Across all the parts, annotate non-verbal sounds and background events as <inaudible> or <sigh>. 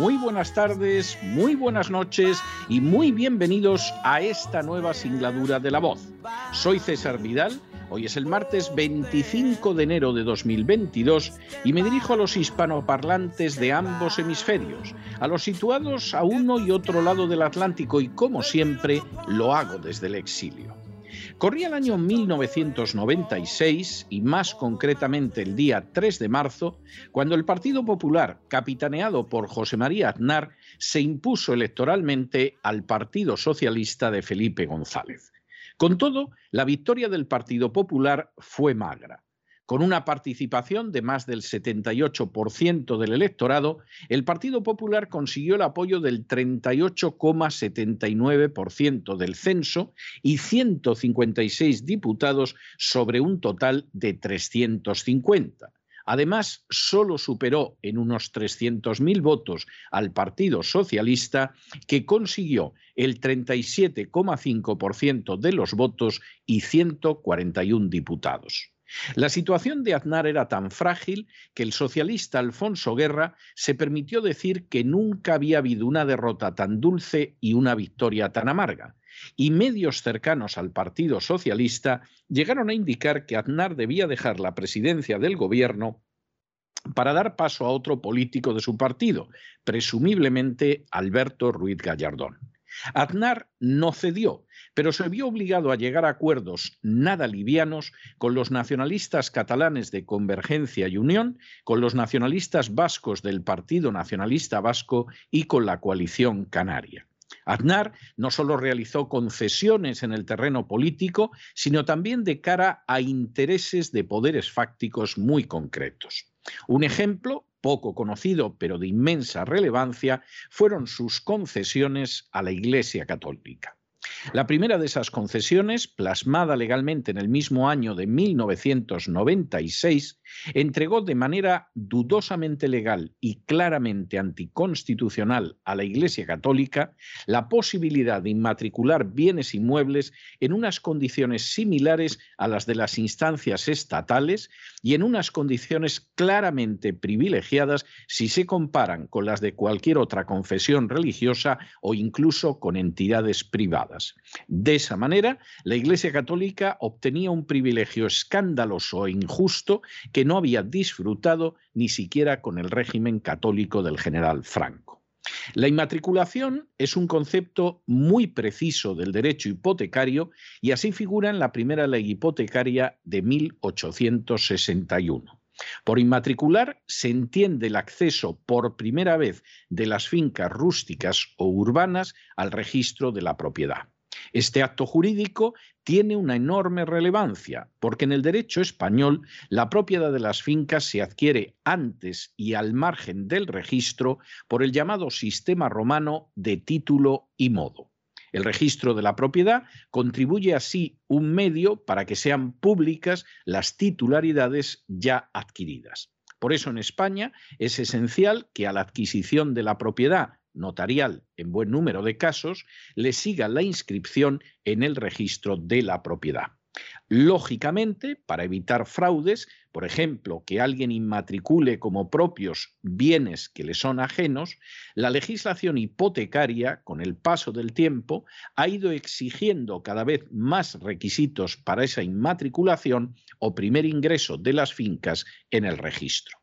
muy buenas tardes, muy buenas noches y muy bienvenidos a esta nueva singladura de la voz. Soy César Vidal, hoy es el martes 25 de enero de 2022 y me dirijo a los hispanoparlantes de ambos hemisferios, a los situados a uno y otro lado del Atlántico y como siempre lo hago desde el exilio. Corría el año 1996 y más concretamente el día 3 de marzo, cuando el Partido Popular, capitaneado por José María Aznar, se impuso electoralmente al Partido Socialista de Felipe González. Con todo, la victoria del Partido Popular fue magra. Con una participación de más del 78% del electorado, el Partido Popular consiguió el apoyo del 38,79% del censo y 156 diputados sobre un total de 350. Además, solo superó en unos 300.000 votos al Partido Socialista, que consiguió el 37,5% de los votos y 141 diputados. La situación de Aznar era tan frágil que el socialista Alfonso Guerra se permitió decir que nunca había habido una derrota tan dulce y una victoria tan amarga. Y medios cercanos al Partido Socialista llegaron a indicar que Aznar debía dejar la presidencia del gobierno para dar paso a otro político de su partido, presumiblemente Alberto Ruiz Gallardón. Aznar no cedió, pero se vio obligado a llegar a acuerdos nada livianos con los nacionalistas catalanes de Convergencia y Unión, con los nacionalistas vascos del Partido Nacionalista Vasco y con la coalición canaria. Aznar no solo realizó concesiones en el terreno político, sino también de cara a intereses de poderes fácticos muy concretos. Un ejemplo poco conocido pero de inmensa relevancia fueron sus concesiones a la Iglesia Católica. La primera de esas concesiones, plasmada legalmente en el mismo año de 1996, entregó de manera dudosamente legal y claramente anticonstitucional a la Iglesia Católica la posibilidad de inmatricular bienes inmuebles en unas condiciones similares a las de las instancias estatales y en unas condiciones claramente privilegiadas si se comparan con las de cualquier otra confesión religiosa o incluso con entidades privadas. De esa manera, la Iglesia Católica obtenía un privilegio escandaloso e injusto que no había disfrutado ni siquiera con el régimen católico del general Franco. La inmatriculación es un concepto muy preciso del derecho hipotecario y así figura en la primera ley hipotecaria de 1861. Por inmatricular se entiende el acceso por primera vez de las fincas rústicas o urbanas al registro de la propiedad. Este acto jurídico tiene una enorme relevancia, porque en el derecho español la propiedad de las fincas se adquiere antes y al margen del registro por el llamado sistema romano de título y modo. El registro de la propiedad contribuye así un medio para que sean públicas las titularidades ya adquiridas. Por eso en España es esencial que a la adquisición de la propiedad notarial en buen número de casos, le siga la inscripción en el registro de la propiedad. Lógicamente, para evitar fraudes, por ejemplo, que alguien inmatricule como propios bienes que le son ajenos, la legislación hipotecaria, con el paso del tiempo, ha ido exigiendo cada vez más requisitos para esa inmatriculación o primer ingreso de las fincas en el registro.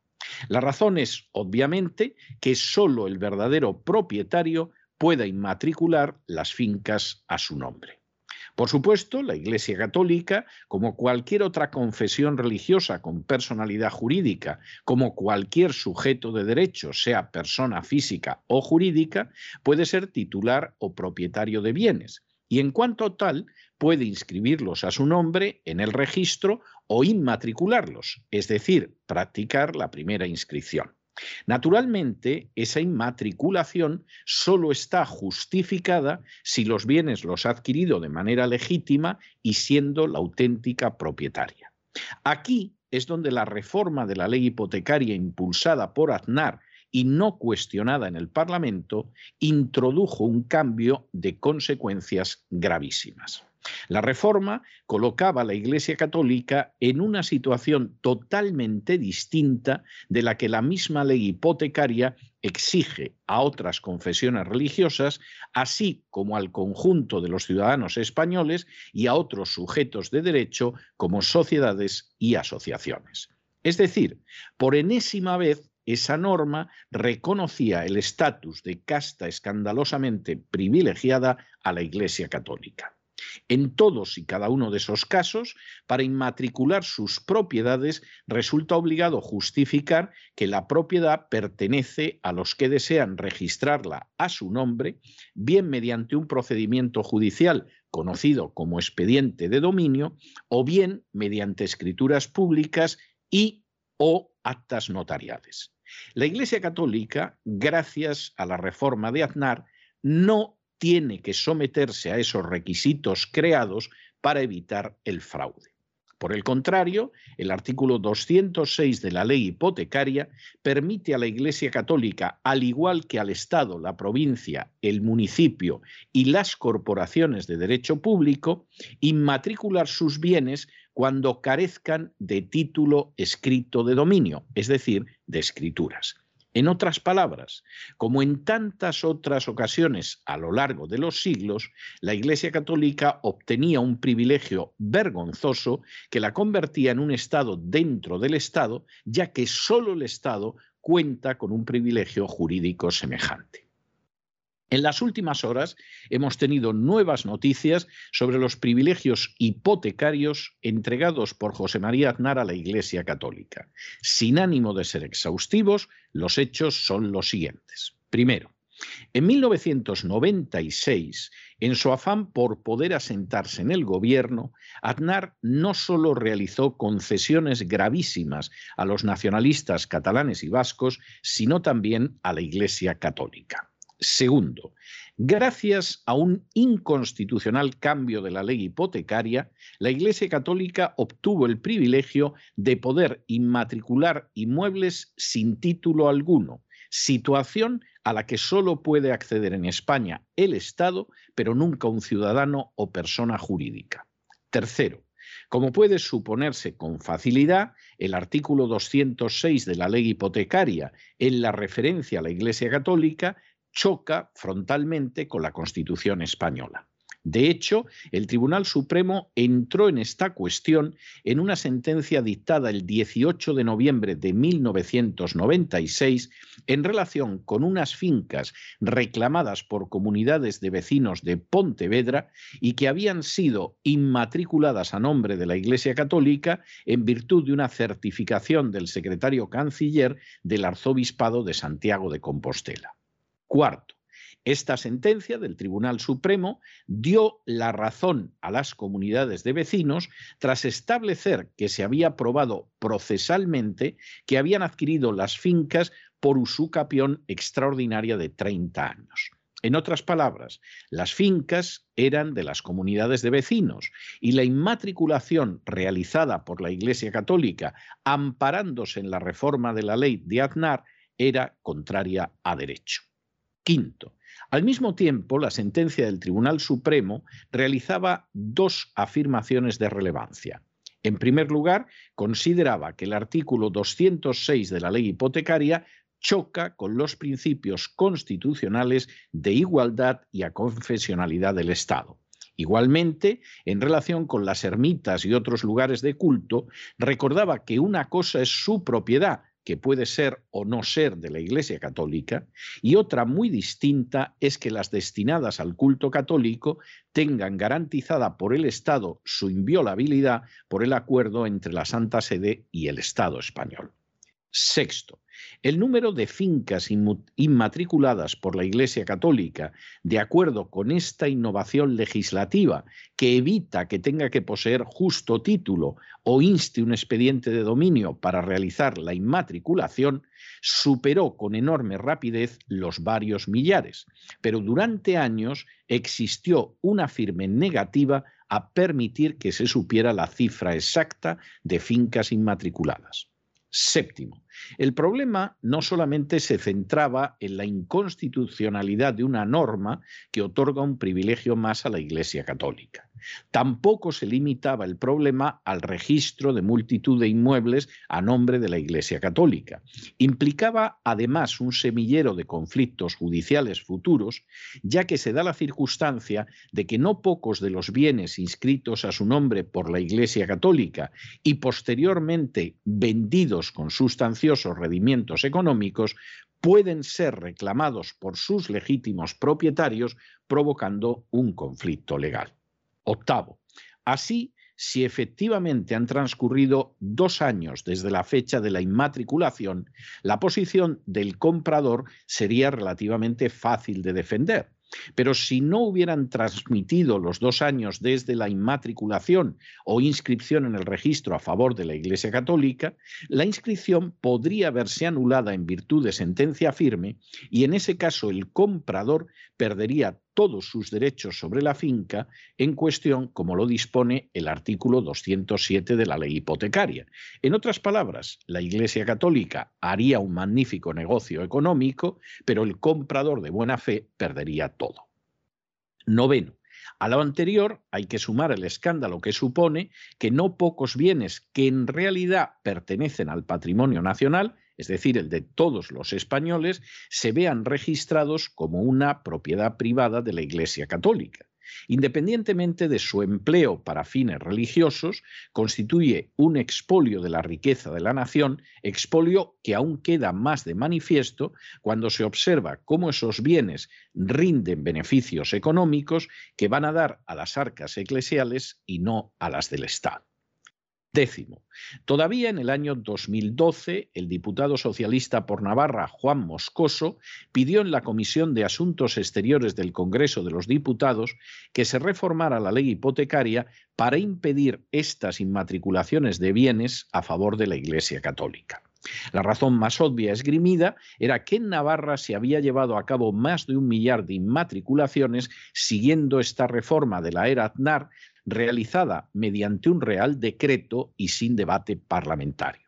La razón es, obviamente, que solo el verdadero propietario pueda inmatricular las fincas a su nombre. Por supuesto, la Iglesia Católica, como cualquier otra confesión religiosa con personalidad jurídica, como cualquier sujeto de derecho, sea persona física o jurídica, puede ser titular o propietario de bienes y en cuanto tal puede inscribirlos a su nombre en el registro o inmatricularlos, es decir, practicar la primera inscripción. Naturalmente, esa inmatriculación solo está justificada si los bienes los ha adquirido de manera legítima y siendo la auténtica propietaria. Aquí es donde la reforma de la ley hipotecaria impulsada por Aznar y no cuestionada en el Parlamento, introdujo un cambio de consecuencias gravísimas. La reforma colocaba a la Iglesia Católica en una situación totalmente distinta de la que la misma ley hipotecaria exige a otras confesiones religiosas, así como al conjunto de los ciudadanos españoles y a otros sujetos de derecho como sociedades y asociaciones. Es decir, por enésima vez esa norma reconocía el estatus de casta escandalosamente privilegiada a la Iglesia Católica. En todos y cada uno de esos casos, para inmatricular sus propiedades, resulta obligado justificar que la propiedad pertenece a los que desean registrarla a su nombre, bien mediante un procedimiento judicial conocido como expediente de dominio, o bien mediante escrituras públicas y o actas notariales. La Iglesia Católica, gracias a la reforma de Aznar, no tiene que someterse a esos requisitos creados para evitar el fraude. Por el contrario, el artículo 206 de la ley hipotecaria permite a la Iglesia Católica, al igual que al Estado, la provincia, el municipio y las corporaciones de derecho público, inmatricular sus bienes cuando carezcan de título escrito de dominio, es decir, de escrituras. En otras palabras, como en tantas otras ocasiones a lo largo de los siglos, la Iglesia Católica obtenía un privilegio vergonzoso que la convertía en un Estado dentro del Estado, ya que solo el Estado cuenta con un privilegio jurídico semejante. En las últimas horas hemos tenido nuevas noticias sobre los privilegios hipotecarios entregados por José María Aznar a la Iglesia Católica. Sin ánimo de ser exhaustivos, los hechos son los siguientes. Primero, en 1996, en su afán por poder asentarse en el gobierno, Aznar no solo realizó concesiones gravísimas a los nacionalistas catalanes y vascos, sino también a la Iglesia Católica. Segundo, gracias a un inconstitucional cambio de la ley hipotecaria, la Iglesia Católica obtuvo el privilegio de poder inmatricular inmuebles sin título alguno, situación a la que solo puede acceder en España el Estado, pero nunca un ciudadano o persona jurídica. Tercero, como puede suponerse con facilidad, el artículo 206 de la ley hipotecaria en la referencia a la Iglesia Católica choca frontalmente con la Constitución española. De hecho, el Tribunal Supremo entró en esta cuestión en una sentencia dictada el 18 de noviembre de 1996 en relación con unas fincas reclamadas por comunidades de vecinos de Pontevedra y que habían sido inmatriculadas a nombre de la Iglesia Católica en virtud de una certificación del secretario canciller del Arzobispado de Santiago de Compostela. Cuarto, esta sentencia del Tribunal Supremo dio la razón a las comunidades de vecinos tras establecer que se había probado procesalmente que habían adquirido las fincas por usucapión extraordinaria de 30 años. En otras palabras, las fincas eran de las comunidades de vecinos y la inmatriculación realizada por la Iglesia Católica, amparándose en la reforma de la ley de Aznar, era contraria a derecho. Quinto, al mismo tiempo, la sentencia del Tribunal Supremo realizaba dos afirmaciones de relevancia. En primer lugar, consideraba que el artículo 206 de la ley hipotecaria choca con los principios constitucionales de igualdad y aconfesionalidad del Estado. Igualmente, en relación con las ermitas y otros lugares de culto, recordaba que una cosa es su propiedad que puede ser o no ser de la Iglesia Católica, y otra muy distinta es que las destinadas al culto católico tengan garantizada por el Estado su inviolabilidad por el acuerdo entre la Santa Sede y el Estado español. Sexto, el número de fincas inmatriculadas por la Iglesia Católica, de acuerdo con esta innovación legislativa que evita que tenga que poseer justo título o inste un expediente de dominio para realizar la inmatriculación, superó con enorme rapidez los varios millares, pero durante años existió una firme negativa a permitir que se supiera la cifra exacta de fincas inmatriculadas. Séptimo, el problema no solamente se centraba en la inconstitucionalidad de una norma que otorga un privilegio más a la Iglesia Católica. Tampoco se limitaba el problema al registro de multitud de inmuebles a nombre de la Iglesia Católica. Implicaba además un semillero de conflictos judiciales futuros, ya que se da la circunstancia de que no pocos de los bienes inscritos a su nombre por la Iglesia Católica y posteriormente vendidos con sustanciosos rendimientos económicos pueden ser reclamados por sus legítimos propietarios provocando un conflicto legal. Octavo, así, si efectivamente han transcurrido dos años desde la fecha de la inmatriculación, la posición del comprador sería relativamente fácil de defender, pero si no hubieran transmitido los dos años desde la inmatriculación o inscripción en el registro a favor de la Iglesia Católica, la inscripción podría verse anulada en virtud de sentencia firme y en ese caso el comprador perdería todos sus derechos sobre la finca en cuestión, como lo dispone el artículo 207 de la ley hipotecaria. En otras palabras, la Iglesia Católica haría un magnífico negocio económico, pero el comprador de buena fe perdería todo. Noveno. A lo anterior hay que sumar el escándalo que supone que no pocos bienes que en realidad pertenecen al patrimonio nacional es decir, el de todos los españoles, se vean registrados como una propiedad privada de la Iglesia Católica. Independientemente de su empleo para fines religiosos, constituye un expolio de la riqueza de la nación, expolio que aún queda más de manifiesto cuando se observa cómo esos bienes rinden beneficios económicos que van a dar a las arcas eclesiales y no a las del Estado. Décimo. Todavía en el año 2012, el diputado socialista por Navarra, Juan Moscoso, pidió en la Comisión de Asuntos Exteriores del Congreso de los Diputados que se reformara la ley hipotecaria para impedir estas inmatriculaciones de bienes a favor de la Iglesia Católica. La razón más obvia esgrimida era que en Navarra se había llevado a cabo más de un millar de inmatriculaciones siguiendo esta reforma de la era Aznar realizada mediante un real decreto y sin debate parlamentario.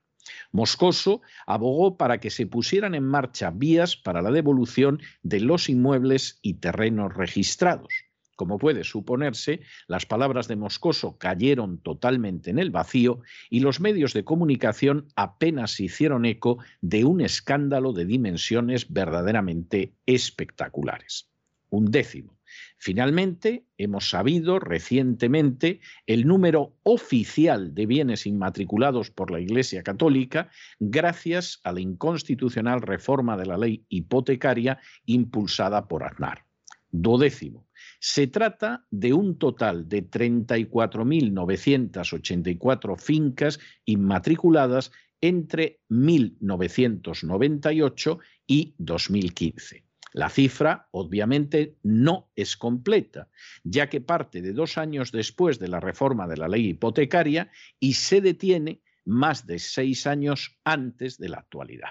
Moscoso abogó para que se pusieran en marcha vías para la devolución de los inmuebles y terrenos registrados. Como puede suponerse, las palabras de Moscoso cayeron totalmente en el vacío y los medios de comunicación apenas hicieron eco de un escándalo de dimensiones verdaderamente espectaculares. Un décimo. Finalmente, hemos sabido recientemente el número oficial de bienes inmatriculados por la Iglesia Católica gracias a la inconstitucional reforma de la ley hipotecaria impulsada por Aznar. Dodécimo. Se trata de un total de 34.984 fincas inmatriculadas entre 1998 y 2015. La cifra, obviamente, no es completa, ya que parte de dos años después de la reforma de la ley hipotecaria y se detiene más de seis años antes de la actualidad.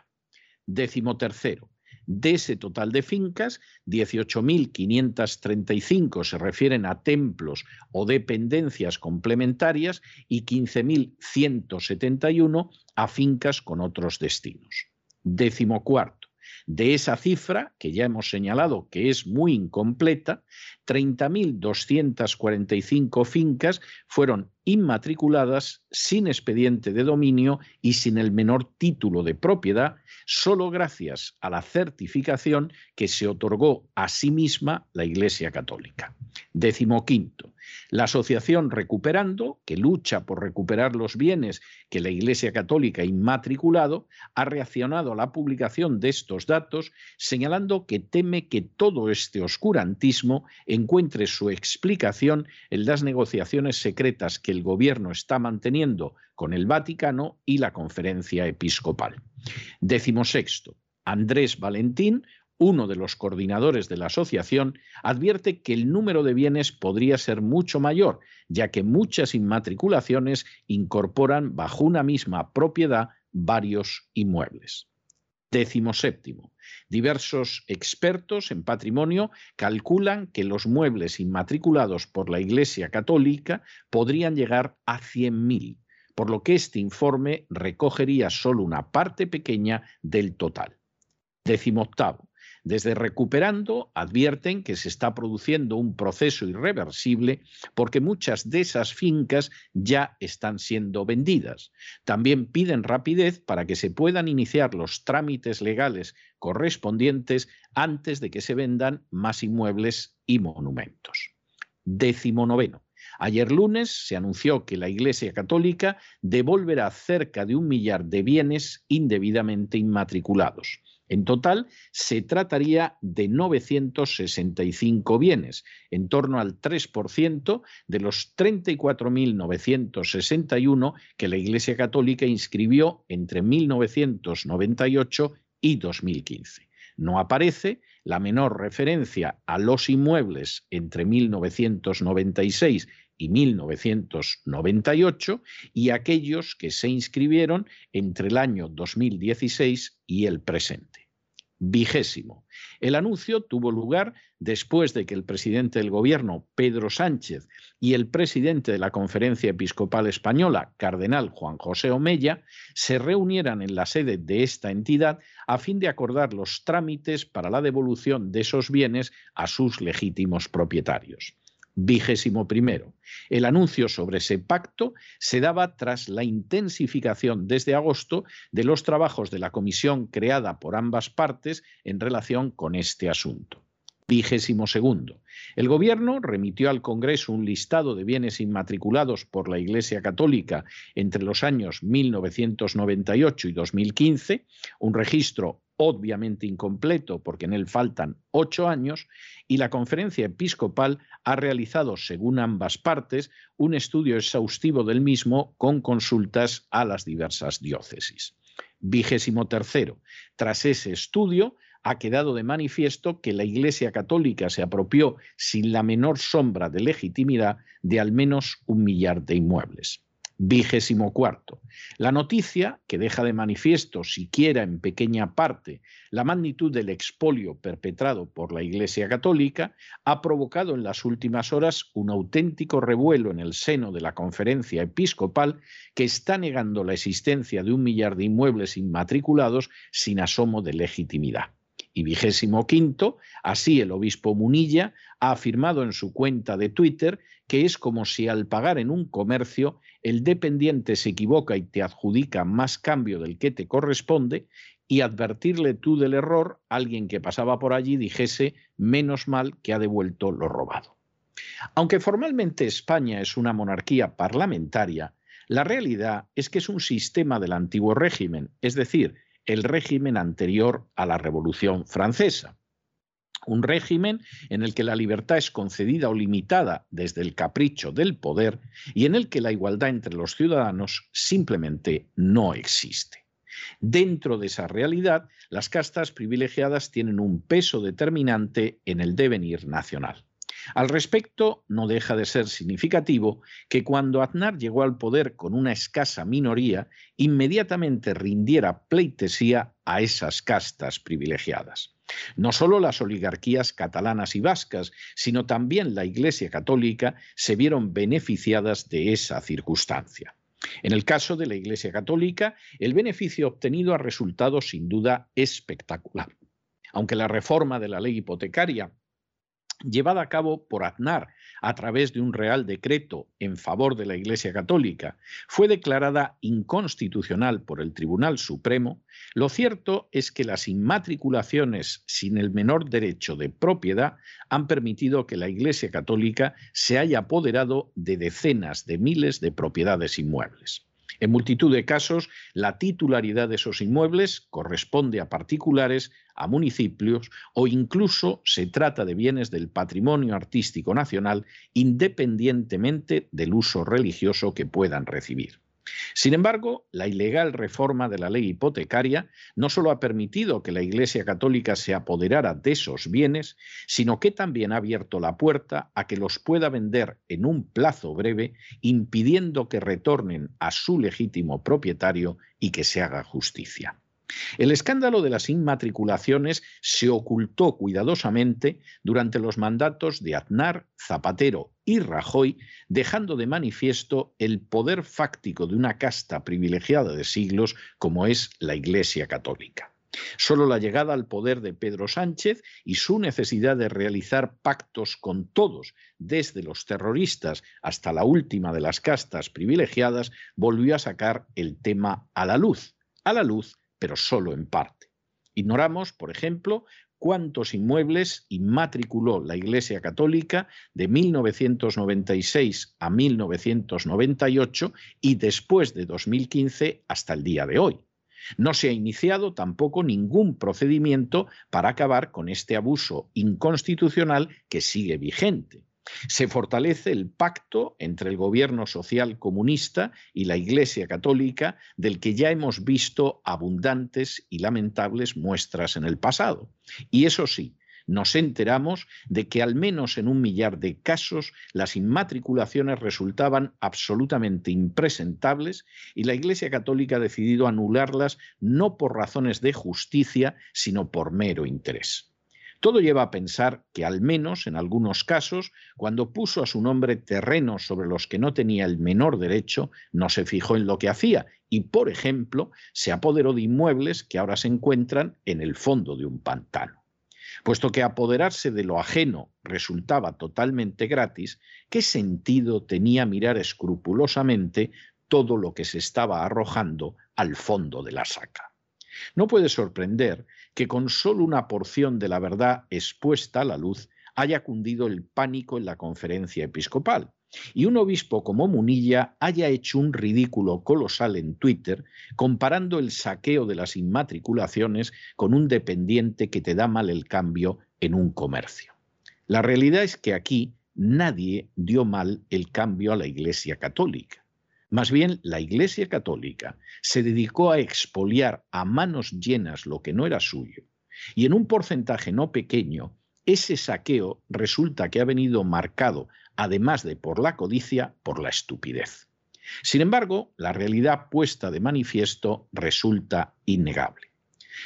Décimo tercero. De ese total de fincas, 18.535 se refieren a templos o dependencias complementarias y 15.171 a fincas con otros destinos. Décimo cuarto. De esa cifra, que ya hemos señalado que es muy incompleta, 30.245 fincas fueron inmatriculadas sin expediente de dominio y sin el menor título de propiedad, solo gracias a la certificación que se otorgó a sí misma la Iglesia Católica. Décimo quinto. La asociación Recuperando, que lucha por recuperar los bienes que la Iglesia Católica ha inmatriculado, ha reaccionado a la publicación de estos datos señalando que teme que todo este oscurantismo encuentre su explicación en las negociaciones secretas que el gobierno está manteniendo con el Vaticano y la conferencia episcopal. Décimo sexto. Andrés Valentín, uno de los coordinadores de la asociación, advierte que el número de bienes podría ser mucho mayor, ya que muchas inmatriculaciones incorporan bajo una misma propiedad varios inmuebles. Décimo séptimo. Diversos expertos en patrimonio calculan que los muebles inmatriculados por la Iglesia Católica podrían llegar a 100.000, por lo que este informe recogería solo una parte pequeña del total. Décimo octavo. Desde Recuperando advierten que se está produciendo un proceso irreversible porque muchas de esas fincas ya están siendo vendidas. También piden rapidez para que se puedan iniciar los trámites legales correspondientes antes de que se vendan más inmuebles y monumentos. Décimo noveno. Ayer lunes se anunció que la Iglesia Católica devolverá cerca de un millar de bienes indebidamente inmatriculados. En total, se trataría de 965 bienes, en torno al 3% de los 34.961 que la Iglesia Católica inscribió entre 1998 y 2015. No aparece la menor referencia a los inmuebles entre 1996 y 1998 y aquellos que se inscribieron entre el año 2016 y el presente. Vigésimo. El anuncio tuvo lugar después de que el presidente del gobierno, Pedro Sánchez, y el presidente de la Conferencia Episcopal Española, Cardenal Juan José Omella, se reunieran en la sede de esta entidad a fin de acordar los trámites para la devolución de esos bienes a sus legítimos propietarios vigésimo primero. El anuncio sobre ese pacto se daba tras la intensificación desde agosto de los trabajos de la comisión creada por ambas partes en relación con este asunto. Vigésimo segundo. El Gobierno remitió al Congreso un listado de bienes inmatriculados por la Iglesia Católica entre los años 1998 y 2015, un registro obviamente incompleto porque en él faltan ocho años, y la conferencia episcopal ha realizado, según ambas partes, un estudio exhaustivo del mismo con consultas a las diversas diócesis. Vigésimo tercero. Tras ese estudio, ha quedado de manifiesto que la Iglesia Católica se apropió sin la menor sombra de legitimidad de al menos un millar de inmuebles. Vigésimo cuarto. La noticia, que deja de manifiesto siquiera en pequeña parte la magnitud del expolio perpetrado por la Iglesia Católica, ha provocado en las últimas horas un auténtico revuelo en el seno de la conferencia episcopal que está negando la existencia de un millar de inmuebles inmatriculados sin asomo de legitimidad. Y vigésimo quinto, así el obispo Munilla ha afirmado en su cuenta de Twitter que es como si al pagar en un comercio el dependiente se equivoca y te adjudica más cambio del que te corresponde y advertirle tú del error, alguien que pasaba por allí dijese menos mal que ha devuelto lo robado. Aunque formalmente España es una monarquía parlamentaria, la realidad es que es un sistema del antiguo régimen, es decir, el régimen anterior a la Revolución Francesa. Un régimen en el que la libertad es concedida o limitada desde el capricho del poder y en el que la igualdad entre los ciudadanos simplemente no existe. Dentro de esa realidad, las castas privilegiadas tienen un peso determinante en el devenir nacional. Al respecto, no deja de ser significativo que cuando Aznar llegó al poder con una escasa minoría, inmediatamente rindiera pleitesía a esas castas privilegiadas. No solo las oligarquías catalanas y vascas, sino también la Iglesia Católica se vieron beneficiadas de esa circunstancia. En el caso de la Iglesia Católica, el beneficio obtenido ha resultado sin duda espectacular. Aunque la reforma de la ley hipotecaria llevada a cabo por Aznar a través de un real decreto en favor de la Iglesia Católica, fue declarada inconstitucional por el Tribunal Supremo, lo cierto es que las inmatriculaciones sin el menor derecho de propiedad han permitido que la Iglesia Católica se haya apoderado de decenas de miles de propiedades inmuebles. En multitud de casos, la titularidad de esos inmuebles corresponde a particulares, a municipios o incluso se trata de bienes del patrimonio artístico nacional independientemente del uso religioso que puedan recibir. Sin embargo, la ilegal reforma de la ley hipotecaria no solo ha permitido que la Iglesia Católica se apoderara de esos bienes, sino que también ha abierto la puerta a que los pueda vender en un plazo breve, impidiendo que retornen a su legítimo propietario y que se haga justicia. El escándalo de las inmatriculaciones se ocultó cuidadosamente durante los mandatos de Aznar, Zapatero y Rajoy, dejando de manifiesto el poder fáctico de una casta privilegiada de siglos como es la Iglesia Católica. Solo la llegada al poder de Pedro Sánchez y su necesidad de realizar pactos con todos, desde los terroristas hasta la última de las castas privilegiadas, volvió a sacar el tema a la luz, a la luz pero solo en parte. Ignoramos, por ejemplo, cuántos inmuebles inmatriculó la Iglesia Católica de 1996 a 1998 y después de 2015 hasta el día de hoy. No se ha iniciado tampoco ningún procedimiento para acabar con este abuso inconstitucional que sigue vigente. Se fortalece el pacto entre el gobierno social comunista y la Iglesia católica, del que ya hemos visto abundantes y lamentables muestras en el pasado. Y eso sí, nos enteramos de que al menos en un millar de casos las inmatriculaciones resultaban absolutamente impresentables y la Iglesia Católica ha decidido anularlas no por razones de justicia, sino por mero interés. Todo lleva a pensar que al menos en algunos casos, cuando puso a su nombre terrenos sobre los que no tenía el menor derecho, no se fijó en lo que hacía y, por ejemplo, se apoderó de inmuebles que ahora se encuentran en el fondo de un pantano. Puesto que apoderarse de lo ajeno resultaba totalmente gratis, ¿qué sentido tenía mirar escrupulosamente todo lo que se estaba arrojando al fondo de la saca? No puede sorprender que con solo una porción de la verdad expuesta a la luz haya cundido el pánico en la conferencia episcopal y un obispo como Munilla haya hecho un ridículo colosal en Twitter comparando el saqueo de las inmatriculaciones con un dependiente que te da mal el cambio en un comercio. La realidad es que aquí nadie dio mal el cambio a la Iglesia Católica. Más bien, la Iglesia Católica se dedicó a expoliar a manos llenas lo que no era suyo, y en un porcentaje no pequeño, ese saqueo resulta que ha venido marcado, además de por la codicia, por la estupidez. Sin embargo, la realidad puesta de manifiesto resulta innegable.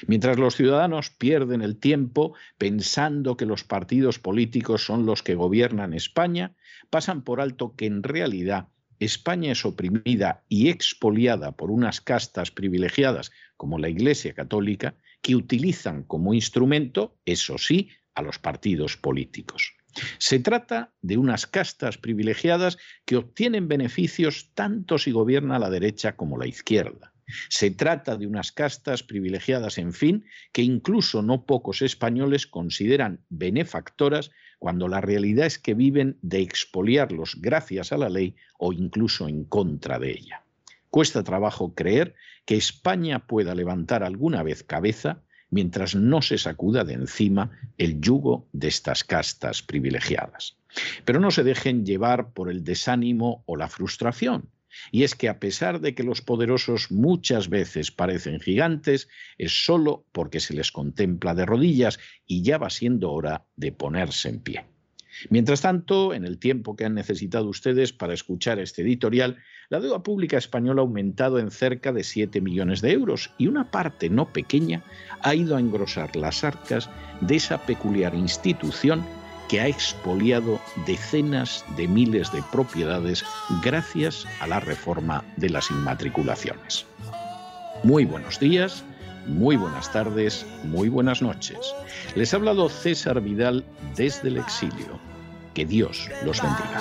Mientras los ciudadanos pierden el tiempo pensando que los partidos políticos son los que gobiernan España, pasan por alto que en realidad España es oprimida y expoliada por unas castas privilegiadas como la Iglesia Católica, que utilizan como instrumento, eso sí, a los partidos políticos. Se trata de unas castas privilegiadas que obtienen beneficios tanto si gobierna la derecha como la izquierda. Se trata de unas castas privilegiadas, en fin, que incluso no pocos españoles consideran benefactoras cuando la realidad es que viven de expoliarlos gracias a la ley o incluso en contra de ella. Cuesta trabajo creer que España pueda levantar alguna vez cabeza mientras no se sacuda de encima el yugo de estas castas privilegiadas. Pero no se dejen llevar por el desánimo o la frustración. Y es que a pesar de que los poderosos muchas veces parecen gigantes, es solo porque se les contempla de rodillas y ya va siendo hora de ponerse en pie. Mientras tanto, en el tiempo que han necesitado ustedes para escuchar este editorial, la deuda pública española ha aumentado en cerca de 7 millones de euros y una parte no pequeña ha ido a engrosar las arcas de esa peculiar institución que ha expoliado decenas de miles de propiedades gracias a la reforma de las inmatriculaciones. Muy buenos días, muy buenas tardes, muy buenas noches. Les ha hablado César Vidal desde el exilio. Que Dios los bendiga.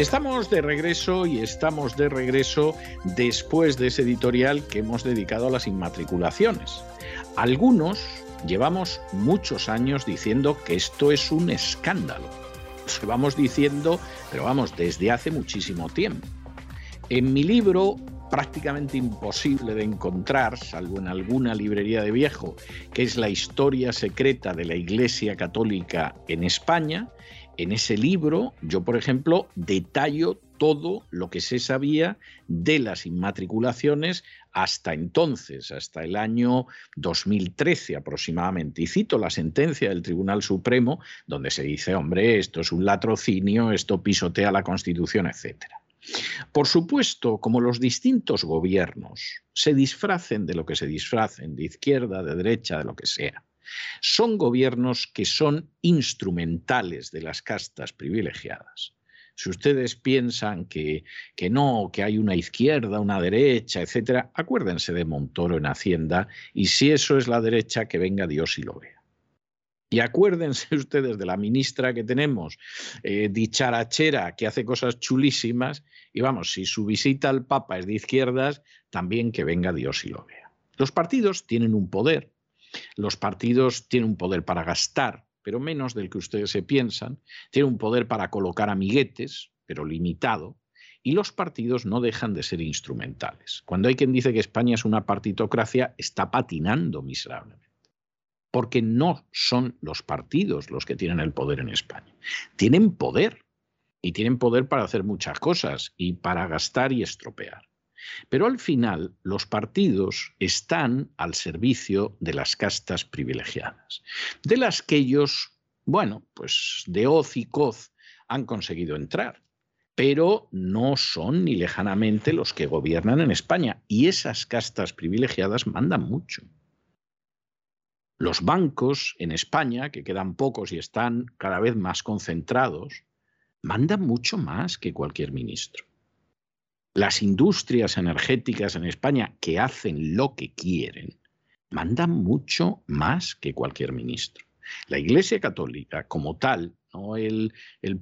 Estamos de regreso y estamos de regreso después de ese editorial que hemos dedicado a las inmatriculaciones. Algunos llevamos muchos años diciendo que esto es un escándalo. Lo vamos diciendo, pero vamos, desde hace muchísimo tiempo. En mi libro, prácticamente imposible de encontrar, salvo en alguna librería de viejo, que es la historia secreta de la Iglesia Católica en España, en ese libro yo, por ejemplo, detallo todo lo que se sabía de las inmatriculaciones hasta entonces, hasta el año 2013 aproximadamente. Y cito la sentencia del Tribunal Supremo, donde se dice, hombre, esto es un latrocinio, esto pisotea la Constitución, etc. Por supuesto, como los distintos gobiernos se disfracen de lo que se disfracen, de izquierda, de derecha, de lo que sea, son gobiernos que son instrumentales de las castas privilegiadas. Si ustedes piensan que, que, no, que hay una izquierda, una derecha, etcétera, acuérdense de Montoro en Hacienda y si eso es la derecha, que venga Dios y lo vea. Y acuérdense <laughs> ustedes de la ministra que tenemos, eh, dicharachera, que hace cosas chulísimas, y vamos, si su visita al Papa es de izquierdas, también que venga Dios y lo vea. Los partidos tienen un poder, los partidos tienen un poder para gastar, pero menos del que ustedes se piensan, tienen un poder para colocar amiguetes, pero limitado, y los partidos no dejan de ser instrumentales. Cuando hay quien dice que España es una partitocracia, está patinando miserablemente. Porque no son los partidos los que tienen el poder en España. Tienen poder, y tienen poder para hacer muchas cosas, y para gastar y estropear. Pero al final los partidos están al servicio de las castas privilegiadas, de las que ellos, bueno, pues de hoz y coz han conseguido entrar, pero no son ni lejanamente los que gobiernan en España. Y esas castas privilegiadas mandan mucho. Los bancos en España, que quedan pocos y están cada vez más concentrados, mandan mucho más que cualquier ministro las industrias energéticas en España que hacen lo que quieren, mandan mucho más que cualquier ministro. La Iglesia Católica, como tal, no el,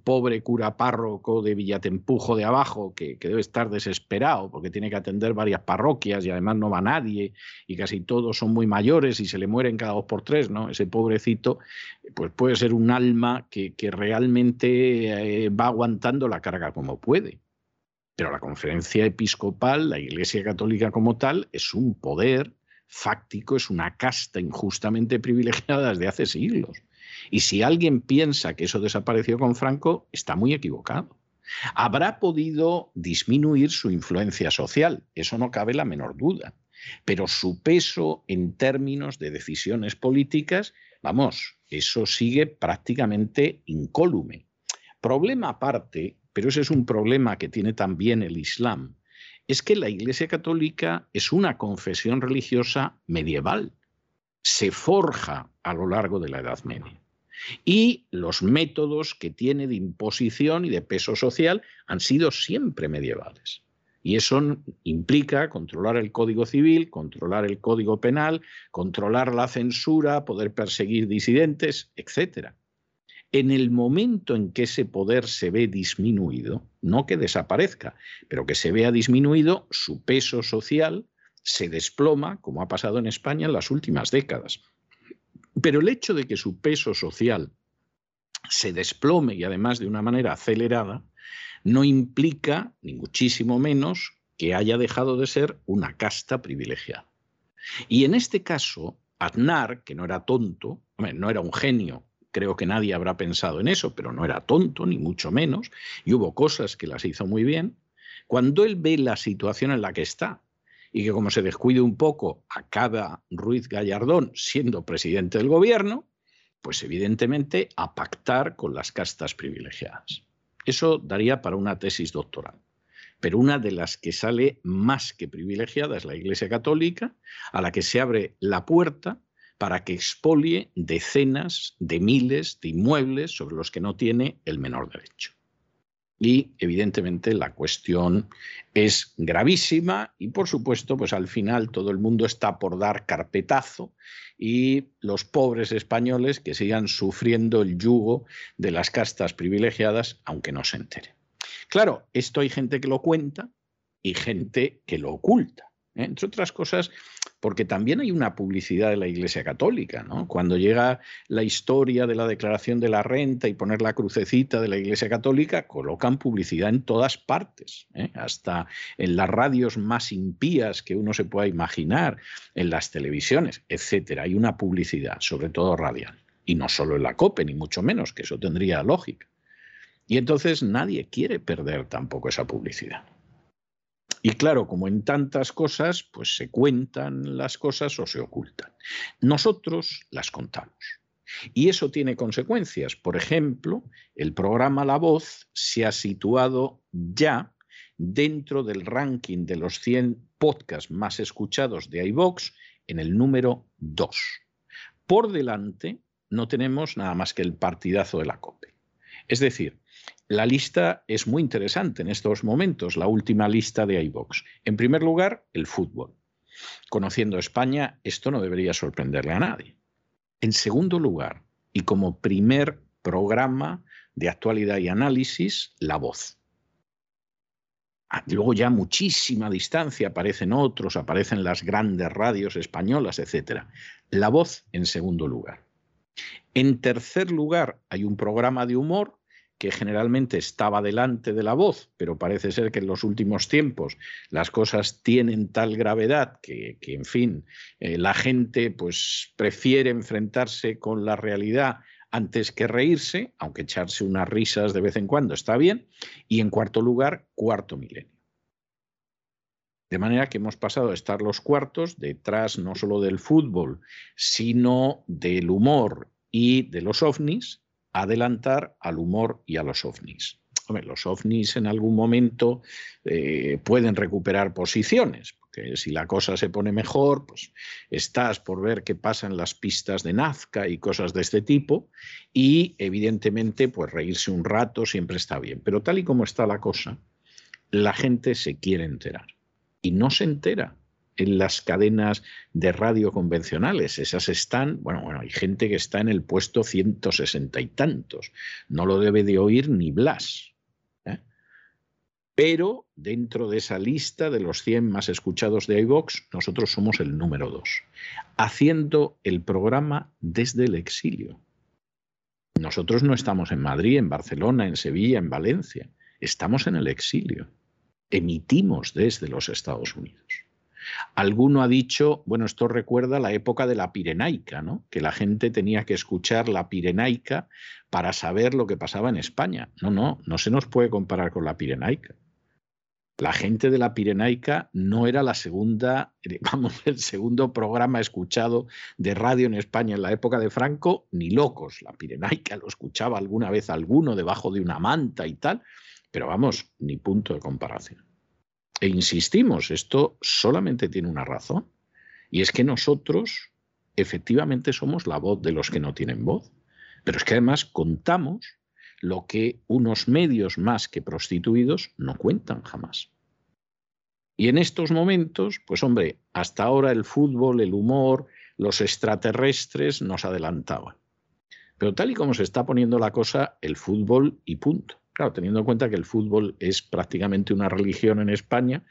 pobre cura párroco de Villatempujo de abajo, que, debe estar desesperado porque tiene que atender varias parroquias y además no va nadie y casi todos son muy mayores y se le mueren cada dos por tres, ¿no? Ese pobrecito, pues puede ser un alma que, que realmente eh, va aguantando la carga como puede. Pero la conferencia episcopal, la Iglesia Católica como tal, es un poder fáctico, es una casta injustamente <laughs> privilegiada desde hace siglos. Y si alguien piensa que eso desapareció con Franco, está muy equivocado. Habrá podido disminuir su influencia social, eso no cabe la menor duda, pero su peso en términos de decisiones políticas, vamos, eso sigue prácticamente incólume. Problema aparte pero ese es un problema que tiene también el Islam, es que la Iglesia Católica es una confesión religiosa medieval, se forja a lo largo de la Edad Media. Y los métodos que tiene de imposición y de peso social han sido siempre medievales. Y eso implica controlar el Código Civil, controlar el Código Penal, controlar la censura, poder perseguir disidentes, etcétera. En el momento en que ese poder se ve disminuido, no que desaparezca, pero que se vea disminuido, su peso social se desploma, como ha pasado en España en las últimas décadas. Pero el hecho de que su peso social se desplome y además de una manera acelerada, no implica, ni muchísimo menos, que haya dejado de ser una casta privilegiada. Y en este caso, Aznar, que no era tonto, no era un genio creo que nadie habrá pensado en eso, pero no era tonto, ni mucho menos, y hubo cosas que las hizo muy bien. Cuando él ve la situación en la que está, y que como se descuide un poco acaba Ruiz Gallardón siendo presidente del gobierno, pues evidentemente a pactar con las castas privilegiadas. Eso daría para una tesis doctoral. Pero una de las que sale más que privilegiada es la Iglesia Católica, a la que se abre la puerta para que expolie decenas de miles de inmuebles sobre los que no tiene el menor derecho. Y evidentemente la cuestión es gravísima y por supuesto pues al final todo el mundo está por dar carpetazo y los pobres españoles que sigan sufriendo el yugo de las castas privilegiadas aunque no se entere. Claro, esto hay gente que lo cuenta y gente que lo oculta. ¿eh? Entre otras cosas, porque también hay una publicidad de la Iglesia Católica, ¿no? Cuando llega la historia de la declaración de la renta y poner la crucecita de la Iglesia Católica, colocan publicidad en todas partes, ¿eh? hasta en las radios más impías que uno se pueda imaginar, en las televisiones, etcétera. Hay una publicidad, sobre todo radial, y no solo en la COPE, ni mucho menos, que eso tendría lógica. Y entonces nadie quiere perder tampoco esa publicidad. Y claro, como en tantas cosas, pues se cuentan las cosas o se ocultan. Nosotros las contamos. Y eso tiene consecuencias. Por ejemplo, el programa La Voz se ha situado ya dentro del ranking de los 100 podcasts más escuchados de iVox en el número 2. Por delante no tenemos nada más que el partidazo de la COPE. Es decir, la lista es muy interesante en estos momentos, la última lista de iVox. En primer lugar, el fútbol. Conociendo España, esto no debería sorprenderle a nadie. En segundo lugar, y como primer programa de actualidad y análisis, la voz. Ah, luego ya muchísima distancia aparecen otros, aparecen las grandes radios españolas, etc. La voz en segundo lugar. En tercer lugar, hay un programa de humor que generalmente estaba delante de la voz, pero parece ser que en los últimos tiempos las cosas tienen tal gravedad que, en fin, eh, la gente pues prefiere enfrentarse con la realidad antes que reírse, aunque echarse unas risas de vez en cuando está bien. Y en cuarto lugar, cuarto milenio. De manera que hemos pasado a estar los cuartos detrás no solo del fútbol, sino del humor y de los ovnis, adelantar al humor y a los ovnis. los ovnis en algún momento eh, pueden recuperar posiciones, porque si la cosa se pone mejor, pues estás por ver qué pasa en las pistas de Nazca y cosas de este tipo, y evidentemente, pues reírse un rato siempre está bien. Pero tal y como está la cosa, la gente se quiere enterar y no se entera en las cadenas de radio convencionales. Esas están, bueno, bueno, hay gente que está en el puesto 160 y tantos. No lo debe de oír ni Blas. ¿eh? Pero dentro de esa lista de los 100 más escuchados de iVox, nosotros somos el número 2, haciendo el programa desde el exilio. Nosotros no estamos en Madrid, en Barcelona, en Sevilla, en Valencia. Estamos en el exilio. Emitimos desde los Estados Unidos. Alguno ha dicho, bueno, esto recuerda la época de la Pirenaica, ¿no? Que la gente tenía que escuchar la Pirenaica para saber lo que pasaba en España. No, no, no se nos puede comparar con la Pirenaica. La gente de la Pirenaica no era la segunda, <laughs> vamos, el segundo programa escuchado de radio en España en la época de Franco, ni locos. La Pirenaica lo escuchaba alguna vez alguno debajo de una manta y tal, pero vamos, ni punto de comparación. E insistimos, esto solamente tiene una razón, y es que nosotros efectivamente somos la voz de los que no tienen voz, pero es que además contamos lo que unos medios más que prostituidos no cuentan jamás. Y en estos momentos, pues hombre, hasta ahora el fútbol, el humor, los extraterrestres nos adelantaban. Pero tal y como se está poniendo la cosa, el fútbol y punto. Claro, teniendo en cuenta que el fútbol es prácticamente una religión en España,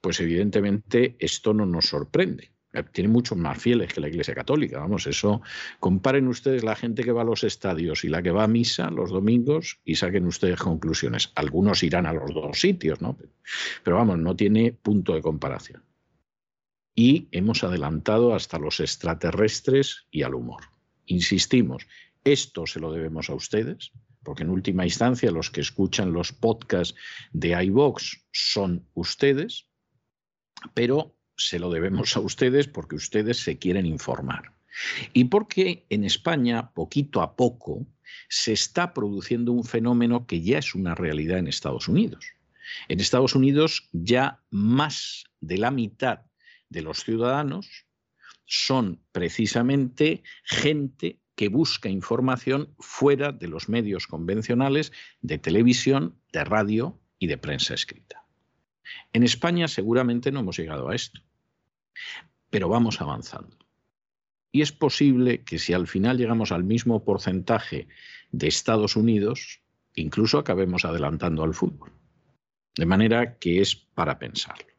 pues evidentemente esto no nos sorprende. Eh, tiene muchos más fieles que la Iglesia Católica. Vamos, eso. Comparen ustedes la gente que va a los estadios y la que va a misa los domingos y saquen ustedes conclusiones. Algunos irán a los dos sitios, ¿no? Pero vamos, no tiene punto de comparación. Y hemos adelantado hasta los extraterrestres y al humor. Insistimos, Esto se lo debemos a ustedes, porque en última instancia los que escuchan los podcasts de iVox son ustedes, pero se lo debemos a ustedes porque ustedes se quieren informar. Y porque en España, poquito a poco, se está produciendo un fenómeno que ya es una realidad en Estados Unidos. En Estados Unidos ya más de la mitad de los ciudadanos son precisamente gente que busca información fuera de los medios convencionales de televisión, de radio y de prensa escrita. En España seguramente no hemos llegado a esto, pero vamos avanzando. Y es posible que si al final llegamos al mismo porcentaje de Estados Unidos, incluso acabemos adelantando al fútbol. De manera que es para pensarlo.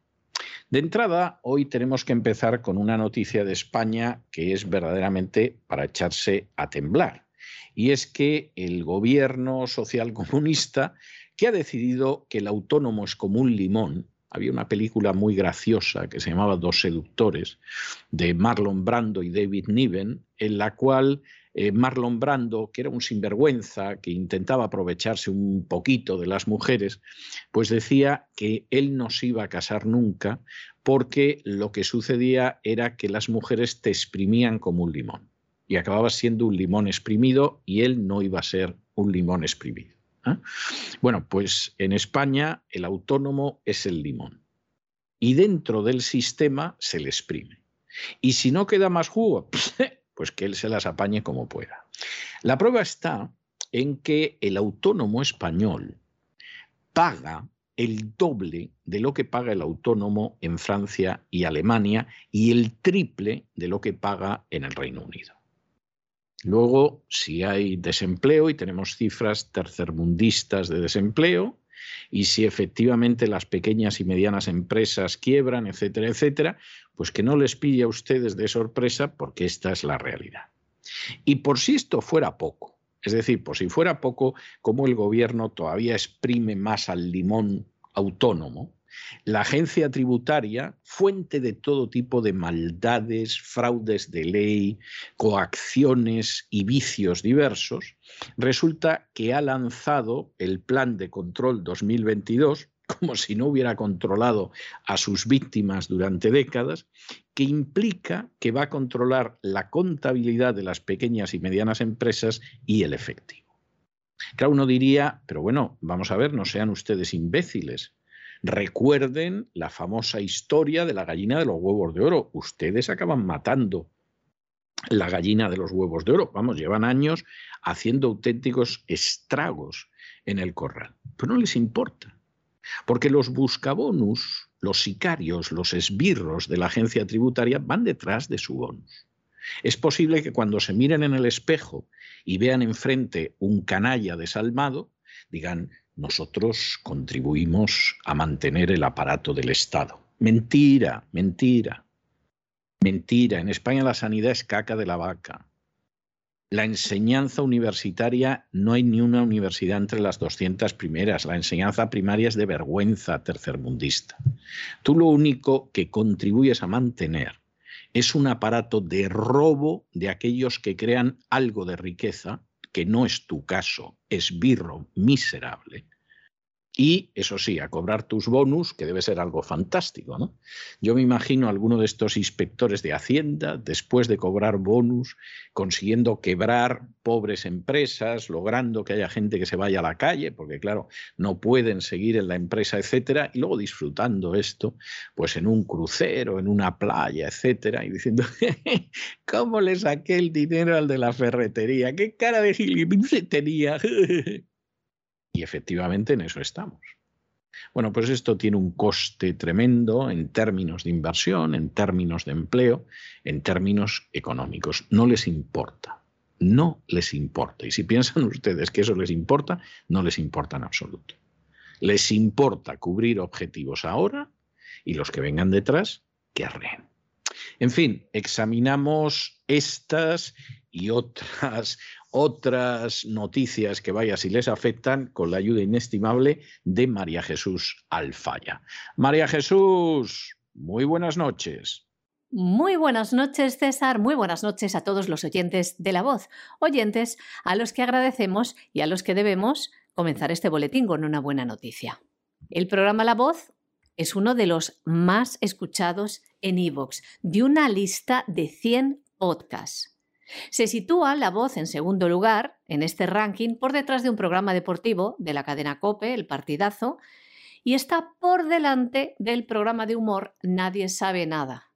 De entrada, hoy tenemos que empezar con una noticia de España que es verdaderamente para echarse a temblar. Y es que el gobierno socialcomunista, que ha decidido que el autónomo es como un limón, había una película muy graciosa que se llamaba Dos seductores, de Marlon Brando y David Niven, en la cual eh, Marlon Brando, que era un sinvergüenza, que intentaba aprovecharse un poquito de las mujeres, pues decía que él no se iba a casar nunca porque lo que sucedía era que las mujeres te exprimían como un limón y acababas siendo un limón exprimido y él no iba a ser un limón exprimido. ¿eh? Bueno, pues en España el autónomo es el limón y dentro del sistema se le exprime. Y si no queda más jugo, <laughs> pues que él se las apañe como pueda. La prueba está en que el autónomo español paga el doble de lo que paga el autónomo en Francia y Alemania y el triple de lo que paga en el Reino Unido. Luego, si hay desempleo y tenemos cifras tercermundistas de desempleo, y si efectivamente las pequeñas y medianas empresas quiebran, etcétera, etcétera, pues que no les pille a ustedes de sorpresa porque esta es la realidad. Y por si esto fuera poco, es decir, por si fuera poco, como el gobierno todavía exprime más al limón autónomo, la agencia tributaria, fuente de todo tipo de maldades, fraudes de ley, coacciones y vicios diversos, resulta que ha lanzado el Plan de Control 2022, como si no hubiera controlado a sus víctimas durante décadas, que implica que va a controlar la contabilidad de las pequeñas y medianas empresas y el efectivo. Claro, uno diría, pero bueno, vamos a ver, no sean ustedes imbéciles. Recuerden la famosa historia de la gallina de los huevos de oro. Ustedes acaban matando la gallina de los huevos de oro. Vamos, llevan años haciendo auténticos estragos en el corral. Pero no les importa. Porque los buscabonus, los sicarios, los esbirros de la agencia tributaria van detrás de su bonus. Es posible que cuando se miren en el espejo y vean enfrente un canalla desalmado, digan, nosotros contribuimos a mantener el aparato del Estado. Mentira, mentira, mentira. En España la sanidad es caca de la vaca. La enseñanza universitaria, no hay ni una universidad entre las 200 primeras. La enseñanza primaria es de vergüenza tercermundista. Tú lo único que contribuyes a mantener es un aparato de robo de aquellos que crean algo de riqueza que no es tu caso, es birro miserable, y, eso sí, a cobrar tus bonus, que debe ser algo fantástico. ¿no? Yo me imagino a alguno de estos inspectores de Hacienda, después de cobrar bonus, consiguiendo quebrar pobres empresas, logrando que haya gente que se vaya a la calle, porque claro, no pueden seguir en la empresa, etcétera, y luego disfrutando esto, pues en un crucero, en una playa, etcétera, y diciendo, <laughs> ¿cómo le saqué el dinero al de la ferretería? ¿Qué cara de gilipollas tenía? <laughs> Y efectivamente en eso estamos. Bueno, pues esto tiene un coste tremendo en términos de inversión, en términos de empleo, en términos económicos. No les importa. No les importa. Y si piensan ustedes que eso les importa, no les importa en absoluto. Les importa cubrir objetivos ahora y los que vengan detrás, que arreen. En fin, examinamos estas y otras otras noticias que vaya si les afectan con la ayuda inestimable de María Jesús Alfaya. María Jesús, muy buenas noches. Muy buenas noches, César. Muy buenas noches a todos los oyentes de La Voz. Oyentes a los que agradecemos y a los que debemos comenzar este boletín con una buena noticia. El programa La Voz es uno de los más escuchados en iVoox, de una lista de 100 podcasts. Se sitúa La Voz en segundo lugar en este ranking por detrás de un programa deportivo de la cadena Cope, El Partidazo, y está por delante del programa de humor Nadie sabe nada,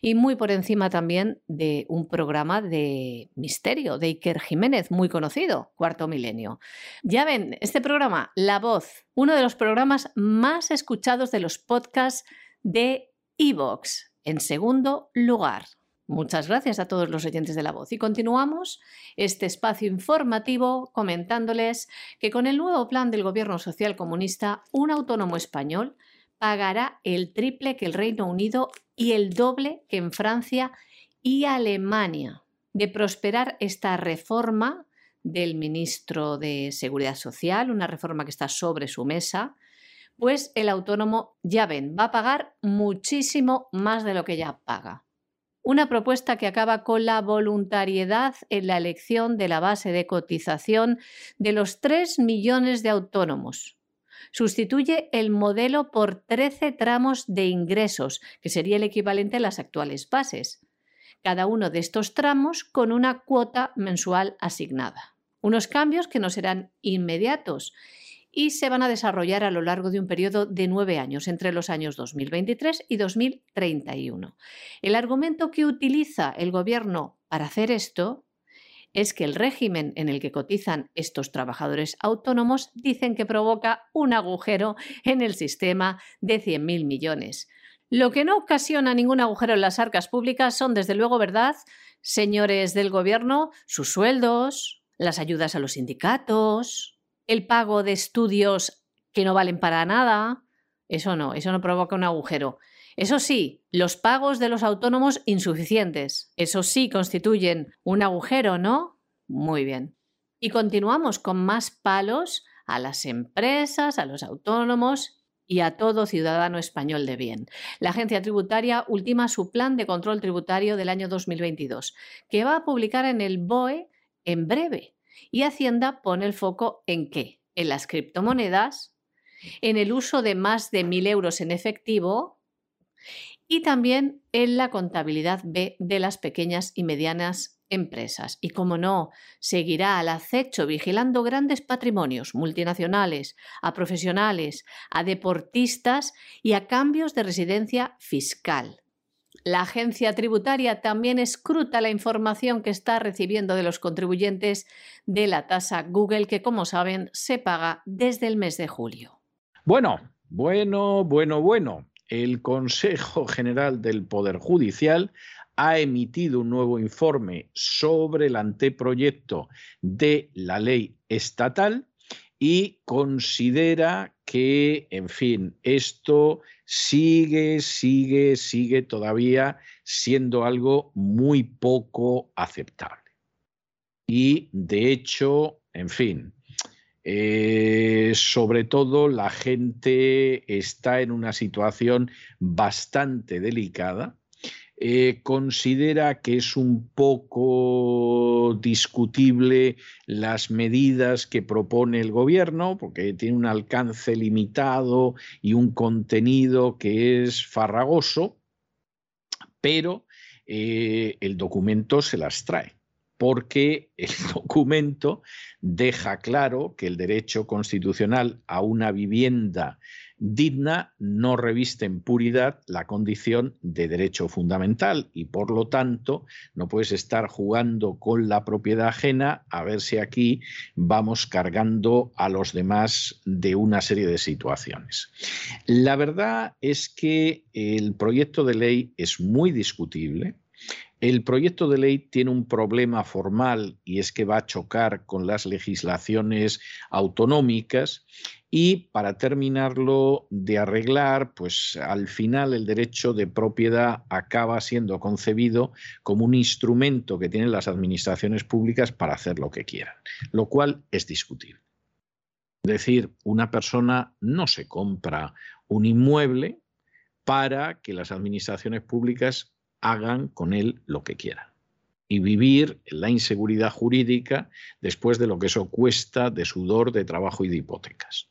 y muy por encima también de un programa de misterio de Iker Jiménez, muy conocido, Cuarto Milenio. Ya ven, este programa, La Voz, uno de los programas más escuchados de los podcasts de Evox, en segundo lugar. Muchas gracias a todos los oyentes de la voz. Y continuamos este espacio informativo comentándoles que con el nuevo plan del Gobierno Social Comunista, un autónomo español pagará el triple que el Reino Unido y el doble que en Francia y Alemania. De prosperar esta reforma del ministro de Seguridad Social, una reforma que está sobre su mesa, pues el autónomo, ya ven, va a pagar muchísimo más de lo que ya paga. Una propuesta que acaba con la voluntariedad en la elección de la base de cotización de los 3 millones de autónomos, sustituye el modelo por 13 tramos de ingresos, que sería el equivalente a las actuales bases. Cada uno de estos tramos con una cuota mensual asignada. Unos cambios que no serán inmediatos y se van a desarrollar a lo largo de un periodo de nueve años, entre los años 2023 y 2031. El argumento que utiliza el Gobierno para hacer esto es que el régimen en el que cotizan estos trabajadores autónomos dicen que provoca un agujero en el sistema de 100.000 millones. Lo que no ocasiona ningún agujero en las arcas públicas son, desde luego, ¿verdad, señores del Gobierno, sus sueldos, las ayudas a los sindicatos, el pago de estudios que no valen para nada? Eso no, eso no provoca un agujero. Eso sí, los pagos de los autónomos insuficientes. Eso sí constituyen un agujero, ¿no? Muy bien. Y continuamos con más palos a las empresas, a los autónomos y a todo ciudadano español de bien. La agencia tributaria ultima su plan de control tributario del año 2022, que va a publicar en el BOE en breve. Y Hacienda pone el foco en qué? En las criptomonedas, en el uso de más de mil euros en efectivo y también en la contabilidad B de las pequeñas y medianas empresas. Y como no, seguirá al acecho vigilando grandes patrimonios multinacionales, a profesionales, a deportistas y a cambios de residencia fiscal. La agencia tributaria también escruta la información que está recibiendo de los contribuyentes de la tasa Google, que como saben se paga desde el mes de julio. Bueno, bueno, bueno, bueno el Consejo General del Poder Judicial ha emitido un nuevo informe sobre el anteproyecto de la ley estatal y considera que, en fin, esto sigue, sigue, sigue todavía siendo algo muy poco aceptable. Y, de hecho, en fin, eh, sobre todo la gente está en una situación bastante delicada. Eh, considera que es un poco discutible las medidas que propone el gobierno, porque tiene un alcance limitado y un contenido que es farragoso, pero eh, el documento se las trae porque el <laughs> documento deja claro que el derecho constitucional a una vivienda digna no reviste en puridad la condición de derecho fundamental y por lo tanto no puedes estar jugando con la propiedad ajena a ver si aquí vamos cargando a los demás de una serie de situaciones. La verdad es que el proyecto de ley es muy discutible, el proyecto de ley tiene un problema formal y es que va a chocar con las legislaciones autonómicas y para terminarlo de arreglar, pues al final el derecho de propiedad acaba siendo concebido como un instrumento que tienen las administraciones públicas para hacer lo que quieran, lo cual es discutible. Es decir, una persona no se compra un inmueble para que las administraciones públicas hagan con él lo que quieran. Y vivir la inseguridad jurídica después de lo que eso cuesta de sudor, de trabajo y de hipotecas.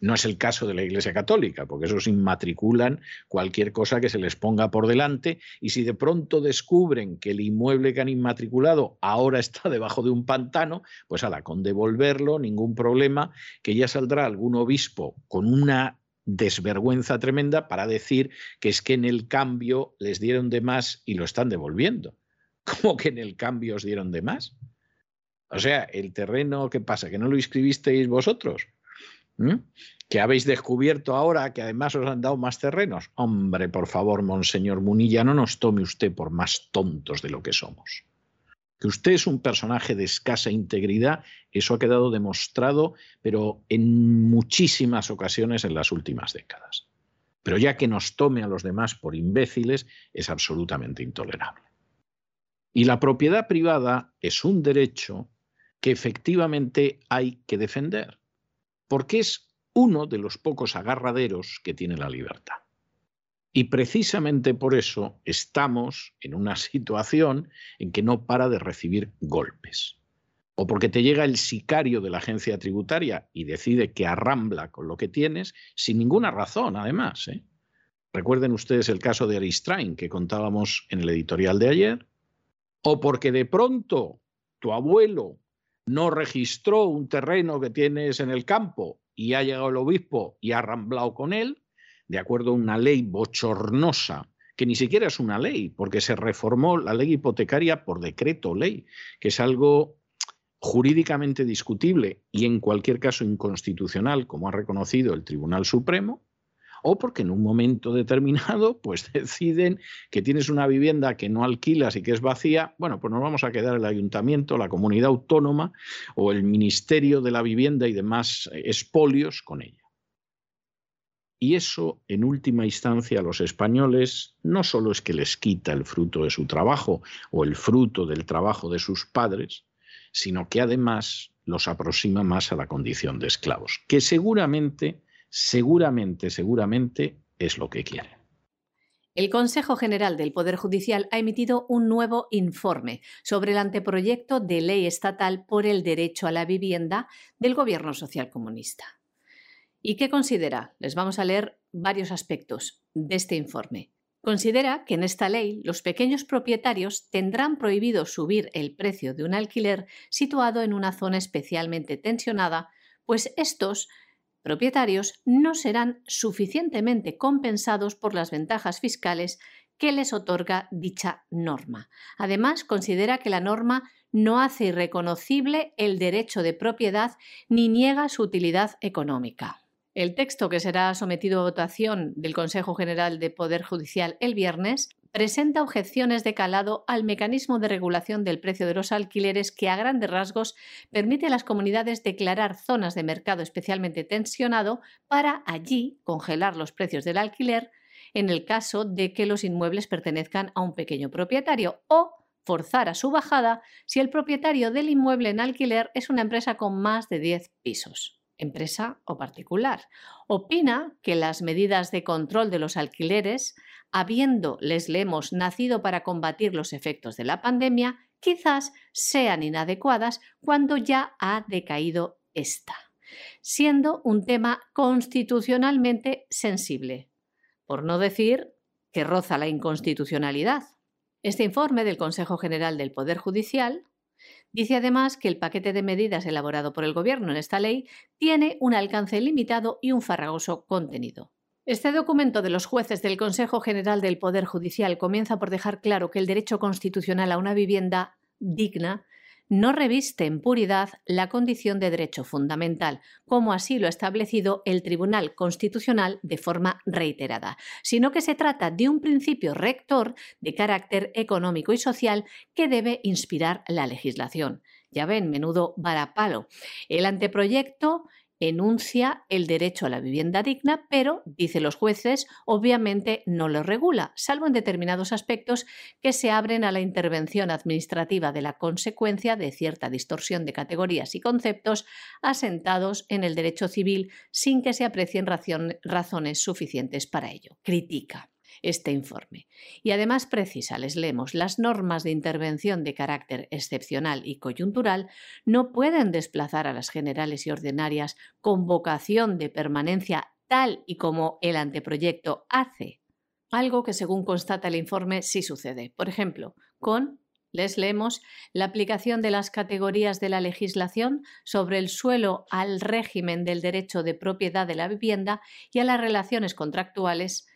No es el caso de la Iglesia Católica, porque esos inmatriculan cualquier cosa que se les ponga por delante y si de pronto descubren que el inmueble que han inmatriculado ahora está <laughs> debajo de un pantano, pues ala, con devolverlo, ningún problema, que ya saldrá algún obispo con una desvergüenza tremenda para decir que es que en el cambio les dieron de más y lo están devolviendo. <laughs> ¿Cómo que en el cambio os dieron de más? O sea, el terreno, ¿qué pasa? ¿Que no lo inscribisteis vosotros? ¿Mm? que habéis descubierto ahora que además os han dado más terrenos. Hombre, por favor, monseñor Munilla, no nos tome usted por más tontos de lo que somos. Que usted es un personaje de escasa integridad, eso ha quedado demostrado, pero en muchísimas ocasiones en las últimas décadas. Pero ya que nos tome a los demás por imbéciles es absolutamente intolerable. Y la propiedad privada es un derecho que efectivamente hay que defender porque es uno de los pocos agarraderos que tiene la libertad. Y precisamente por eso estamos en una <laughs> situación en que no para de recibir golpes. O porque te llega el sicario de la agencia tributaria y decide que arrambla con lo que tienes, sin ninguna razón, además. ¿eh? Recuerden ustedes el caso de Aristrain que contábamos en el editorial de ayer. O porque de pronto tu abuelo no registró un terreno que tienes en el campo y ha llegado el obispo y ha ramblado con él, de acuerdo a una ley bochornosa, que ni siquiera es una ley, porque se reformó la ley hipotecaria por decreto ley, que es algo jurídicamente discutible y en cualquier caso inconstitucional, como ha reconocido el Tribunal Supremo, o porque en un momento determinado <laughs> pues deciden que tienes una vivienda que no alquilas y que es vacía, bueno, pues nos vamos a quedar el ayuntamiento, la comunidad autónoma o el Ministerio de la Vivienda y demás espolios con ella. Y eso, en última instancia, a los españoles no solo es que les quita el fruto de su trabajo o el fruto del trabajo de sus padres, sino que además los aproxima más a la condición de esclavos, que seguramente seguramente, seguramente es lo que quiere. El Consejo General del Poder Judicial ha emitido un nuevo informe sobre el anteproyecto de ley estatal por el derecho a la vivienda del Gobierno Social Comunista. ¿Y qué considera? Les vamos a leer varios aspectos de este informe. Considera que en esta ley los pequeños propietarios tendrán prohibido subir el precio de un alquiler situado en una zona especialmente tensionada, pues estos propietarios no serán suficientemente compensados por las ventajas fiscales que les otorga dicha norma. Además, considera que la norma no hace irreconocible el derecho de propiedad ni niega su utilidad económica. El texto que será sometido a votación del Consejo General de Poder Judicial el viernes presenta objeciones de calado al mecanismo de regulación del precio de los alquileres que a grandes rasgos permite a las comunidades declarar zonas de mercado especialmente tensionado para allí congelar los precios del alquiler en el caso de que los inmuebles pertenezcan a un pequeño propietario o forzar a su bajada si el propietario del inmueble en alquiler es una empresa con más de 10 pisos empresa o particular. Opina que las medidas de control de los alquileres habiendo les leemos nacido para combatir los efectos de la pandemia, quizás sean inadecuadas cuando ya ha decaído esta, siendo un tema constitucionalmente sensible, por no decir que roza la inconstitucionalidad. Este informe del Consejo General del Poder Judicial dice además que el paquete de medidas elaborado por el Gobierno en esta ley tiene un alcance limitado y un farragoso contenido. Este documento de los jueces del Consejo General del Poder Judicial comienza por dejar claro que el derecho constitucional a una vivienda digna no reviste en puridad la condición de derecho fundamental, como así lo ha establecido el Tribunal Constitucional de forma reiterada, sino que se trata de un principio rector de carácter económico y social que debe inspirar la legislación. Ya ven, menudo varapalo. El anteproyecto enuncia el derecho a la vivienda digna, pero, dice los jueces, obviamente no lo regula, salvo en determinados aspectos que se abren a la intervención administrativa de la consecuencia de cierta distorsión de categorías y conceptos asentados en el derecho civil sin que se aprecien razones suficientes para ello. Critica. Este informe. Y además precisa, les leemos, las normas de intervención de carácter excepcional y coyuntural no pueden desplazar a las generales y ordinarias con vocación de permanencia tal y como el anteproyecto hace. Algo que según constata el informe sí sucede. Por ejemplo, con les leemos la aplicación de las categorías de la legislación sobre el suelo al régimen del derecho de propiedad de la vivienda y a las relaciones contractuales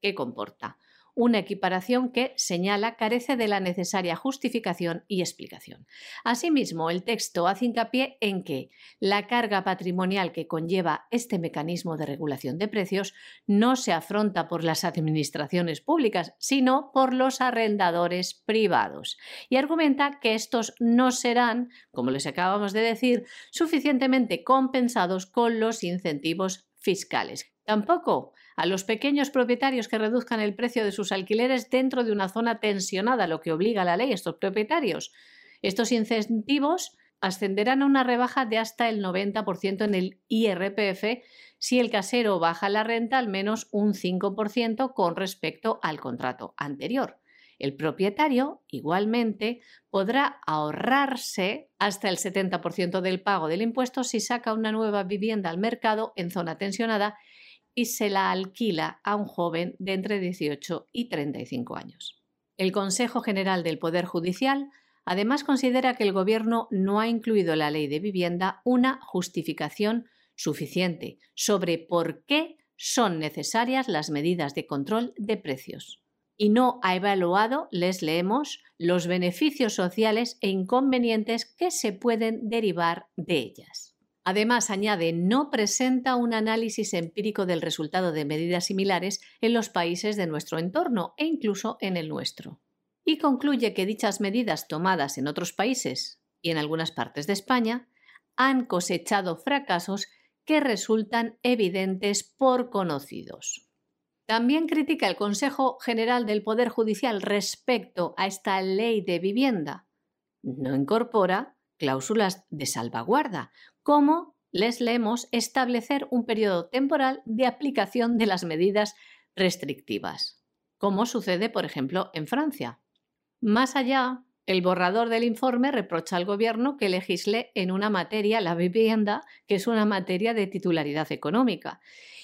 que comporta una equiparación que, señala, carece de la necesaria justificación y explicación. Asimismo, el texto hace hincapié en que la carga patrimonial que conlleva este mecanismo de regulación de precios no se afronta por las administraciones públicas, sino por los arrendadores privados, y argumenta que estos no serán, como les acabamos de decir, suficientemente compensados con los incentivos fiscales. Tampoco a los pequeños propietarios que reduzcan el precio de sus alquileres dentro de una zona tensionada, lo que obliga a la ley a estos propietarios. Estos incentivos ascenderán a una rebaja de hasta el 90% en el IRPF si el casero baja la renta al menos un 5% con respecto al contrato anterior. El propietario, igualmente, podrá ahorrarse hasta el 70% del pago del impuesto si saca una nueva vivienda al mercado en zona tensionada y se la alquila a un joven de entre 18 y 35 años. El Consejo General del Poder Judicial además considera que el Gobierno no ha incluido en la ley de vivienda una justificación suficiente sobre por qué son necesarias las medidas de control de precios y no ha evaluado, les leemos, los beneficios sociales e inconvenientes que se pueden derivar de ellas. Además, añade, no presenta un análisis empírico del resultado de medidas similares en los países de nuestro entorno e incluso en el nuestro. Y concluye que dichas medidas tomadas en otros países y en algunas partes de España han cosechado fracasos que resultan evidentes por conocidos. También critica el Consejo General del Poder Judicial respecto a esta ley de vivienda. No incorpora cláusulas de salvaguarda, como les leemos establecer un periodo temporal de aplicación de las medidas restrictivas, como sucede, por ejemplo, en Francia. Más allá, el borrador del informe reprocha al Gobierno que legisle en una materia, la vivienda, que es una materia de titularidad económica.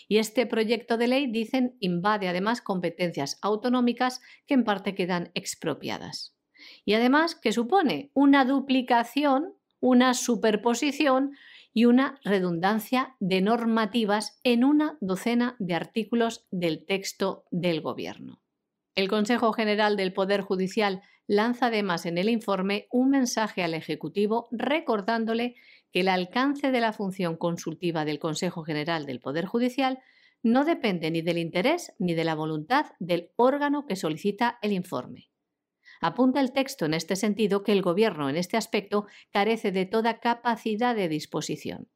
Y este proyecto de ley, dicen, invade además competencias autonómicas que en parte quedan expropiadas y además que supone una duplicación, una superposición y una redundancia de normativas en una docena de artículos del texto del Gobierno. El Consejo General del Poder Judicial lanza además en el informe un mensaje al Ejecutivo recordándole que el alcance de la función consultiva del Consejo General del Poder Judicial no depende ni del interés ni de la voluntad del órgano que solicita el informe. Apunta el texto en este sentido que el Gobierno en este aspecto carece de toda capacidad de disposición.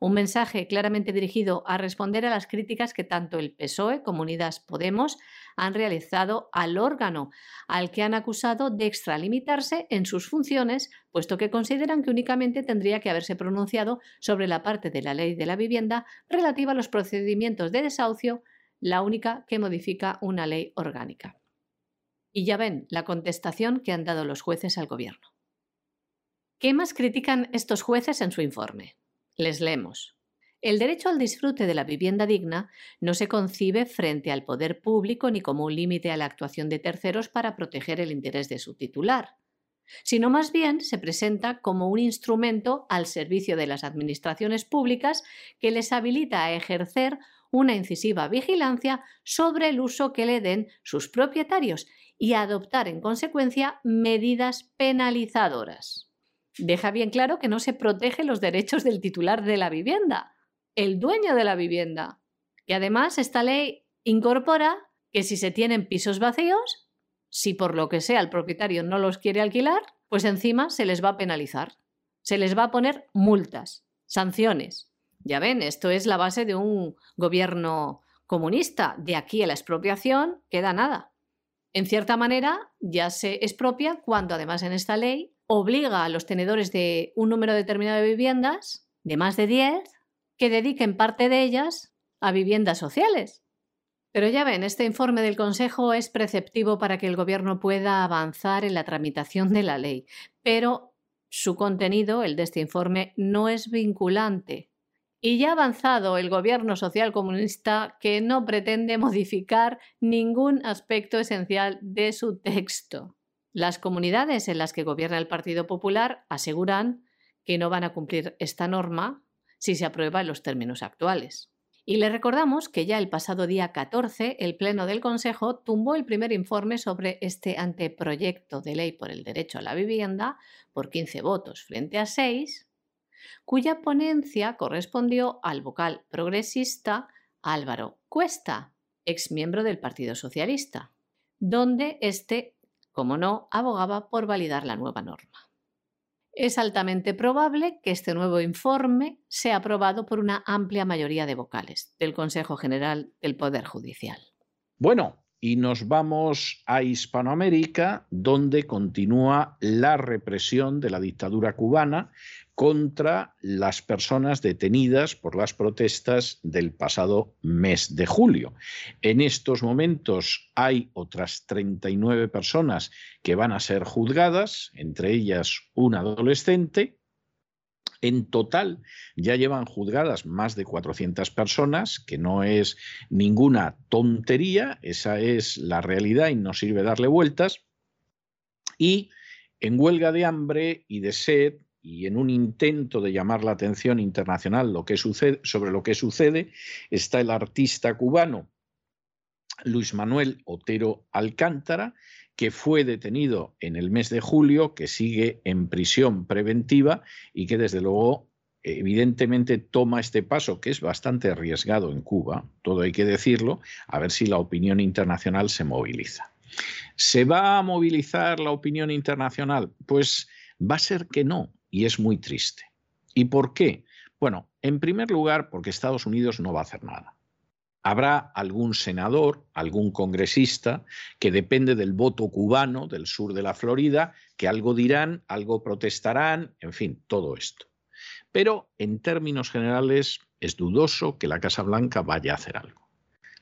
Un mensaje claramente dirigido a responder a las críticas que tanto el PSOE como Unidas Podemos han realizado al órgano, al que han acusado de extralimitarse en sus funciones, puesto que consideran que únicamente tendría que haberse pronunciado sobre la parte de la ley de la vivienda relativa a los procedimientos de desahucio, la única que modifica una ley orgánica. Y ya ven la contestación que han dado los jueces al gobierno. ¿Qué más critican estos jueces en su informe? Les leemos. El derecho al disfrute de la vivienda digna no se concibe frente al poder público ni como un límite a la actuación de terceros para proteger el interés de su titular, sino más bien se presenta como un instrumento al servicio de las administraciones públicas que les habilita a ejercer una incisiva vigilancia sobre el uso que le den sus propietarios y adoptar en consecuencia medidas penalizadoras. Deja bien claro que no se protege los derechos del titular de la vivienda, el dueño de la vivienda. Y además esta ley incorpora que si se tienen pisos vacíos, si por lo que sea el propietario no los quiere alquilar, pues encima se les va a penalizar. Se les va a poner multas, sanciones. Ya ven, esto es la base de un gobierno comunista. De aquí a la expropiación queda nada. En cierta manera, ya se expropia cuando además en esta ley obliga a los tenedores de un número determinado de viviendas, de más de 10, que dediquen parte de ellas a viviendas sociales. Pero ya ven, este informe del Consejo es preceptivo para que el Gobierno pueda avanzar en la tramitación de la ley, pero su contenido, el de este informe, no es vinculante. Y ya ha avanzado el Gobierno social comunista que no pretende <laughs> modificar ningún aspecto esencial de su texto. Las comunidades en las que gobierna el Partido Popular aseguran que no van a cumplir esta norma si se aprueba en los términos actuales. Y le recordamos que ya el pasado día 14 el Pleno del Consejo tumbó el primer informe sobre este anteproyecto de ley por el derecho a la vivienda por 15 votos frente a 6, cuya ponencia correspondió al vocal progresista Álvaro Cuesta, ex miembro del Partido Socialista, donde este, como no, abogaba por validar la nueva norma es altamente probable que este nuevo informe sea aprobado por una amplia mayoría de vocales del Consejo General del Poder Judicial. Bueno, y nos vamos a Hispanoamérica, donde continúa la represión de la dictadura cubana contra las personas detenidas por las protestas del pasado mes de julio. En estos momentos hay otras 39 personas que van a ser juzgadas, entre ellas un adolescente. En total ya llevan juzgadas más de 400 personas, que no es ninguna tontería, esa es la realidad y no sirve darle vueltas. Y en huelga de hambre y de sed y en un intento de llamar la atención internacional sobre lo que sucede, está el artista cubano Luis Manuel Otero Alcántara, que fue detenido en el mes de julio, que sigue en prisión preventiva y que desde luego evidentemente toma este paso, que es bastante arriesgado en Cuba, todo hay que decirlo, a ver si la opinión internacional se moviliza. ¿Se va a movilizar la opinión internacional? Pues va a ser que no, y es muy triste. ¿Y por qué? Bueno, en primer lugar, porque Estados Unidos no va a hacer nada. Habrá algún senador, algún congresista, que depende del voto cubano del sur de la Florida, que algo dirán, algo protestarán, en fin, todo esto. Pero en términos generales es dudoso que la Casa Blanca vaya a hacer algo.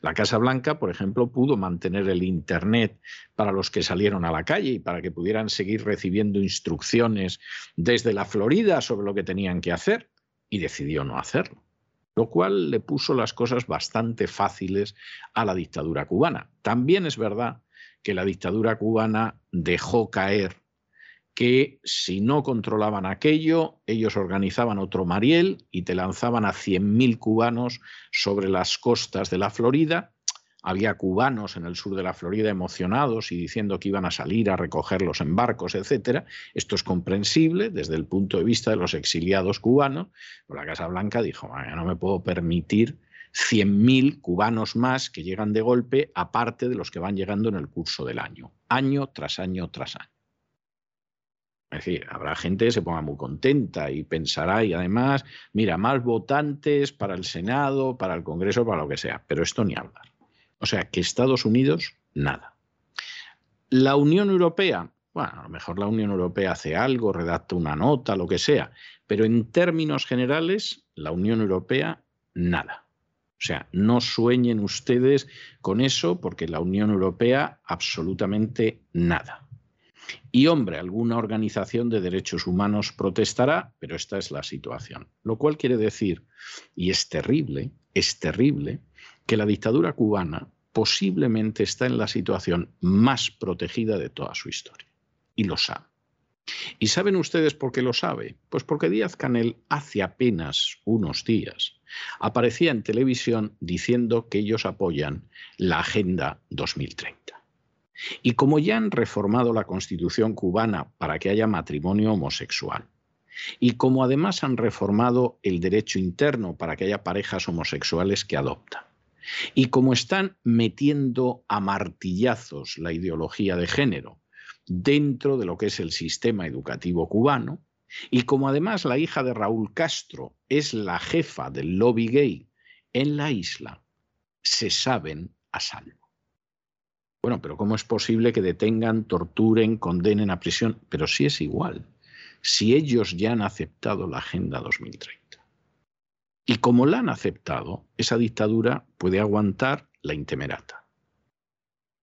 La Casa Blanca, por ejemplo, pudo mantener el Internet para los que salieron a la calle y para que pudieran seguir recibiendo instrucciones desde la Florida sobre lo que tenían que hacer y decidió no hacerlo, lo cual le puso las cosas bastante fáciles a la dictadura cubana. También es verdad que la dictadura cubana dejó caer que si no controlaban aquello, ellos organizaban otro Mariel y te lanzaban a 100.000 cubanos sobre las costas de la Florida. Había cubanos en el sur de la Florida emocionados y diciendo que iban a salir a recogerlos en barcos, etc. Esto es comprensible desde el punto de vista de los exiliados cubanos. Pero la Casa Blanca dijo, no me puedo permitir 100.000 cubanos más que llegan de golpe, aparte de los que van llegando en el curso del año, año tras año tras año. Es decir, habrá gente que se ponga muy contenta y pensará, y además, mira, más votantes para el Senado, para el Congreso, para lo que sea, pero esto ni hablar. O sea, que Estados Unidos, nada. La Unión Europea, bueno, a lo mejor la Unión Europea hace algo, redacta una nota, lo que sea, pero en términos generales, la Unión Europea, nada. O sea, no sueñen ustedes con eso porque la Unión Europea absolutamente nada. Y hombre, alguna organización de derechos humanos protestará, pero esta es la situación. Lo cual quiere decir, y es terrible, es terrible, que la dictadura cubana posiblemente está en la situación más protegida de toda su historia. Y lo sabe. ¿Y saben ustedes por qué lo sabe? Pues porque Díaz Canel hace apenas unos días aparecía en televisión diciendo que ellos apoyan la Agenda 2030. Y como ya han reformado la constitución cubana para que haya matrimonio homosexual, y como además han reformado el derecho interno para que haya parejas homosexuales que adoptan, y como están metiendo a martillazos la ideología de género dentro de lo que es el sistema educativo cubano, y como además la hija de Raúl Castro es la jefa del lobby gay en la isla, se saben a salvo. Bueno, pero ¿cómo es posible que detengan, torturen, condenen a prisión? Pero sí es igual, si ellos ya han aceptado la Agenda 2030. Y como la han aceptado, esa dictadura puede aguantar la intemerata.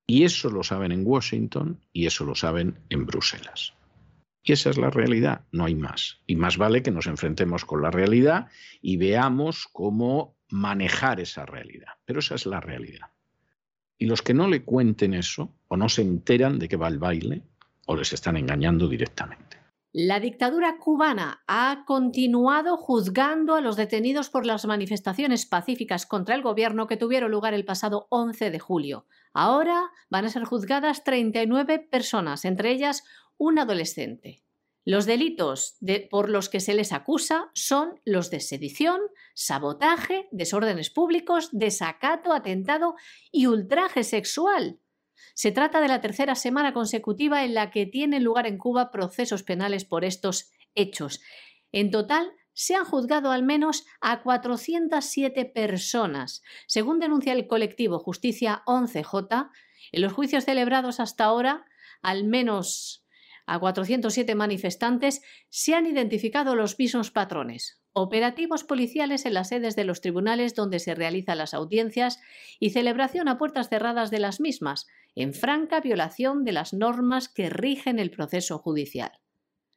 Y eso lo saben en Washington y eso lo saben en Bruselas. Y esa es la realidad, no hay más. Y más vale que nos enfrentemos con la realidad y veamos cómo manejar esa realidad. Pero esa es la realidad. Y los que no le cuenten eso o no se enteran de que va el baile o les están engañando directamente. La dictadura cubana ha continuado juzgando a los detenidos por las manifestaciones pacíficas contra el gobierno que tuvieron lugar el pasado 11 de julio. Ahora van a ser juzgadas 39 personas, entre ellas un adolescente. Los delitos por los que se les acusa son los de sedición, sabotaje, desórdenes públicos, desacato, atentado y ultraje sexual. Se trata de la tercera semana consecutiva en la que tienen lugar en Cuba procesos penales por estos hechos. En total, se han juzgado al menos a 407 personas. Según denuncia el colectivo Justicia 11J, en los juicios celebrados hasta ahora, al menos a 407 manifestantes, se han identificado los mismos patrones. Operativos policiales en las sedes de los tribunales donde se realizan las audiencias y celebración a puertas cerradas de las mismas, en franca violación de las normas que rigen el proceso judicial.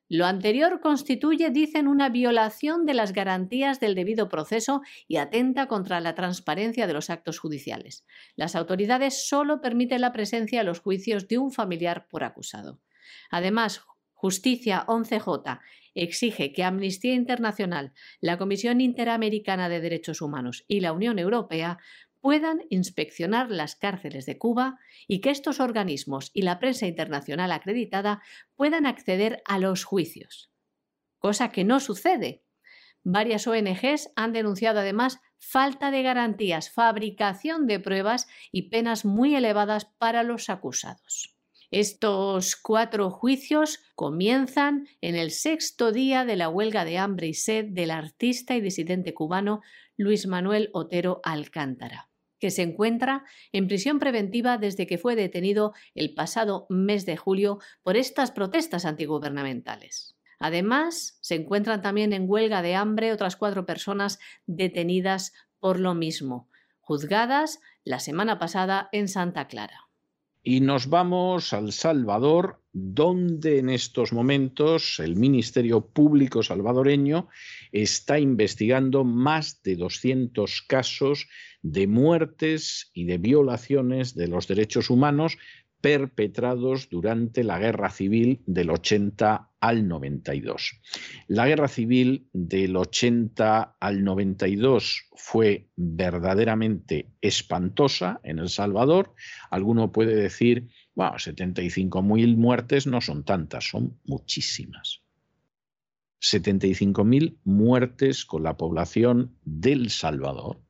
Lo anterior constituye, dicen, una violación de las garantías del debido proceso y atenta contra la transparencia de los actos judiciales. Las autoridades solo permiten la presencia en los juicios de un familiar por acusado. Además, Justicia 11J exige que Amnistía Internacional, la Comisión Interamericana de Derechos Humanos y la Unión Europea puedan inspeccionar las cárceles de Cuba y que estos organismos y la prensa internacional acreditada puedan acceder a los juicios. Cosa que no sucede. Varias ONGs han denunciado además falta de garantías, fabricación de pruebas y penas muy elevadas para los acusados. Estos cuatro juicios comienzan en el sexto día de la huelga de hambre y sed del artista y disidente cubano Luis Manuel Otero Alcántara que se encuentra en prisión preventiva desde que fue detenido el pasado mes de julio por estas protestas antigubernamentales. Además, se encuentran también en huelga de hambre otras cuatro personas detenidas por lo mismo, juzgadas la semana pasada en Santa Clara. Y nos vamos al Salvador, donde en estos momentos el Ministerio Público salvadoreño está investigando más de 200 casos de muertes y de violaciones de los derechos humanos perpetrados durante la guerra civil del 80 al 92. La guerra civil del 80 al 92 fue verdaderamente espantosa en El Salvador. Alguno puede decir, bueno, 75.000 muertes no son tantas, son muchísimas. 75.000 muertes con la población del Salvador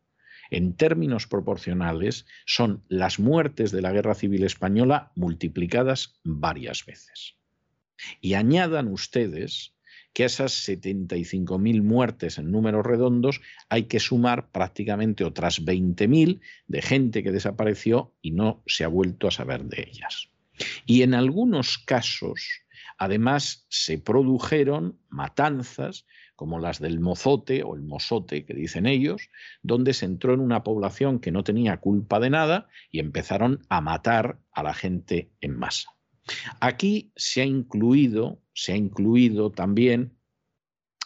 en términos proporcionales, son las muertes de la Guerra Civil Española multiplicadas varias veces. Y añadan ustedes que a esas 75.000 muertes en números redondos hay que sumar prácticamente otras 20.000 de gente que desapareció y no se ha vuelto a saber de ellas. Y en algunos casos, además, se produjeron matanzas como las del mozote o el mozote que dicen ellos, donde se entró en una población que no tenía culpa de nada y empezaron a matar a la gente en masa. Aquí se ha incluido, se ha incluido también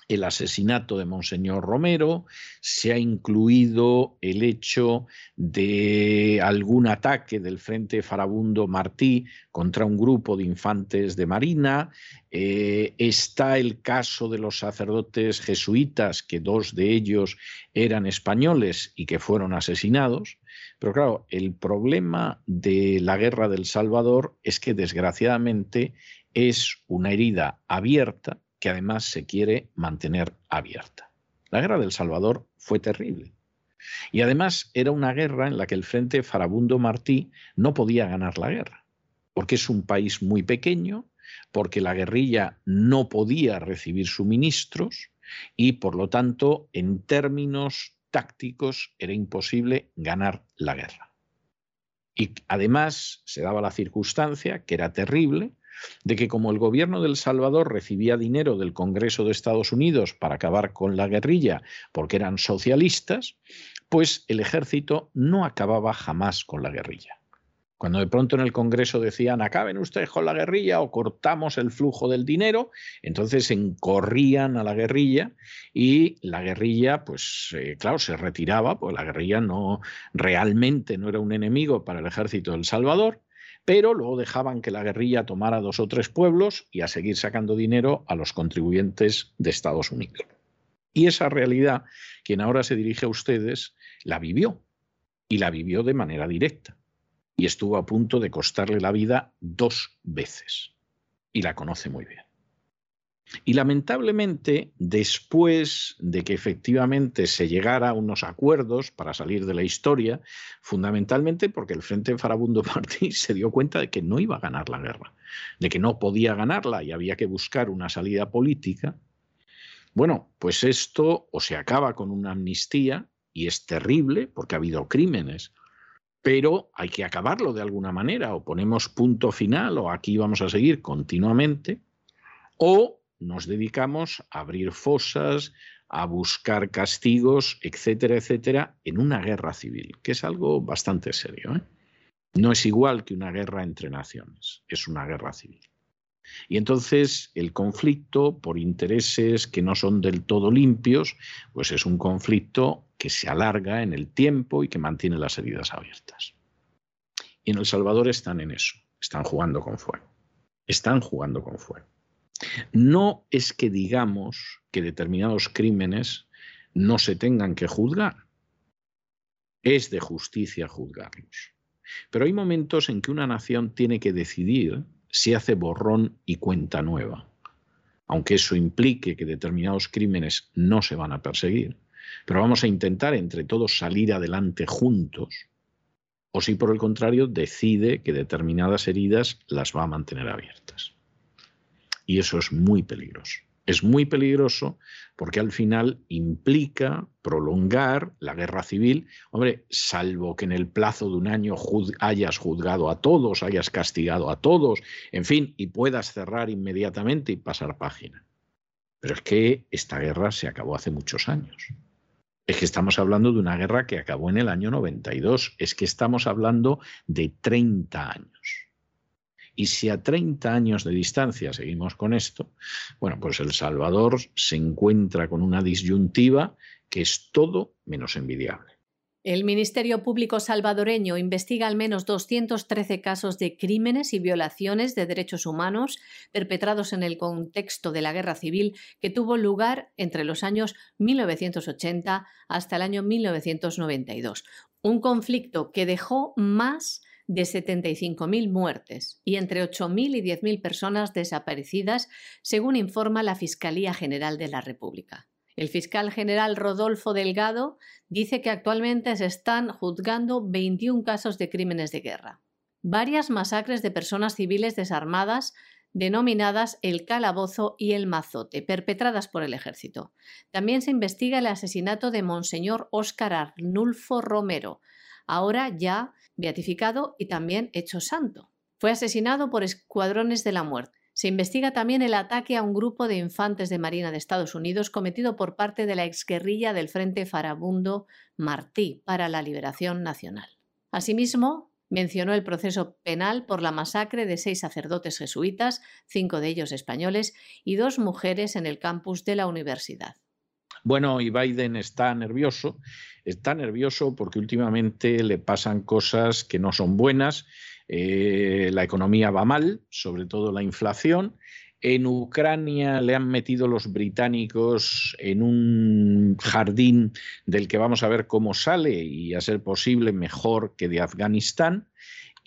el asesinato de Monseñor Romero, se ha incluido el hecho de algún ataque del Frente Farabundo Martí contra un grupo de infantes de Marina, eh, está el caso de los sacerdotes jesuitas, que dos de ellos eran españoles y que fueron asesinados. Pero claro, el problema de la guerra del Salvador es que desgraciadamente es una herida abierta que además se quiere mantener abierta. La guerra del Salvador fue terrible. Y además era una guerra en la que el Frente Farabundo Martí no podía ganar la guerra, porque es un país muy pequeño, porque la guerrilla no podía recibir suministros y por lo tanto en términos tácticos era imposible ganar la guerra. Y además se daba la circunstancia, que era terrible, de que como el gobierno del Salvador recibía dinero del Congreso de Estados Unidos para acabar con la guerrilla porque eran socialistas, pues el ejército no acababa jamás con la guerrilla. Cuando de pronto en el Congreso decían, acaben ustedes con la guerrilla o cortamos el flujo del dinero, entonces encorrían a la guerrilla y la guerrilla, pues eh, claro, se retiraba, pues la guerrilla no realmente no era un enemigo para el ejército del Salvador, pero luego dejaban que la guerrilla tomara dos o tres pueblos y a seguir sacando dinero a los contribuyentes de Estados Unidos. Y esa realidad, quien ahora se dirige a ustedes, la vivió y la vivió de manera directa y estuvo a punto de costarle la vida dos veces. Y la conoce muy bien. Y lamentablemente, después de que efectivamente se llegara a unos acuerdos para salir de la historia, fundamentalmente porque el Frente Farabundo <laughs> Martí se dio cuenta de que no iba a ganar la guerra, de que no podía ganarla y había que buscar una salida política, bueno, pues esto o se acaba con una amnistía, y es terrible porque ha habido crímenes pero hay que acabarlo de alguna manera, o ponemos punto final, o aquí vamos a seguir continuamente, o nos dedicamos a abrir fosas, a buscar castigos, etcétera, etcétera, en una guerra civil, que es algo bastante serio. ¿eh? No es igual que una guerra entre naciones, es una guerra civil. Y entonces el conflicto, por intereses que no son del todo limpios, pues es un conflicto que se alarga en el tiempo y que mantiene las heridas abiertas. Y en El Salvador están en eso, están jugando con fuego. Están jugando con fuego. No es que digamos que determinados crímenes no se tengan que juzgar. Es de justicia juzgarlos. Pero hay momentos en que una nación tiene que decidir se hace borrón y cuenta nueva, aunque eso implique que determinados crímenes no se van a perseguir. Pero vamos a intentar entre todos salir adelante juntos, o si por el contrario decide que determinadas heridas las va a mantener abiertas. Y eso es muy peligroso. Es muy peligroso porque al final implica prolongar la guerra civil. Hombre, salvo que en el plazo de un año hayas juzgado a todos, hayas castigado a todos, en fin, y puedas cerrar inmediatamente y pasar página. Pero es que esta guerra se acabó hace muchos años. Es que estamos hablando de una guerra que acabó en el año 92. Es que estamos hablando de 30 años. Y si a 30 años de distancia seguimos con esto, bueno, pues El Salvador se encuentra con una disyuntiva que es todo menos envidiable. El Ministerio Público salvadoreño investiga al menos 213 casos de crímenes y violaciones de derechos humanos perpetrados en el contexto de la guerra civil que tuvo lugar entre los años 1980 hasta el año 1992. Un conflicto que dejó más de 75.000 muertes y entre 8.000 y 10.000 personas desaparecidas, según informa la Fiscalía General de la República. El fiscal general Rodolfo Delgado dice que actualmente se están juzgando 21 casos de crímenes de guerra. Varias masacres de personas civiles desarmadas denominadas el calabozo y el mazote, perpetradas por el ejército. También se investiga el asesinato de Monseñor Óscar Arnulfo Romero, ahora ya beatificado y también hecho santo. Fue asesinado por escuadrones de la muerte. Se investiga también el ataque a un grupo de infantes de Marina de Estados Unidos cometido por parte de la exguerrilla del Frente Farabundo Martí para la Liberación Nacional. Asimismo, mencionó el proceso penal por la masacre de seis sacerdotes jesuitas, cinco de ellos españoles, y dos mujeres en el campus de la universidad. Bueno, y Biden está nervioso, está nervioso porque últimamente le pasan cosas que no son buenas, eh, la economía va mal, sobre todo la inflación, en Ucrania le han metido los británicos en un jardín del que vamos a ver cómo sale y a ser posible mejor que de Afganistán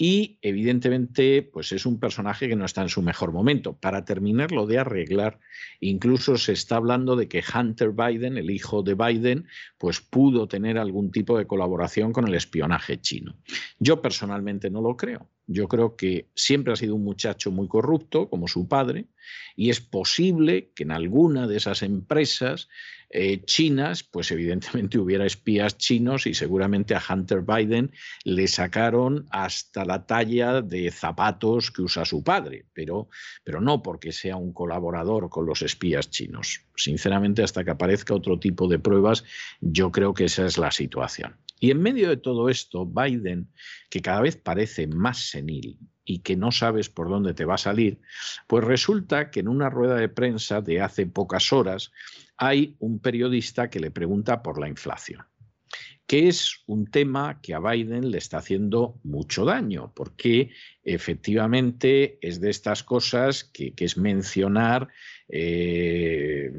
y evidentemente pues es un personaje que no está en su mejor momento. Para terminarlo de arreglar, incluso se está hablando de que Hunter Biden, el hijo de Biden, pues pudo tener algún tipo de colaboración con el espionaje chino. Yo personalmente no lo creo. Yo creo que siempre ha sido un muchacho muy corrupto, como su padre, y es posible que en alguna de esas empresas eh, chinas, pues evidentemente <laughs> hubiera espías chinos y seguramente a Hunter Biden le sacaron hasta la talla de zapatos que usa su padre, pero, pero no porque sea un colaborador con los espías chinos. Sinceramente, hasta que aparezca otro tipo de pruebas, yo creo que esa es la situación. Y en medio de todo esto, Biden, que cada vez parece más senil y que no sabes por dónde te va a salir, pues resulta que en una rueda de prensa de hace pocas horas hay un periodista que le pregunta por la inflación que es un tema que a Biden le está haciendo mucho daño, porque efectivamente es de estas cosas que, es mencionar eh,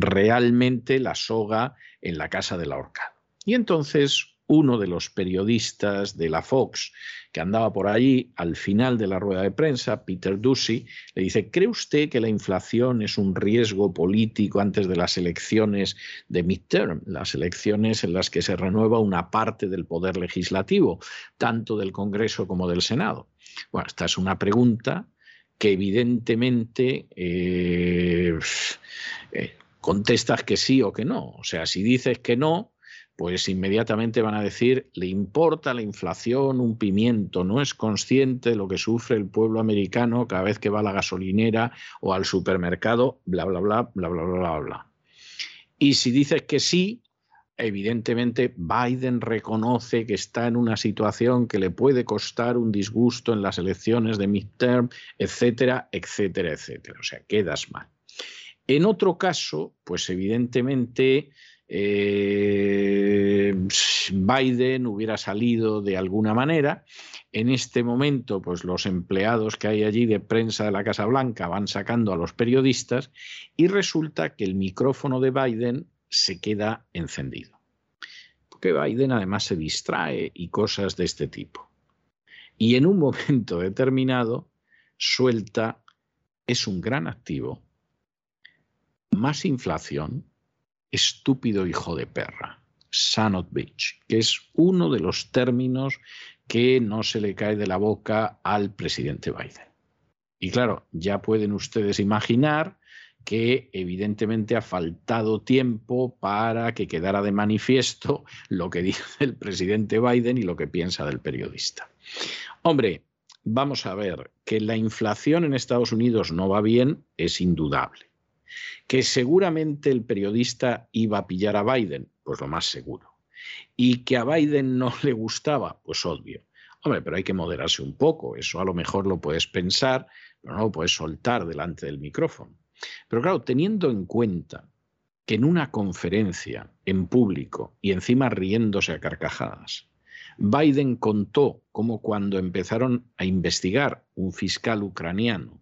realmente la soga en la casa del ahorcado. Y entonces uno de los periodistas de la Fox que andaba por allí al final de la rueda de prensa, Peter Ducey, le dice, ¿cree usted que la inflación es un riesgo político antes de las elecciones de midterm, las elecciones en las que se renueva una parte del poder legislativo, tanto del Congreso como del Senado? Bueno, esta es una pregunta que evidentemente eh, eh, contestas que sí o que no. O sea, si dices que no, pues inmediatamente van a decir, le importa la inflación un pimiento, no es consciente de lo que sufre el pueblo americano cada vez que va a la gasolinera o al supermercado, bla, bla, bla, bla, bla, bla, bla. Y si dices que sí, evidentemente Biden reconoce que está en una situación que le puede costar un disgusto en las elecciones de midterm, etcétera, etcétera, etcétera. O sea, quedas mal. En otro caso, pues evidentemente eh, Biden hubiera salido de alguna manera. En este momento, pues los empleados que hay allí de prensa de la Casa Blanca van sacando a los periodistas y resulta que el micrófono de Biden se queda encendido. Porque Biden además se distrae y cosas de este tipo. Y en un momento determinado suelta, es un gran activo, más inflación, estúpido hijo de perra, son of bitch, que es uno de los términos que no se le cae de la boca al presidente Biden. Y claro, ya pueden ustedes imaginar que evidentemente ha faltado tiempo para que quedara de manifiesto lo que dice el presidente Biden y lo que piensa del periodista. Hombre, vamos a ver, que la inflación en Estados Unidos no va bien es indudable. Que seguramente el periodista iba a pillar a Biden, pues lo más seguro. Y que a Biden no <laughs> le gustaba, pues obvio. Hombre, pero hay que moderarse un poco, eso a lo mejor lo puedes pensar, pero no lo puedes soltar delante del micrófono. Pero claro, teniendo en cuenta que en una conferencia en público y encima riéndose a carcajadas, Biden contó cómo cuando empezaron a investigar un fiscal ucraniano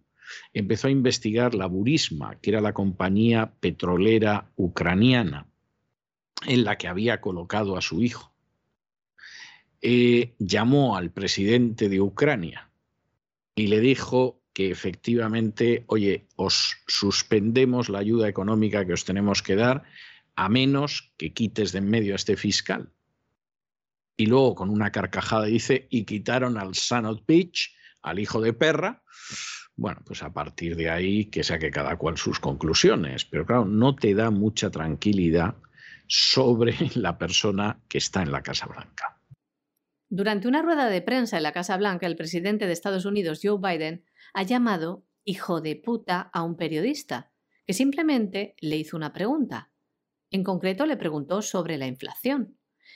empezó a investigar la Burisma, que era la compañía petrolera ucraniana en la que había colocado a su hijo. Eh, llamó al presidente de Ucrania y le dijo que efectivamente, oye, os suspendemos la ayuda económica que os tenemos que dar a menos que quites de en medio a este fiscal. Y luego con una carcajada dice, y quitaron al son of bitch, al hijo de perra, bueno, pues a partir de ahí que saque cada cual sus conclusiones, pero claro, no te da mucha tranquilidad sobre <laughs> la persona que está en la Casa Blanca. Durante una rueda de prensa en la Casa Blanca, el presidente de Estados Unidos, Joe Biden, ha llamado hijo de puta a un periodista, que simplemente le hizo una pregunta. En concreto le preguntó sobre la inflación.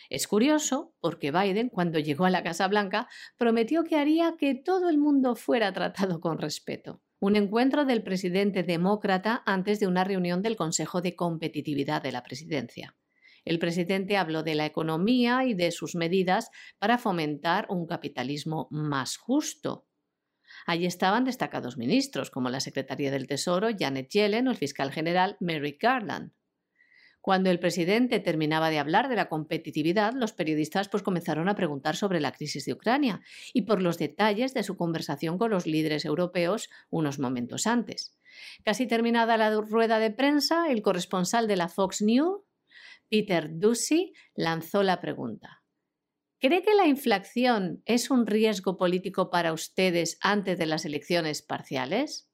Es curioso porque Biden, cuando llegó a la Casa Blanca, prometió que haría que todo el mundo fuera tratado con respeto. Un encuentro del presidente demócrata antes de una reunión del Consejo de Competitividad de la Presidencia. El presidente habló de la economía y de sus medidas para fomentar un capitalismo más justo. Allí estaban destacados ministros como la secretaria del Tesoro Janet Yellen o el fiscal general Merrick Garland. Cuando el presidente terminaba de hablar de la competitividad, los periodistas pues comenzaron a preguntar sobre la crisis de Ucrania y por los detalles de su conversación con los líderes europeos unos momentos antes. Casi terminada la rueda de prensa, el corresponsal de la Fox News, Peter Ducey, lanzó la pregunta. ¿Cree que la inflación es un riesgo político para ustedes antes de las elecciones parciales?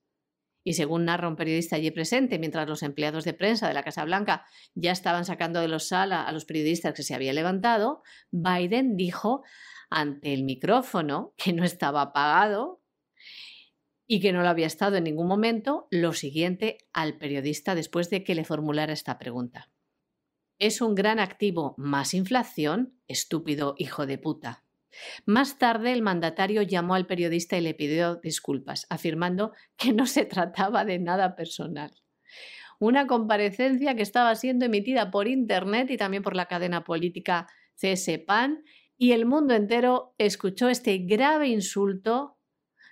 Y según narra un periodista allí presente, mientras los empleados de prensa de la Casa Blanca ya estaban sacando de los sala a los periodistas que se había levantado, Biden dijo ante el micrófono que no estaba apagado y que no lo había estado en ningún momento, lo siguiente al periodista después de que le formulara esta pregunta. Es un gran activo más inflación, estúpido hijo de puta. Más tarde, el mandatario llamó al periodista y le pidió disculpas, afirmando que no se trataba de nada personal. Una comparecencia que estaba siendo emitida por Internet y también por la cadena política CSPAN, y el mundo entero escuchó este grave insulto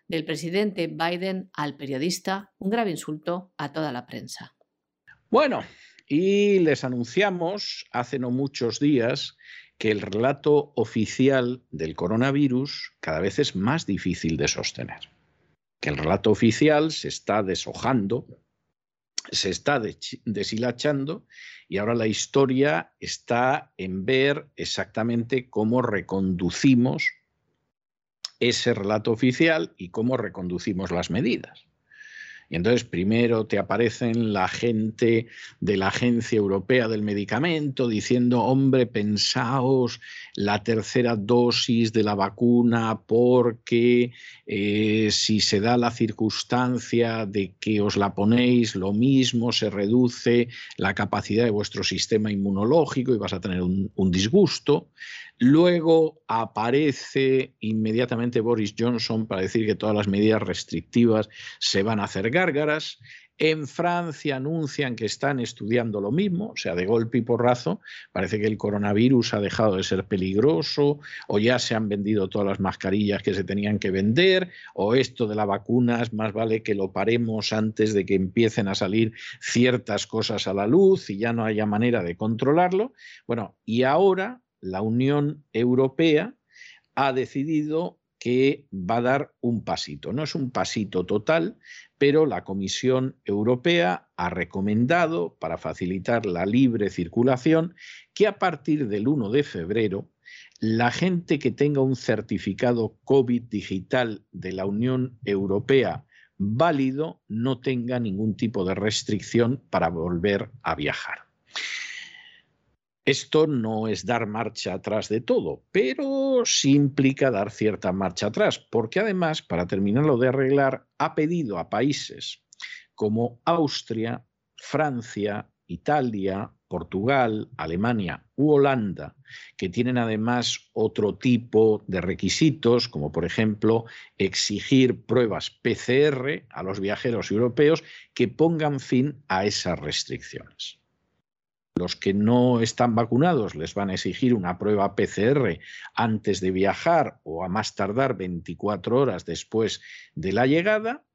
del presidente Biden al periodista, un grave insulto a toda la prensa. Bueno, y les anunciamos hace no muchos días que el relato oficial del coronavirus cada vez es más difícil de sostener. Que el relato oficial se está deshojando, se está deshilachando y ahora la historia está en ver exactamente cómo reconducimos ese relato oficial y cómo reconducimos las medidas. Y entonces primero te aparecen la gente de la Agencia Europea del Medicamento diciendo, hombre, pensaos la tercera dosis de la vacuna porque eh, si se da la circunstancia de que os la ponéis, lo mismo se reduce la capacidad de vuestro sistema inmunológico y vas a tener un, un disgusto. Luego aparece inmediatamente Boris Johnson para decir que todas las medidas restrictivas se van a hacer gárgaras. En Francia anuncian que están estudiando lo mismo, o sea, de golpe y porrazo. Parece que el coronavirus ha dejado de ser peligroso, o ya se han vendido todas las mascarillas que se tenían que vender, o esto de las vacunas, más vale que lo paremos antes de que empiecen a salir ciertas cosas a la luz y ya no haya manera de controlarlo. Bueno, y ahora la Unión Europea ha decidido que va a dar un pasito. No es un pasito total, pero la Comisión Europea ha recomendado, para facilitar la libre circulación, que a partir del 1 de febrero la gente que tenga un certificado COVID digital de la Unión Europea válido no tenga ningún tipo de restricción para volver a viajar. Esto no es dar marcha atrás de todo, pero sí implica dar cierta marcha atrás, porque además, para terminarlo de arreglar, ha pedido a países como Austria, Francia, Italia, Portugal, Alemania u Holanda, que tienen además otro tipo de requisitos, como por ejemplo exigir pruebas PCR a los viajeros europeos, que pongan fin a esas restricciones. Los que no están vacunados les van a exigir una prueba PCR antes de viajar o a más tardar 24 horas después de la llegada,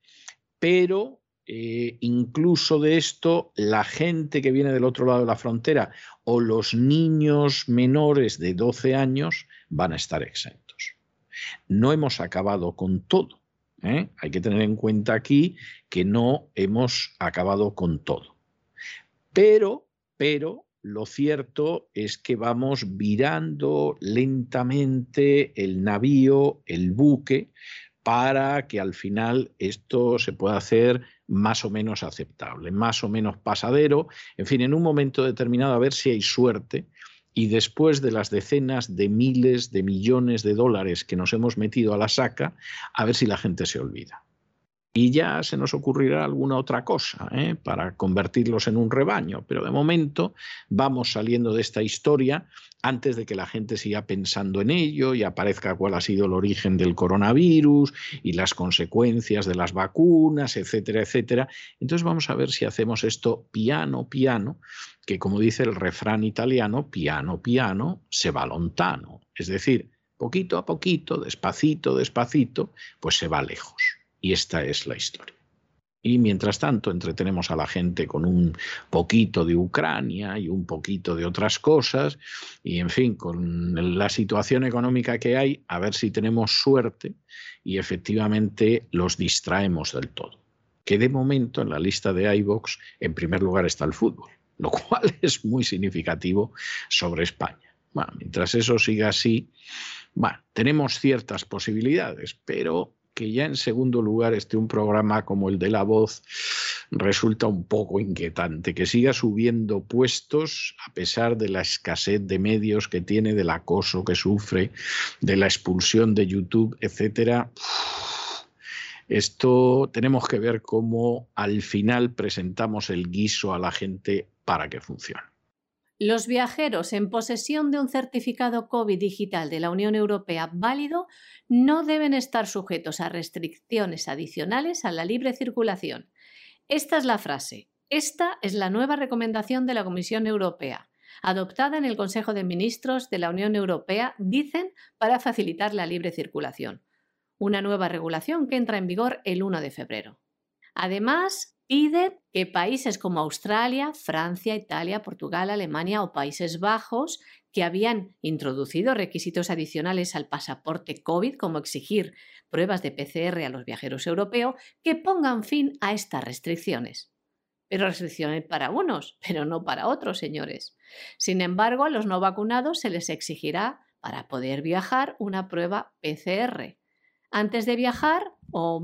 pero eh, incluso de esto, la gente que viene del otro lado de la frontera o los niños menores de 12 años van a estar exentos. No hemos acabado con todo. ¿eh? Hay que tener en cuenta aquí que no hemos acabado con todo. Pero pero lo cierto es que vamos virando lentamente el navío, el buque, para que al final esto se pueda hacer más o menos aceptable, más o menos pasadero, en fin, en un momento determinado a ver si hay suerte y después de las decenas de miles de millones de dólares que nos hemos metido a la saca, a ver si la gente se olvida y ya se nos ocurrirá alguna otra cosa ¿eh? para convertirlos en un rebaño. Pero de momento vamos saliendo de esta historia antes de que la gente siga pensando en ello y aparezca cuál ha sido el origen del coronavirus y las consecuencias de las vacunas, etcétera, etcétera. Entonces vamos a ver si hacemos esto piano, piano, que como dice el refrán italiano, piano, piano, se va lontano. Es decir, poquito a poquito, despacito, despacito, pues se va lejos. Y esta es la historia. Y mientras tanto entretenemos a la gente con un poquito de Ucrania y un poquito de otras cosas. Y en fin, con la situación económica que hay, a ver si tenemos suerte y efectivamente los distraemos del todo. Que de momento en la lista de iVox en primer lugar está el fútbol, lo cual <laughs> es muy significativo sobre España. Bueno, mientras eso siga así, bueno, tenemos ciertas posibilidades, pero que ya en segundo lugar esté un programa como el de La Voz resulta un poco inquietante. Que siga subiendo puestos a pesar de la escasez de medios que tiene, del acoso que sufre, de la expulsión de YouTube, etcétera. Esto tenemos que ver cómo al final presentamos el guiso a la gente para que funcione. Los viajeros en posesión de un certificado COVID digital de la Unión Europea válido no deben estar sujetos a restricciones adicionales a la libre circulación. Esta es la frase. Esta es la nueva recomendación de la Comisión Europea, adoptada en el Consejo de Ministros de la Unión Europea, dicen, para facilitar la libre circulación. Una nueva regulación que entra en vigor el 1 de febrero. Además, pide que países como Australia, Francia, Italia, Portugal, Alemania o Países Bajos, que habían introducido requisitos adicionales al pasaporte COVID, como exigir pruebas de PCR a los viajeros europeos, que pongan fin a estas restricciones. Pero restricciones para unos, pero no para otros, señores. Sin embargo, a los no vacunados se les exigirá, para poder viajar, una prueba PCR. Antes de viajar o,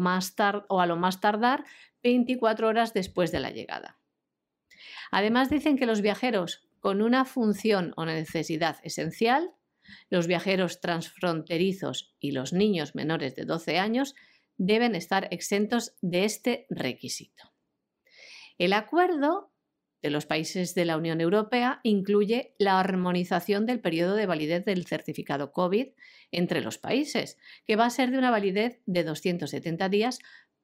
o a lo más tardar 24 horas después de la llegada. Además dicen que los viajeros con una función o necesidad esencial, los viajeros transfronterizos y los niños menores de 12 años deben estar exentos de este requisito. El acuerdo de los países de la Unión Europea incluye la armonización del periodo de validez del certificado COVID entre los países, que va a ser de una validez de 270 días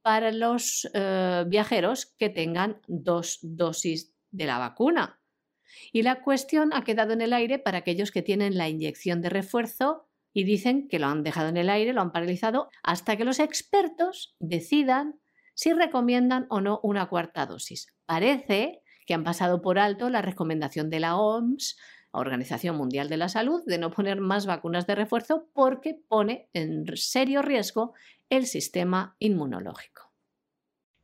para los eh, viajeros que tengan dos dosis de la vacuna. Y la cuestión ha quedado en el aire para aquellos que tienen la inyección de refuerzo y dicen que lo han dejado en el aire, lo han paralizado, hasta que los expertos decidan si recomiendan o no una cuarta dosis. Parece que han pasado por alto la recomendación de la OMS, Organización Mundial de la Salud, de no poner más vacunas de refuerzo porque pone en serio riesgo el sistema inmunológico.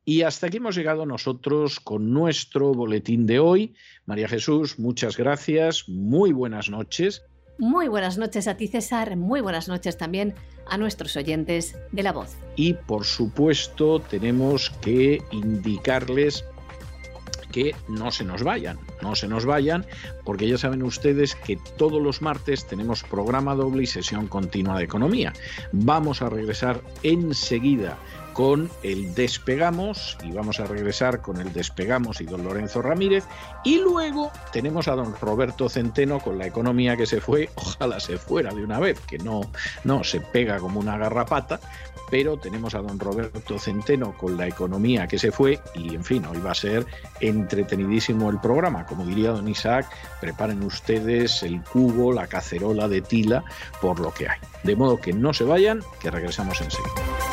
Y hasta aquí hemos llegado nosotros con nuestro boletín de hoy. María Jesús, muchas gracias, muy buenas noches. Muy buenas noches a ti, César. Muy buenas noches también a nuestros oyentes de La Voz. Y por supuesto, tenemos que indicarles que no se nos vayan, no se nos vayan, porque ya saben ustedes que todos los martes tenemos programa doble y sesión continua de economía. Vamos a regresar enseguida con el Despegamos y vamos a regresar con el Despegamos y don Lorenzo Ramírez y luego tenemos a don Roberto Centeno con la economía que se fue, <laughs> ojalá se fuera de una vez, que no, no se pega como una garrapata, pero tenemos a don Roberto Centeno con la economía que se fue y en fin, hoy va a ser entretenidísimo el programa. Como diría don Isaac, preparen ustedes el cubo, la cacerola de tila por lo que hay. De modo que no se vayan, que regresamos enseguida.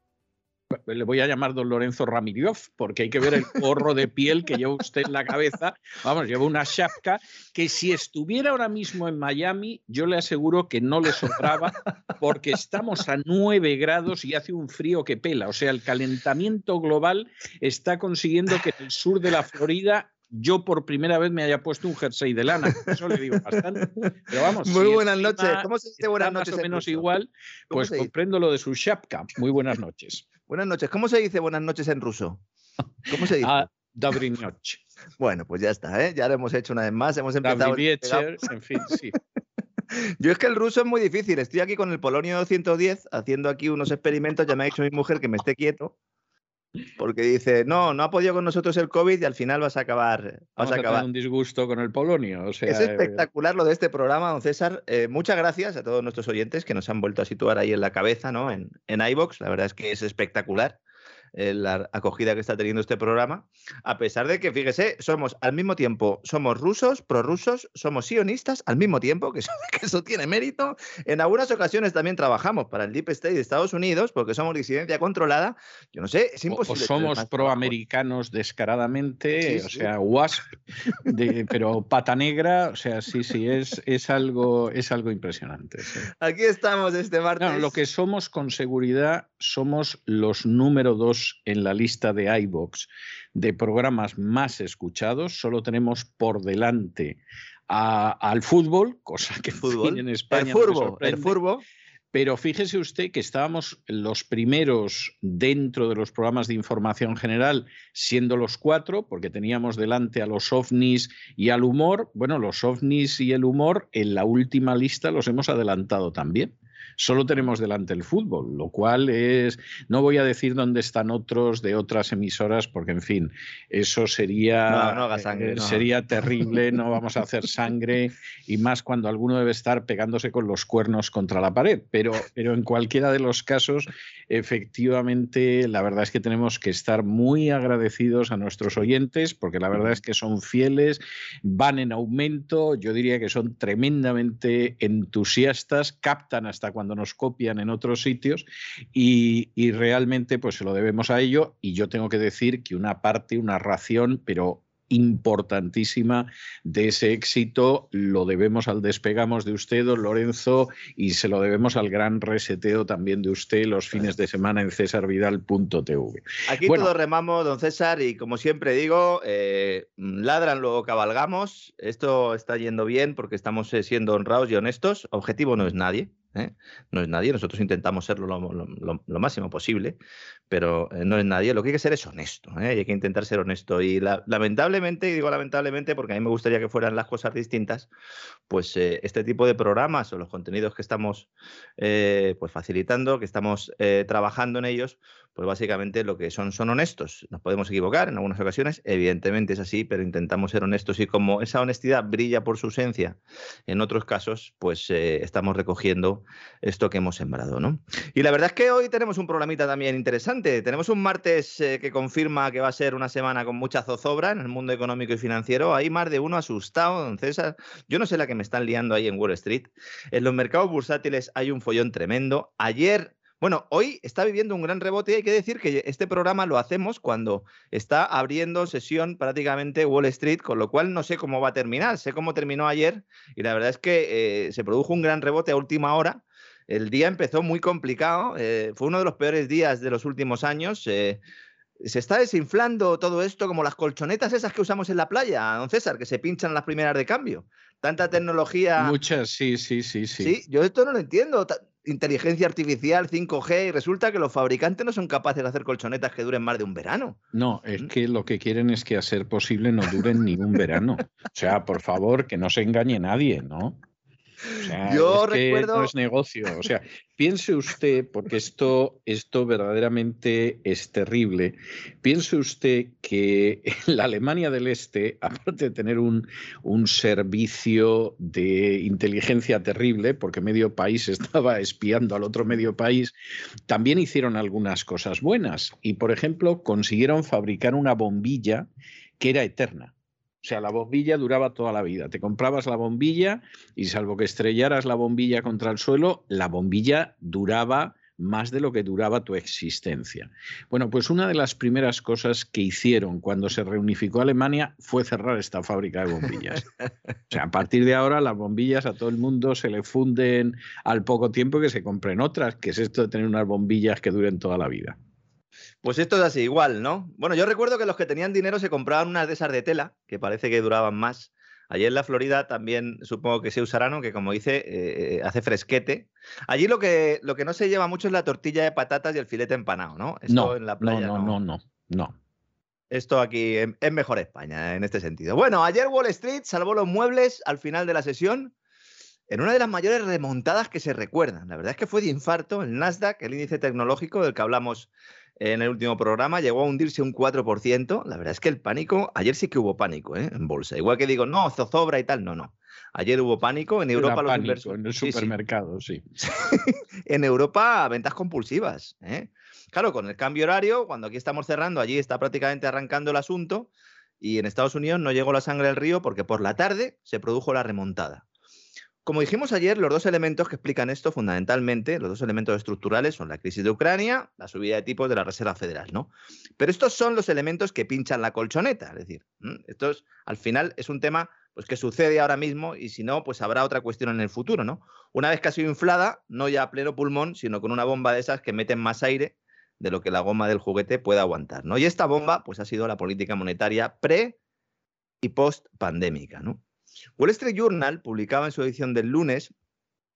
le voy a llamar don Lorenzo Ramírez, porque hay que ver el gorro de piel que lleva usted en la cabeza. Vamos, lleva una chapca que si estuviera ahora mismo en Miami, yo le aseguro que no le sobraba, porque estamos a 9 grados y hace un frío que pela. O sea, el calentamiento global está consiguiendo que en el sur de la Florida yo por primera vez me haya puesto un jersey de lana. Eso le digo bastante. Pero vamos. Muy buenas noches. ¿Cómo se dice buenas noches? Más o menos igual, pues comprendo lo de su chapka. Muy buenas noches. Buenas noches. ¿Cómo se dice buenas noches en ruso? ¿Cómo se dice? Ah, <laughs> bueno, pues ya está, ¿eh? ya lo hemos hecho una vez más. Hemos empezado. En fin, sí. <laughs> Yo es que el ruso es muy difícil. Estoy aquí con el Polonio 110 haciendo aquí unos experimentos. Ya me ha dicho mi mujer que me esté quieto. Porque dice, no, no ha podido con nosotros el COVID y al final vas a acabar. Vas Vamos a a tener acabar. un disgusto con el polonio. O sea, Es espectacular lo de este programa, don César. Eh, muchas gracias a todos nuestros oyentes que nos han vuelto a situar ahí en la cabeza, ¿no? En, en iVoox. La verdad es que es espectacular eh, la acogida que está teniendo este programa. A pesar de que, fíjese, somos al mismo tiempo, somos rusos, prorrusos, somos sionistas al mismo tiempo, que eso, <laughs> que eso tiene mérito. En algunas ocasiones también trabajamos para el Deep State de Estados Unidos porque somos disidencia controlada. Yo no sé, es o- o imposible. tener somos trabajo. proamericanos descaradamente, Sí, o sea, WASP, de- pero pata negra, o sea, sí, sí, es, es, algo, es algo impresionante. sí. Aquí estamos este martes. No, lo que somos con seguridad somos los número dos en la lista de iBox de programas más escuchados. Solo tenemos por delante a- al fútbol, cosa que Fútbol. en el España no me furbo, el sorprende. furbo. Pero fíjese usted que estábamos los primeros dentro de los programas de información general, siendo los cuatro, porque teníamos delante a los ovnis y al humor. Bueno, los ovnis y el humor en la última lista los hemos adelantado también. Solo tenemos delante el fútbol, lo cual es, no voy a decir dónde están otros de otras emisoras, porque en fin, eso sería, No, no haga sangre, eh, no. sería terrible, no vamos a hacer sangre, y más cuando alguno debe estar pegándose con los cuernos contra la pared. Pero, pero en cualquiera de los casos, efectivamente, la verdad es que tenemos que estar muy agradecidos a nuestros oyentes, porque la verdad es que son fieles, van en aumento, yo diría que son tremendamente entusiastas, captan hasta cuando nos copian en otros sitios y, y realmente pues se lo debemos a ello y yo tengo que decir que una parte, una ración, pero importantísima de ese éxito lo debemos al despegamos de usted, don Lorenzo, y se lo debemos al gran reseteo también de usted los fines de semana en cesarvidal.tv. Aquí Bueno. todos remamos, don César, y como siempre digo, eh, ladran, luego cabalgamos. Esto está yendo bien porque estamos eh, siendo honrados y honestos. Objetivo no es nadie. ¿Eh? No es nadie. Nosotros intentamos serlo lo, lo- máximo posible, pero eh, no es nadie. Lo que hay que ser es honesto. ¿eh? Y hay que intentar ser honesto. Y la- lamentablemente, y digo lamentablemente porque a mí me gustaría que fueran las cosas distintas, pues este tipo de programas o los contenidos que estamos pues facilitando, que estamos trabajando en ellos, pues básicamente lo que son son honestos. Nos podemos equivocar en algunas ocasiones, evidentemente es así, pero intentamos ser honestos y como esa honestidad brilla por su ausencia, en otros casos, pues estamos recogiendo esto que hemos sembrado, ¿no? Y la verdad es que hoy tenemos un programita también interesante. Tenemos un martes eh, que confirma que va a ser una semana con mucha zozobra en el mundo económico y financiero. Hay más de uno asustado, don César. Yo no sé la que me están liando ahí en Wall Street. En los mercados bursátiles hay un follón tremendo. Ayer bueno, hoy está viviendo un gran rebote y hay que decir que este programa lo hacemos cuando está abriendo sesión prácticamente Wall Street, con lo cual no sé cómo va a terminar. Sé cómo terminó ayer y la verdad es que eh, se produjo un gran rebote a última hora. El día empezó muy complicado, eh, fue uno de los peores días de los últimos años. eh, se está desinflando todo esto como las colchonetas esas que usamos en la playa, don César, que se pinchan las primeras de cambio. Tanta tecnología. Muchas, sí, sí, sí, sí. Sí, yo esto no lo entiendo. Inteligencia artificial, 5G, y resulta que los fabricantes no son capaces de hacer colchonetas que duren más de un verano. No, es Mm. que lo que quieren es que a ser posible no duren ni un verano. O sea, por favor, que no se engañe nadie, ¿no? O sea, Yo es que recuerdo- no es negocio. O sea, <laughs> piense usted, porque esto, esto verdaderamente es terrible, piense usted que en la Alemania del Este, <laughs> aparte de tener un, un servicio de inteligencia terrible, porque medio país estaba espiando al otro medio país, también hicieron algunas cosas buenas. Y, por ejemplo, consiguieron fabricar una bombilla que era eterna. O sea, la bombilla duraba toda la vida. Te comprabas la bombilla y salvo que estrellaras la bombilla contra el suelo, la bombilla duraba más de lo que duraba tu existencia. Bueno, pues una de las primeras cosas que hicieron cuando se reunificó Alemania fue cerrar esta fábrica de bombillas. O sea, a partir de ahora las bombillas a todo el mundo se le funden al poco tiempo que se compren otras, que es esto de tener unas bombillas que duren toda la vida. Pues esto es así, igual, ¿no? Bueno, yo recuerdo que los que tenían dinero se compraban unas de esas de tela, que parece que duraban más. Allí en la Florida también supongo que se usarán, aunque como dice, eh, hace fresquete. Allí lo que, lo que no se lleva mucho es la tortilla de patatas y el filete empanado, ¿no? Esto No, en la playa no, no, no, no, no. Esto aquí es mejor España en este sentido. Bueno, ayer Wall Street salvó los muebles al final de la sesión en una de las mayores remontadas que se recuerdan. La verdad es que fue de infarto. El Nasdaq, el índice tecnológico del que hablamos en el último programa, llegó a hundirse un 4%. La verdad es que el pánico, ayer sí que hubo pánico ¿eh? en bolsa. Igual que digo, no, zozobra y tal, no, no. Ayer hubo pánico en Europa. Era los pánico inversores- en el Sí, sí. supermercado, sí. <laughs> en Europa ventas compulsivas. ¿eh? Claro, con el cambio horario, cuando aquí estamos cerrando, allí está prácticamente arrancando el asunto y en Estados Unidos no llegó la sangre al río porque por la tarde se produjo la remontada. Como dijimos ayer, los dos elementos que explican esto fundamentalmente, los dos elementos estructurales son la crisis de Ucrania, la subida de tipos de la Reserva Federal, ¿no? Pero estos son los elementos que pinchan la colchoneta, es decir, esto es, al final es un tema pues que sucede ahora mismo y si no, pues habrá otra cuestión en el futuro, ¿no? Una vez que ha sido inflada, no ya a pleno pulmón, sino con una bomba de esas que meten más aire de lo que la goma del juguete pueda aguantar, ¿no? Y esta bomba, pues ha sido la política monetaria pre y post pandémica, ¿no? Wall Street Journal publicaba en su edición del lunes,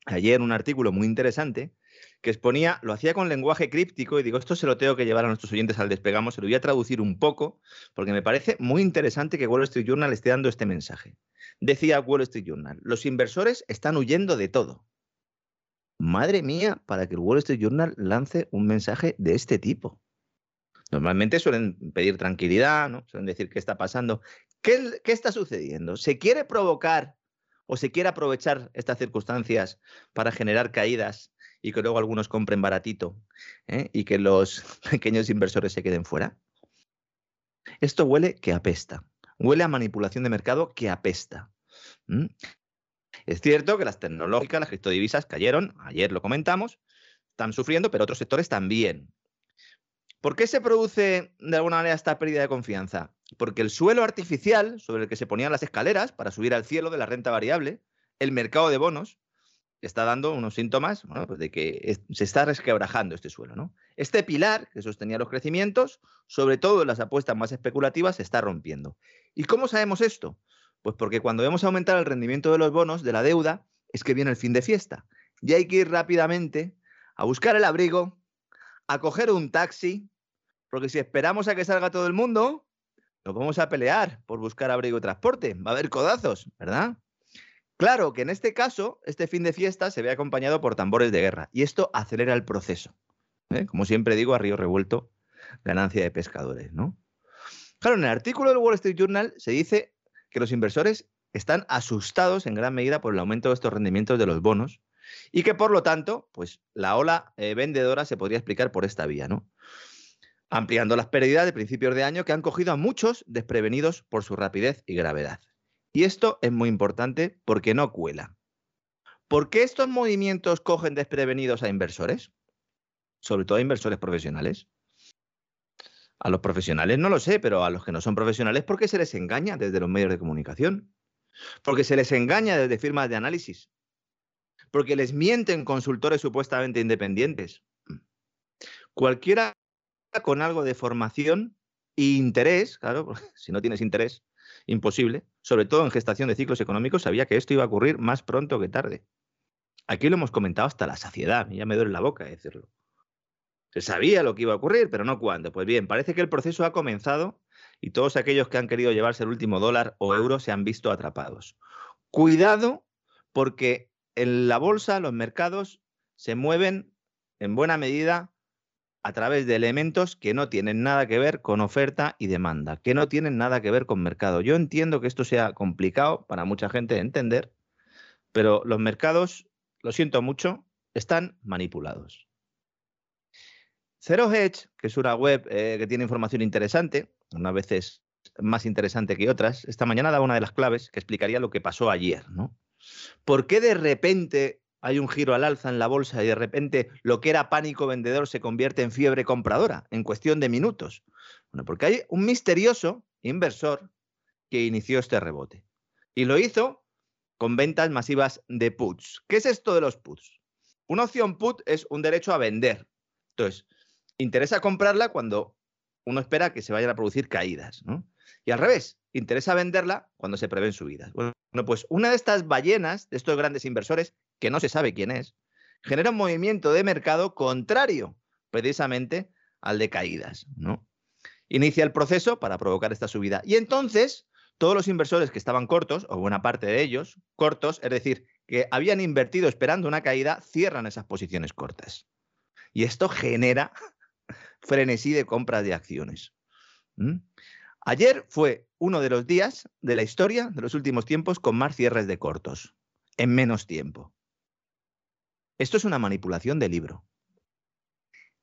ayer, un artículo muy interesante que exponía, lo hacía con lenguaje críptico y digo, esto se lo tengo que llevar a nuestros oyentes al despegamos, se lo voy a traducir un poco, porque me parece muy interesante que Wall Street Journal esté dando este mensaje. Decía Wall Street Journal, los inversores están huyendo de todo. Madre mía, para que el Wall Street Journal lance un mensaje de este tipo. Normalmente suelen pedir tranquilidad, ¿no? Suelen decir qué está pasando. ¿Qué, está sucediendo? ¿Se quiere provocar o se quiere aprovechar estas circunstancias para generar caídas y que luego algunos compren baratito ¿eh? y que los <laughs> pequeños inversores se queden fuera? Esto huele que apesta. Huele a manipulación de mercado que apesta. Es cierto que las tecnológicas, las criptodivisas cayeron, ayer lo comentamos, están sufriendo, pero otros sectores también. ¿Por qué se produce de alguna manera esta pérdida de confianza? Porque el suelo artificial sobre el que se ponían las escaleras para subir al cielo de la renta variable, el mercado de bonos, está dando unos síntomas pues de que se está resquebrajando este suelo. ¿no? Este pilar que sostenía los crecimientos, sobre todo en las apuestas más especulativas, se está rompiendo. ¿Y cómo sabemos esto? Pues porque cuando vemos aumentar el rendimiento de los bonos, de la deuda, es que viene el fin de fiesta. Y hay que ir rápidamente a buscar el abrigo, a coger un taxi, porque si esperamos a que salga todo el mundo, nos vamos a pelear por buscar abrigo y transporte. Va a haber codazos, ¿verdad? Claro que en este caso, este fin de fiesta se ve acompañado por tambores de guerra y esto acelera el proceso. ¿eh? Como siempre digo, a río revuelto, ganancia de pescadores, ¿no? Claro, en el artículo del Wall Street Journal se dice que los inversores están asustados en gran medida por el aumento de estos rendimientos de los bonos y que por lo tanto, pues la ola eh, vendedora se podría explicar por esta vía, ¿no? Ampliando las pérdidas de principios de año que han cogido a muchos desprevenidos por su rapidez y gravedad. Y esto es muy importante porque no cuela. ¿Por qué estos movimientos cogen desprevenidos a inversores? Sobre todo a inversores profesionales. A los profesionales no lo sé, pero a los que no son profesionales, ¿por qué se les engaña desde los medios de comunicación? Porque se les engaña desde firmas de análisis. Porque les mienten consultores supuestamente independientes. Cualquiera con algo de formación e interés, claro, porque <laughs> si no tienes interés, imposible, sobre todo en gestación de ciclos económicos, sabía que esto iba a ocurrir más pronto que tarde. Aquí lo hemos comentado hasta la saciedad, ya me duele la boca decirlo. Se sabía lo que iba a ocurrir, pero no cuándo. Pues bien, parece que el proceso ha comenzado y todos aquellos que han querido llevarse el último dólar o euro se han visto atrapados. Cuidado, porque en la bolsa, los mercados se mueven en buena medida a través de elementos que no tienen nada que ver con oferta y demanda, que no tienen nada que ver con mercado. Yo entiendo que esto sea complicado para mucha gente de entender, pero los mercados, lo siento mucho, están manipulados. Zero Hedge, que es una web eh, que tiene información interesante, unas veces más interesante que otras, esta mañana daba una de las claves que explicaría lo que pasó ayer, ¿no? ¿Por qué de repente hay un giro al alza en la bolsa y de repente lo que era pánico vendedor se convierte en fiebre compradora en cuestión de minutos? Bueno, porque hay un misterioso inversor que inició este rebote y lo hizo con ventas masivas de puts. ¿Qué es esto de los puts? Una opción put es un derecho a vender. Entonces, interesa comprarla cuando uno espera que se vayan a producir caídas, ¿no? Y al revés, interesa venderla cuando se prevén subidas. Bueno, pues una de estas ballenas, de estos grandes inversores, que no se sabe quién es, genera un movimiento de mercado contrario precisamente al de caídas. ¿no? Inicia el proceso para provocar esta subida. Y entonces, todos los inversores que estaban cortos, o buena parte de ellos, cortos, es decir, que habían invertido esperando una caída, cierran esas posiciones cortas. Y esto genera <laughs> frenesí de compras de acciones. Ayer fue uno de los días de la historia de los últimos tiempos con más cierres de cortos, en menos tiempo. Esto es una manipulación de libro.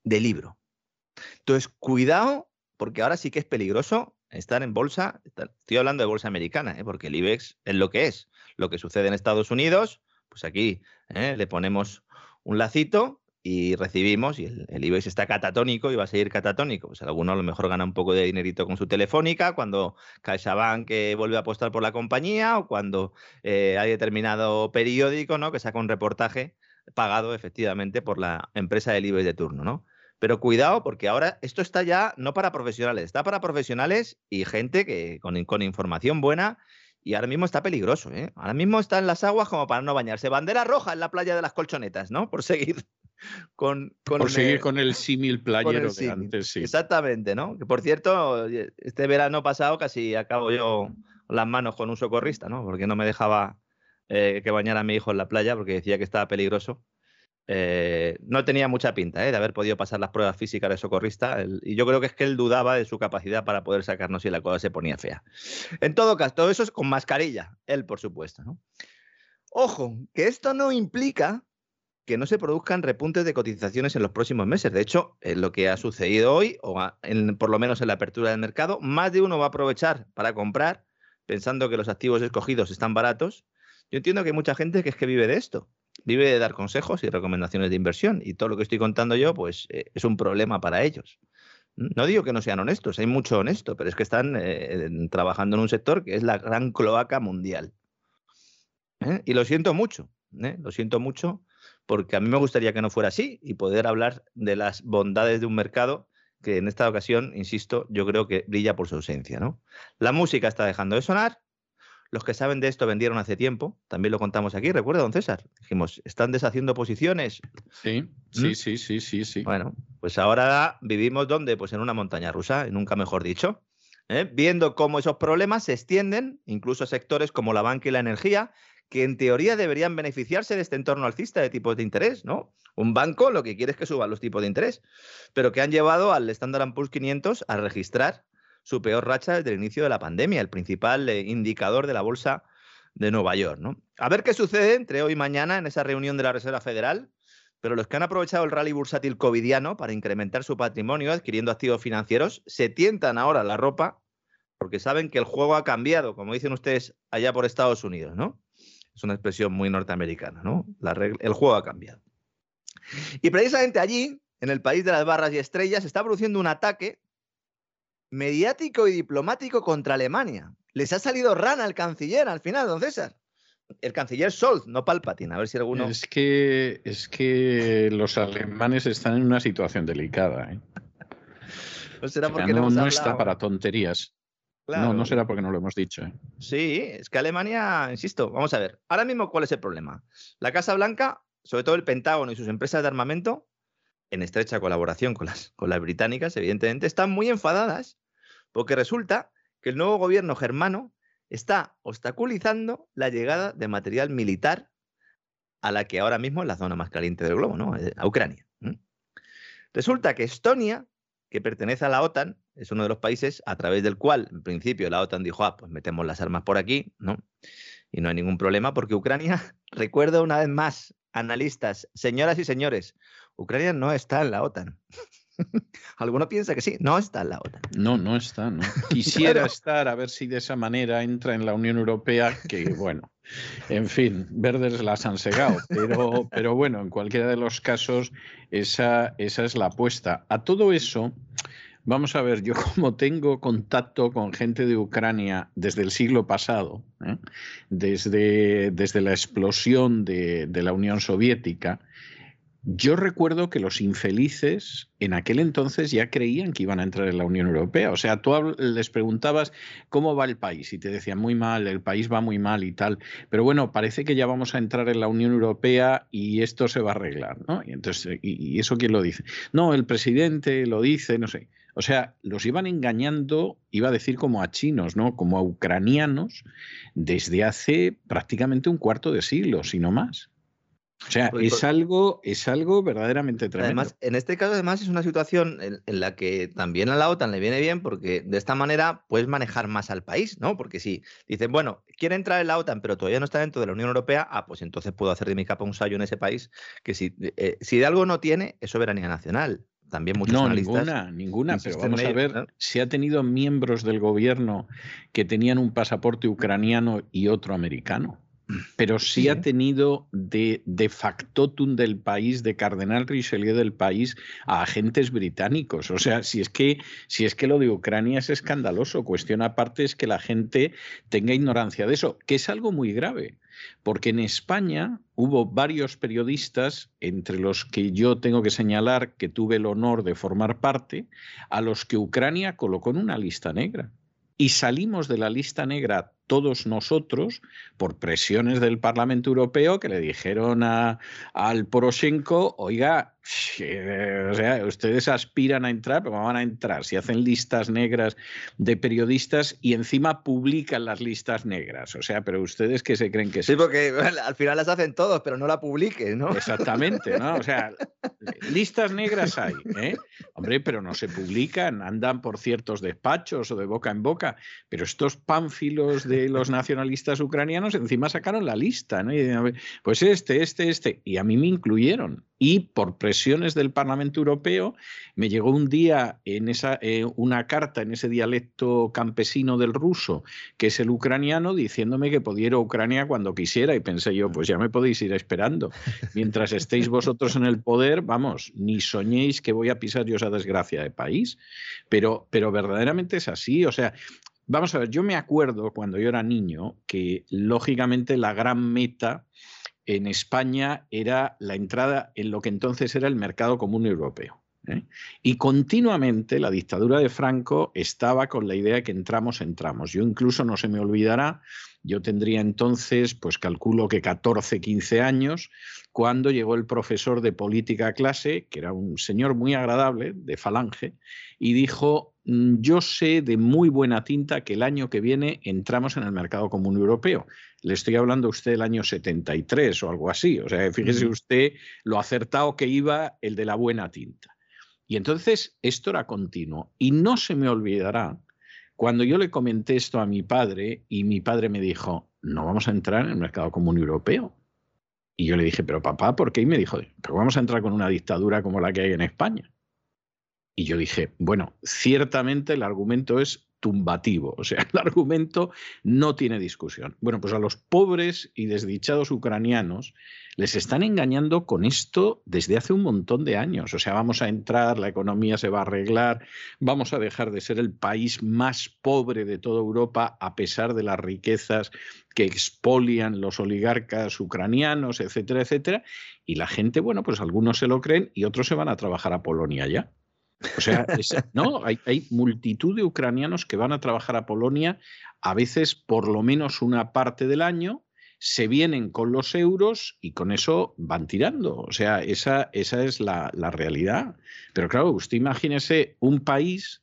De libro. Entonces, cuidado, porque ahora sí que es peligroso estar en bolsa. Estoy hablando de bolsa americana, ¿eh? porque el IBEX es lo que es. Lo que sucede en Estados Unidos, pues aquí ¿eh? le ponemos un lacito y recibimos, y el, IBEX está catatónico y va a seguir catatónico. Pues alguno a lo mejor gana un poco de dinerito con su telefónica, cuando CaixaBank que vuelve a apostar por la compañía o cuando eh, hay determinado periódico ¿no? que saca un reportaje pagado efectivamente por la empresa del IBEX de turno. ¿no? Pero cuidado, porque ahora esto está ya no para profesionales, está para profesionales y gente que con, con información buena y ahora mismo está peligroso, ¿eh? Ahora mismo está en las aguas como para no bañarse. Bandera roja en la playa de las colchonetas, ¿no? Por seguir <laughs> con, con, seguir con el símil playero de antes, sí. Exactamente, ¿no? Que por cierto, este verano pasado casi acabo yo las manos con un socorrista, ¿no? Porque no me dejaba eh, que bañara a mi hijo en la playa porque decía que estaba peligroso. Eh, no tenía mucha pinta ¿eh? de haber podido pasar las pruebas físicas de socorrista y yo creo que es que él dudaba de su capacidad para poder sacarnos si la cosa se ponía fea. En todo caso, todo eso es con mascarilla, él por supuesto. Ojo, que esto no implica que no se produzcan repuntes de cotizaciones en los próximos meses. De hecho, es lo que ha sucedido hoy, o por lo menos en la apertura del mercado, más de uno va a aprovechar para comprar pensando que los activos escogidos están baratos. Yo entiendo que hay mucha gente que es que vive de esto, vive de dar consejos y recomendaciones de inversión y todo lo que estoy contando yo, pues eh, es un problema para ellos. No digo que no sean honestos, hay mucho honesto, pero es que están eh, trabajando en un sector que es la gran cloaca mundial. ¿eh? Y lo siento mucho, lo siento mucho, porque a mí me gustaría que no fuera así y poder hablar de las bondades de un mercado que en esta ocasión, insisto, yo creo que brilla por su ausencia. ¿no? La música está dejando de sonar, los que saben de esto vendieron hace tiempo, también lo contamos aquí, recuerda, don César. Dijimos, están deshaciendo posiciones. Sí, sí, ¿Mm? sí, sí, sí, sí. Bueno, pues ahora vivimos donde? Pues en una montaña rusa, nunca mejor dicho. ¿eh? Viendo cómo esos problemas se extienden, incluso a sectores como la banca y la energía, que en teoría deberían beneficiarse de este entorno alcista de tipos de interés, ¿no? Un banco lo que quiere es que suban los tipos de interés, pero que han llevado al Standard Poor's 500 a registrar su peor racha desde el inicio de la pandemia, el principal eh, indicador de la bolsa de Nueva York. ¿no? A ver qué sucede entre hoy y mañana en esa reunión de la Reserva Federal, pero los que han aprovechado el rally bursátil covidiano para incrementar su patrimonio adquiriendo activos financieros se tientan ahora la ropa porque saben que el juego ha cambiado, como dicen ustedes allá por Estados Unidos, ¿no? Es una expresión muy norteamericana, ¿no? el juego ha cambiado. Y precisamente allí, en el país de las barras y estrellas, se está produciendo un ataque mediático y diplomático contra Alemania. Les ha salido rana al canciller al final, don César. El canciller Scholz, no Palpatine, a ver si alguno. Es que, es que los alemanes están en una situación delicada. ¿eh? No será porque no, no está para tonterías. No, no será porque no lo hemos dicho. ¿eh? Sí, es que Alemania, insisto, vamos a ver. Ahora mismo, ¿cuál es el problema? La Casa Blanca, sobre todo el Pentágono y sus empresas de armamento, en estrecha colaboración con las, con las británicas, evidentemente, están muy enfadadas porque resulta que el nuevo gobierno germano está obstaculizando la llegada de material militar a la que ahora mismo es la zona más caliente del globo, ¿no? Eh, a Ucrania. Resulta que Estonia, que pertenece a la OTAN, es uno de los países a través del cual, en principio, la OTAN dijo, ah, pues metemos las armas por aquí, ¿no? Y no hay ningún problema porque Ucrania, <laughs> recuerdo una vez más, analistas, señoras y señores, Ucrania no está en la OTAN. <laughs> Alguno piensa que sí, no está en la OTAN. No, no está, no. <laughs> Quisiera estar a ver si de esa manera entra en la Unión Europea, que bueno, en fin, verdes las han segado, pero, pero bueno, en cualquiera de los casos, esa, esa es la apuesta. A todo eso, vamos a ver, yo <laughs> como tengo contacto con gente de Ucrania desde el siglo pasado, ¿eh? desde, desde la explosión de, de la Unión Soviética, Yo recuerdo que los infelices en aquel entonces ya creían que iban a entrar en la Unión Europea. O sea, tú les preguntabas cómo va el país y te decían muy mal, el país va muy mal y tal. Pero bueno, parece que ya vamos a entrar en la Unión Europea y esto se va a arreglar, ¿no? Y entonces, ¿y, eso quién lo dice? No, el presidente lo dice, no sé. O sea, los iban engañando, iba a decir como a chinos, ¿no? Como a ucranianos, desde hace prácticamente un cuarto de siglo, si no más. O sea, es algo, es algo verdaderamente tremendo. Además, en este caso, además, es una situación en, la que también a la OTAN le viene bien porque de esta manera puedes manejar más al país, ¿no? Porque si dicen, bueno, quiere entrar en la OTAN, pero todavía no está dentro de la Unión Europea, ah, pues entonces puedo hacer de mi capa un sallo en ese país, que si, eh, si de algo no tiene, es soberanía nacional. También muchos no, ninguna, ninguna, pero vamos a ver si ha tenido miembros del gobierno que tenían un pasaporte ucraniano y otro americano pero sí, ha tenido de, de factotum del país, de cardenal Richelieu del país, a agentes británicos. O sea, si es que, si es que lo de Ucrania es escandaloso, cuestión aparte es que la gente tenga ignorancia de eso, que es algo muy grave. Porque en España hubo varios periodistas, entre los que yo tengo que señalar que tuve el honor de formar parte, a los que Ucrania colocó en una lista negra. Y salimos de la lista negra todos nosotros por presiones del Parlamento Europeo que le dijeron a, al Poroshenko, oiga, o sea, ustedes aspiran a entrar, pero van a entrar si hacen listas negras de periodistas y encima publican las listas negras. O sea, pero ustedes qué se creen que Sí, porque al final las hacen todos, pero no la publiquen, ¿no? Exactamente, ¿no? O sea, <laughs> listas negras hay, ¿eh? Hombre, pero no se publican, andan por ciertos despachos o de boca en boca, pero estos pánfilos de los nacionalistas ucranianos encima sacaron la lista, ¿no? pues este, este, este, y a mí me incluyeron. Y por presiones del Parlamento Europeo me llegó un día en esa, eh, una carta en ese dialecto campesino del ruso, que es el ucraniano, diciéndome que podía ir a Ucrania cuando quisiera. Y pensé yo, pues ya me podéis ir esperando. Mientras estéis vosotros en el poder, vamos, ni soñéis que voy a pisar yo esa desgracia de país. Pero, pero verdaderamente es así. O sea, Vamos a ver, yo me acuerdo cuando yo era niño que lógicamente la gran meta en España era la entrada en lo que entonces era el mercado común europeo. ¿eh? Y continuamente la dictadura de Franco estaba con la idea de que entramos, entramos. Yo incluso no se me olvidará, yo tendría entonces, pues calculo que 14, 15 años, cuando llegó el profesor de política a clase, que era un señor muy agradable, de Falange, y dijo, mm, yo sé de muy buena tinta que el año que viene entramos en el mercado común europeo. Le estoy hablando a usted del año 73 o algo así. O sea, fíjese usted lo acertado que iba el de la buena tinta. Y entonces esto era continuo. Y no se me olvidará cuando yo le comenté esto a mi padre y mi padre me dijo, no vamos a entrar en el mercado común europeo. Y yo le dije, pero papá, ¿por qué? Y me dijo, pero vamos a entrar con una dictadura como la que hay en España. Y yo dije, bueno, ciertamente el argumento es tumbativo, o sea, <laughs> el argumento no tiene discusión. Bueno, pues a los pobres y desdichados ucranianos les están engañando con esto desde hace un montón de años. O sea, vamos a entrar, la economía se va a arreglar, vamos a dejar de ser el país más pobre de toda Europa a pesar de las riquezas que expolian los oligarcas ucranianos, etcétera, etcétera. Y la gente, bueno, pues algunos se lo creen y otros se van a trabajar a Polonia ya. O sea, no, hay, hay, multitud de ucranianos que van a trabajar a Polonia, a veces por lo menos una parte del año, se vienen con los euros y con eso van tirando. O sea, esa, esa es la, la realidad. Pero claro, usted imagínese un país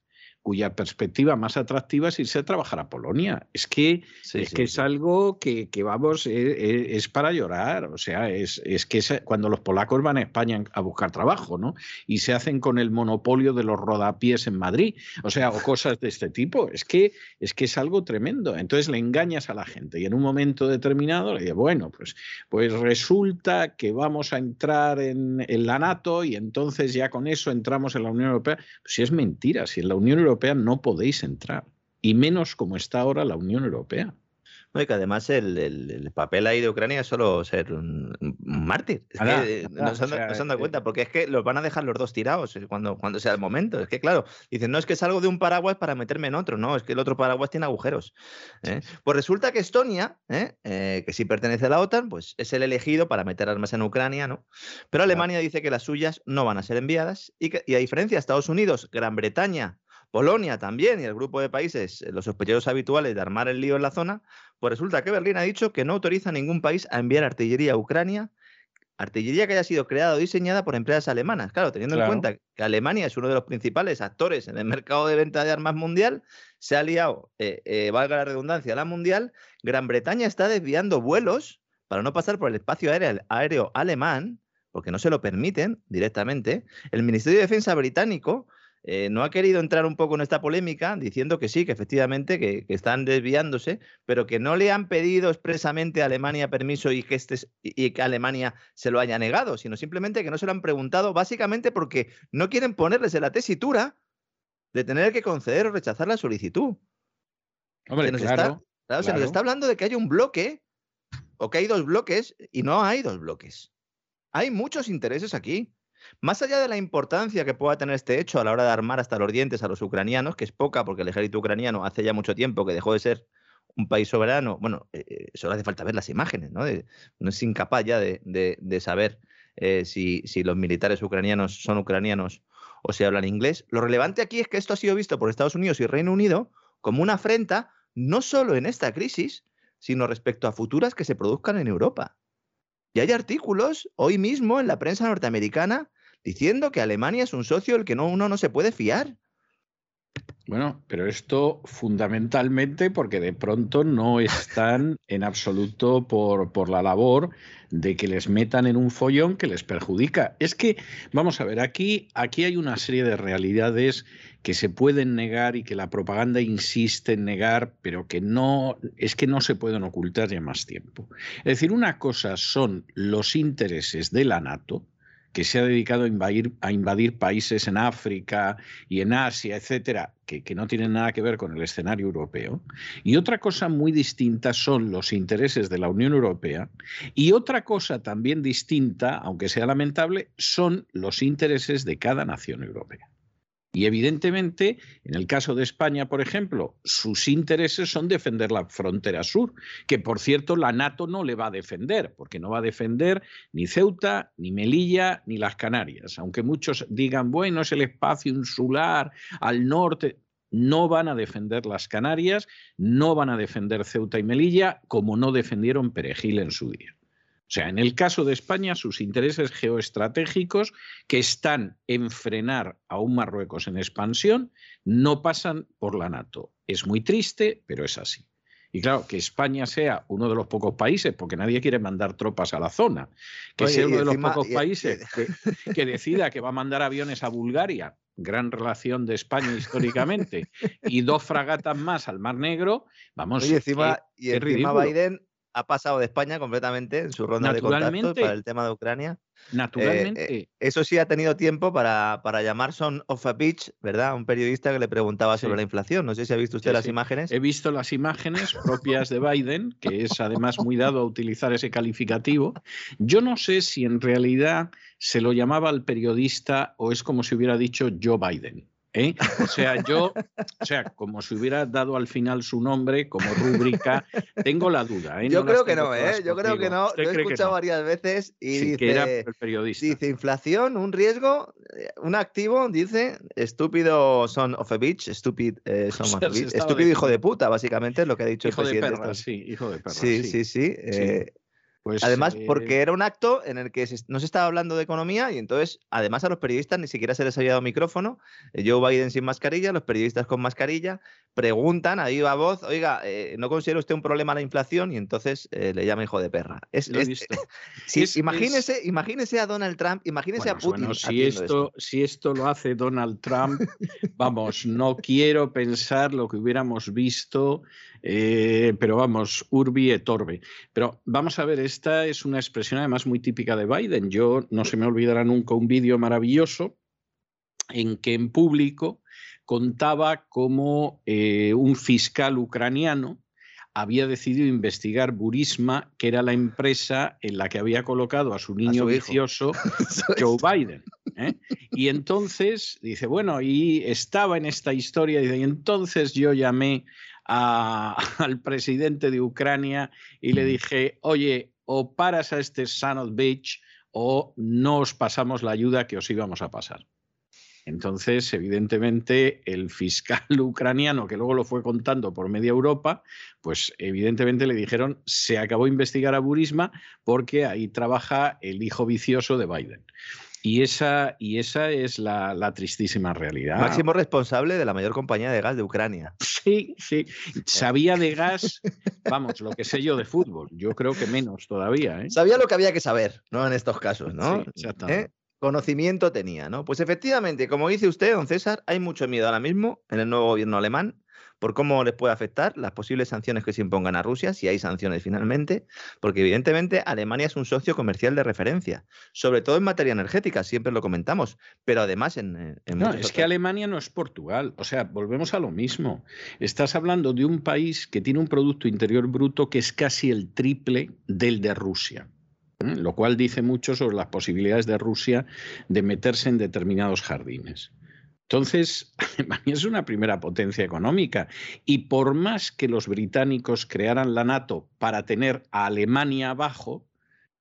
cuya perspectiva más atractiva es irse a trabajar a Polonia. Es que es, que es algo que, vamos, e, e, es, para llorar. O sea, es, es que cuando los polacos van a España a buscar trabajo, ¿no? Y se hacen con el monopolio de los rodapiés en Madrid. O sea, o cosas de este tipo. Es que es, que es algo tremendo. Entonces le engañas a la gente y en un momento determinado le dices, bueno, pues, pues resulta que vamos a entrar en, en la NATO y entonces ya con eso entramos en la Unión Europea. Pues si es mentira, si en la Unión Europea Europea no podéis entrar, y menos como está ahora la Unión Europea. No, y que además el, el- el papel ahí de Ucrania es solo ser un, un mártir. Es que, no se han, o sea, no se han dado eh, cuenta, porque es que los van a dejar los dos tirados eh, cuando, cuando sea el momento. Es que, claro, dicen, no es que salgo de un paraguas para meterme en otro, no, es que el otro paraguas tiene agujeros. ¿eh? Pues resulta que Estonia, que sí pertenece a la OTAN, pues es el elegido para meter armas en Ucrania, ¿no? Pero Alemania dice que las suyas no van a ser enviadas y, que, y a diferencia de Estados Unidos, Gran Bretaña, Polonia también y el grupo de países, eh, los sospechosos habituales de armar el lío en la zona, pues resulta que Berlín ha dicho que no autoriza a ningún país a enviar artillería a Ucrania, artillería que haya sido creada o diseñada por empresas alemanas. Claro, teniendo Claro. en cuenta que Alemania es uno de los principales actores en el mercado de venta de armas mundial, se ha liado, eh, eh, valga la redundancia, la mundial, Gran Bretaña está desviando vuelos para no pasar por el espacio aéreo, aéreo alemán, porque no se lo permiten directamente. El Ministerio de Defensa británico eh, no ha querido entrar un poco en esta polémica diciendo que sí, que efectivamente que, que están desviándose, pero que no le han pedido expresamente a Alemania permiso y que, este, es- y que Alemania se lo haya negado, sino simplemente que no se lo han preguntado básicamente porque no quieren ponerles en la tesitura de tener que conceder o rechazar la solicitud. Hombre, se nos claro. está, claro, se nos está hablando de que hay un bloque o que hay dos bloques y no hay dos bloques. Hay muchos intereses aquí. Más allá de la importancia que pueda tener este hecho a la hora de armar hasta los dientes a los ucranianos, que es poca porque el ejército ucraniano hace ya mucho tiempo que dejó de ser un país soberano, bueno, eh, eh, solo hace falta ver las imágenes, ¿no? No es incapaz ya de saber eh, si, si los militares ucranianos son ucranianos o si hablan inglés. Lo relevante aquí es que esto ha sido visto por Estados Unidos y Reino Unido como una afrenta no solo en esta crisis, sino respecto a futuras que se produzcan en Europa. Y hay artículos hoy mismo en la prensa norteamericana diciendo que Alemania es un socio del que no, uno no se puede fiar. Bueno, pero esto fundamentalmente porque de pronto no <laughs> están en absoluto por, por la labor de que les metan en un follón que les perjudica. Es que, vamos a ver, aquí, aquí hay una serie de realidades que se pueden negar y que la propaganda insiste en negar, pero que no, es que no se pueden ocultar ya más tiempo. Es decir, una cosa son los intereses de la NATO, que se ha dedicado a invadir, países en África y en Asia, etcétera, que, que no tienen nada que ver con el escenario europeo. Y otra cosa muy distinta son los intereses de la Unión Europea. Y otra cosa también distinta, aunque sea lamentable, son los intereses de cada nación europea. Y evidentemente, en el caso de España, por ejemplo, sus intereses son defender la frontera sur, que por cierto la NATO no le va a defender, porque no va a defender ni Ceuta, ni Melilla, ni las Canarias. Aunque muchos digan, bueno, es el espacio insular al norte. No van a defender las Canarias, no van a defender Ceuta y Melilla, como no defendieron Perejil en su día. O sea, en el caso de España, sus intereses geoestratégicos que están en frenar a un Marruecos en expansión no pasan por la NATO. Es muy triste, pero es así. Y claro, que España sea uno de los pocos países, porque nadie quiere mandar tropas a la zona, que Oye, sea uno de los pocos y- países que, que decida que va a mandar aviones a Bulgaria, gran relación de España históricamente, y dos fragatas más al Mar Negro, vamos, Oye, encima, qué- y encima. Biden ha pasado de España completamente en su ronda de contactos Naturalmente. para el tema de Ucrania. naturalmente. Eh, Eso sí ha tenido tiempo para, para llamar Son of a Beach, ¿verdad? Un periodista que le preguntaba sobre Sí. la inflación. No sé si ha visto usted Sí, las sí. imágenes. He visto las imágenes propias de Biden, que es además muy dado a utilizar ese calificativo. Yo no sé si en realidad se lo llamaba al periodista o es como si hubiera dicho Joe Biden. ¿Eh? O sea, yo, o sea, como si hubiera dado al final su nombre como rúbrica, tengo la duda. ¿eh? Yo No creo que no, ¿eh? Yo creo que no. ¿Usted Lo he escuchado no? varias veces y Sí, que era dice, el periodista. dice inflación, un riesgo, eh, un activo, dice estúpido son of a bitch, stupid eh, <laughs> son O of a bitch, estúpido hijo de puta, básicamente es lo que ha dicho hijo el de presidente. perra, esta- sí, hijo de perra. Sí, sí, sí. eh, Pues, Además, eh, porque era un acto en el que no se estaba hablando de economía y entonces, además, a los periodistas ni siquiera se les había dado micrófono. Eh, Joe Biden sin mascarilla, los periodistas con mascarilla, preguntan a viva voz, oiga, eh, ¿no considera usted un problema la inflación? Y entonces eh, le llama hijo de perra. Es, lo he es- visto. <laughs> Es- imagínese, imagínese a Donald Trump, imagínese Bueno, a Putin. bueno, si esto, si esto lo hace Donald Trump, vamos, no quiero pensar lo que hubiéramos visto, eh, pero vamos, urbi et orbe. Pero vamos a ver, esta es una expresión además muy típica de Biden. Yo no se me olvidará nunca un vídeo maravilloso en que en público contaba cómo eh, un fiscal ucraniano había decidido investigar Burisma, que era la empresa en la que había colocado a su niño vicioso <laughs> Joe Biden. ¿eh? Y entonces dice, bueno, y estaba en esta historia, y entonces yo llamé <laughs> al presidente de Ucrania y le dije, oye, o paras a este son of bitch o no os pasamos la ayuda que os íbamos a pasar. Entonces, evidentemente, el fiscal <laughs> ucraniano, que luego lo fue contando por media Europa, pues evidentemente le dijeron, se acabó de investigar a Burisma porque ahí trabaja el hijo vicioso de Biden. Y esa, y esa es la, tristísima realidad. Máximo responsable de la mayor compañía de gas de Ucrania. <laughs> Sí, sí. Sabía de gas, vamos, lo que sé yo de fútbol. Yo creo que menos todavía. ¿eh? Sabía lo que había que saber, ¿no? En estos casos, ¿no? Sí, exactamente. ¿Eh? Conocimiento tenía, ¿no? Pues efectivamente, como dice usted, don César, hay mucho miedo ahora mismo en el nuevo gobierno alemán por cómo les puede afectar las posibles sanciones que se impongan a Rusia, si hay sanciones finalmente, porque evidentemente Alemania es un socio comercial de referencia, sobre todo en materia energética, siempre lo comentamos, pero además en... en no, es que Alemania no es Portugal, o sea, volvemos a lo mismo. Estás hablando de un país que tiene un Producto Interior Bruto que es casi el triple del de Rusia lo cual dice mucho sobre las posibilidades de Rusia de meterse en determinados jardines. Entonces, <laughs> Alemania es una primera potencia económica y por más que los británicos crearan la NATO para tener a Alemania abajo,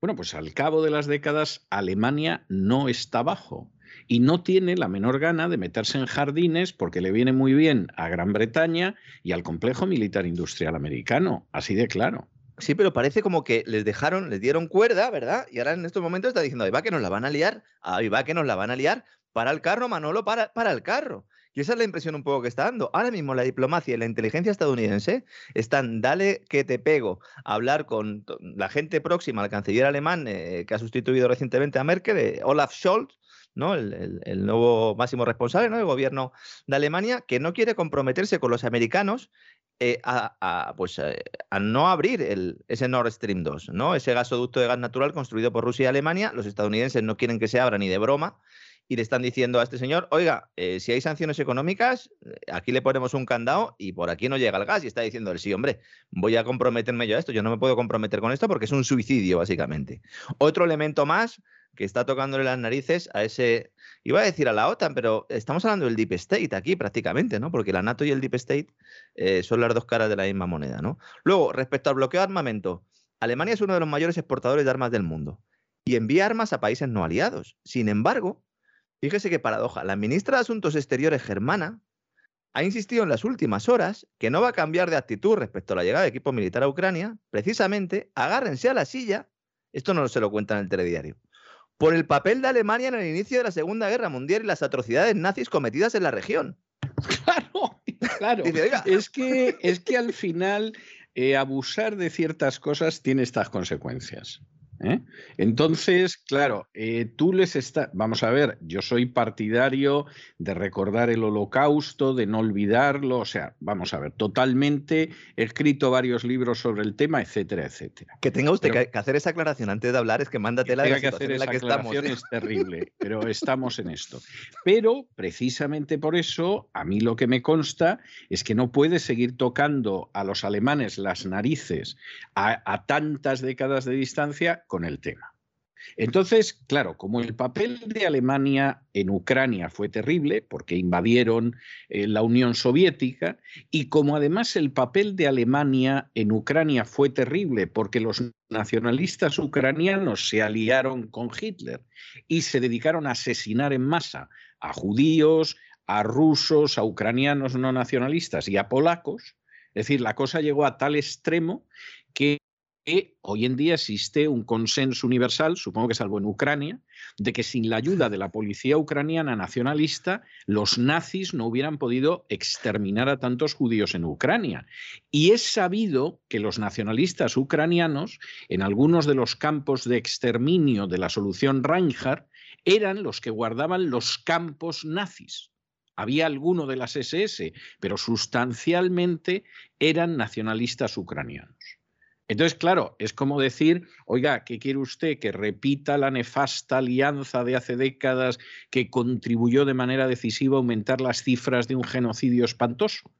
bueno, pues al cabo de las décadas Alemania no está abajo y no tiene la menor gana de meterse en jardines porque le viene muy bien a Gran Bretaña y al complejo militar industrial americano, así de claro. Sí, pero parece como que les dejaron, les dieron cuerda, ¿verdad? Y ahora en estos momentos está diciendo, ahí va que nos la van a liar, ahí va que nos la van a liar, para el carro, Manolo, para, para el carro. Y esa es la impresión un poco que está dando. Ahora mismo la diplomacia y la inteligencia estadounidense están, dale que te pego, a hablar con la gente próxima al canciller alemán eh, que ha sustituido recientemente a Merkel, eh, Olaf Scholz, ¿no? El, nuevo máximo responsable ¿no? del gobierno de Alemania, que no quiere comprometerse con los americanos eh, a, pues, a no abrir el, ese Nord Stream 2, ¿no? ese gasoducto de gas natural construido por Rusia y Alemania. Los estadounidenses no quieren que se abra ni de broma y le están diciendo a este señor, oiga, eh, si hay sanciones económicas, eh, aquí le ponemos un candado y por aquí no llega el gas. Y está diciendo él, sí, hombre, voy a comprometerme yo a esto, yo no me puedo comprometer con esto porque es un suicidio, básicamente. Otro elemento más que está tocándole las narices a ese, iba a decir a la OTAN, pero estamos hablando del Deep State aquí prácticamente, ¿no? Porque la NATO y el Deep State eh, son las dos caras de la misma moneda, ¿no? Luego, respecto al bloqueo de armamento, Alemania es uno de los mayores exportadores de armas del mundo y envía armas a países no aliados. Sin embargo, Fíjese qué paradoja. La ministra de Asuntos Exteriores germana ha insistido en las últimas horas que no va a cambiar de actitud respecto a la llegada de equipo militar a Ucrania. Precisamente, agárrense a la silla. Esto no se lo cuenta en el telediario. Por el papel de Alemania en el inicio de la Segunda Guerra Mundial y las atrocidades nazis cometidas en la región. <laughs> Claro, claro. es, que, es que al final eh, abusar de ciertas cosas tiene estas consecuencias. ¿Eh? Entonces, claro, eh, tú les estás, vamos a ver, yo soy partidario de recordar el holocausto, de no olvidarlo, o sea, vamos a ver, totalmente he escrito varios libros sobre el tema, etcétera, etcétera. Que tenga usted que hacer esa aclaración antes de hablar es que mándate la que hacer esa aclaración es <laughs> terrible, pero estamos en esto. Pero precisamente por eso, a mí lo que me consta es que no puede seguir tocando a los alemanes las narices a tantas décadas de distancia con el tema. Entonces, claro, como el papel de Alemania en Ucrania fue terrible, porque invadieron eh, la Unión Soviética, y como además el papel de Alemania en Ucrania fue terrible, porque los nacionalistas ucranianos se aliaron con Hitler y se dedicaron a asesinar en masa a judíos, a rusos, a ucranianos no nacionalistas y a polacos, es decir, la cosa llegó a tal extremo que hoy en día existe un consenso universal, supongo que salvo en Ucrania, de que sin la ayuda de la policía ucraniana nacionalista, los nazis no hubieran podido exterminar a tantos judíos en Ucrania. Y es sabido que los nacionalistas ucranianos, en algunos de los campos de exterminio de la solución Reinhardt, eran los que guardaban los campos nazis. Había alguno de las SS, pero sustancialmente eran nacionalistas ucranianos. Entonces, claro, es como decir, oiga, ¿qué quiere usted? Que repita la nefasta alianza de hace décadas que contribuyó de manera decisiva a aumentar las cifras de un genocidio espantoso.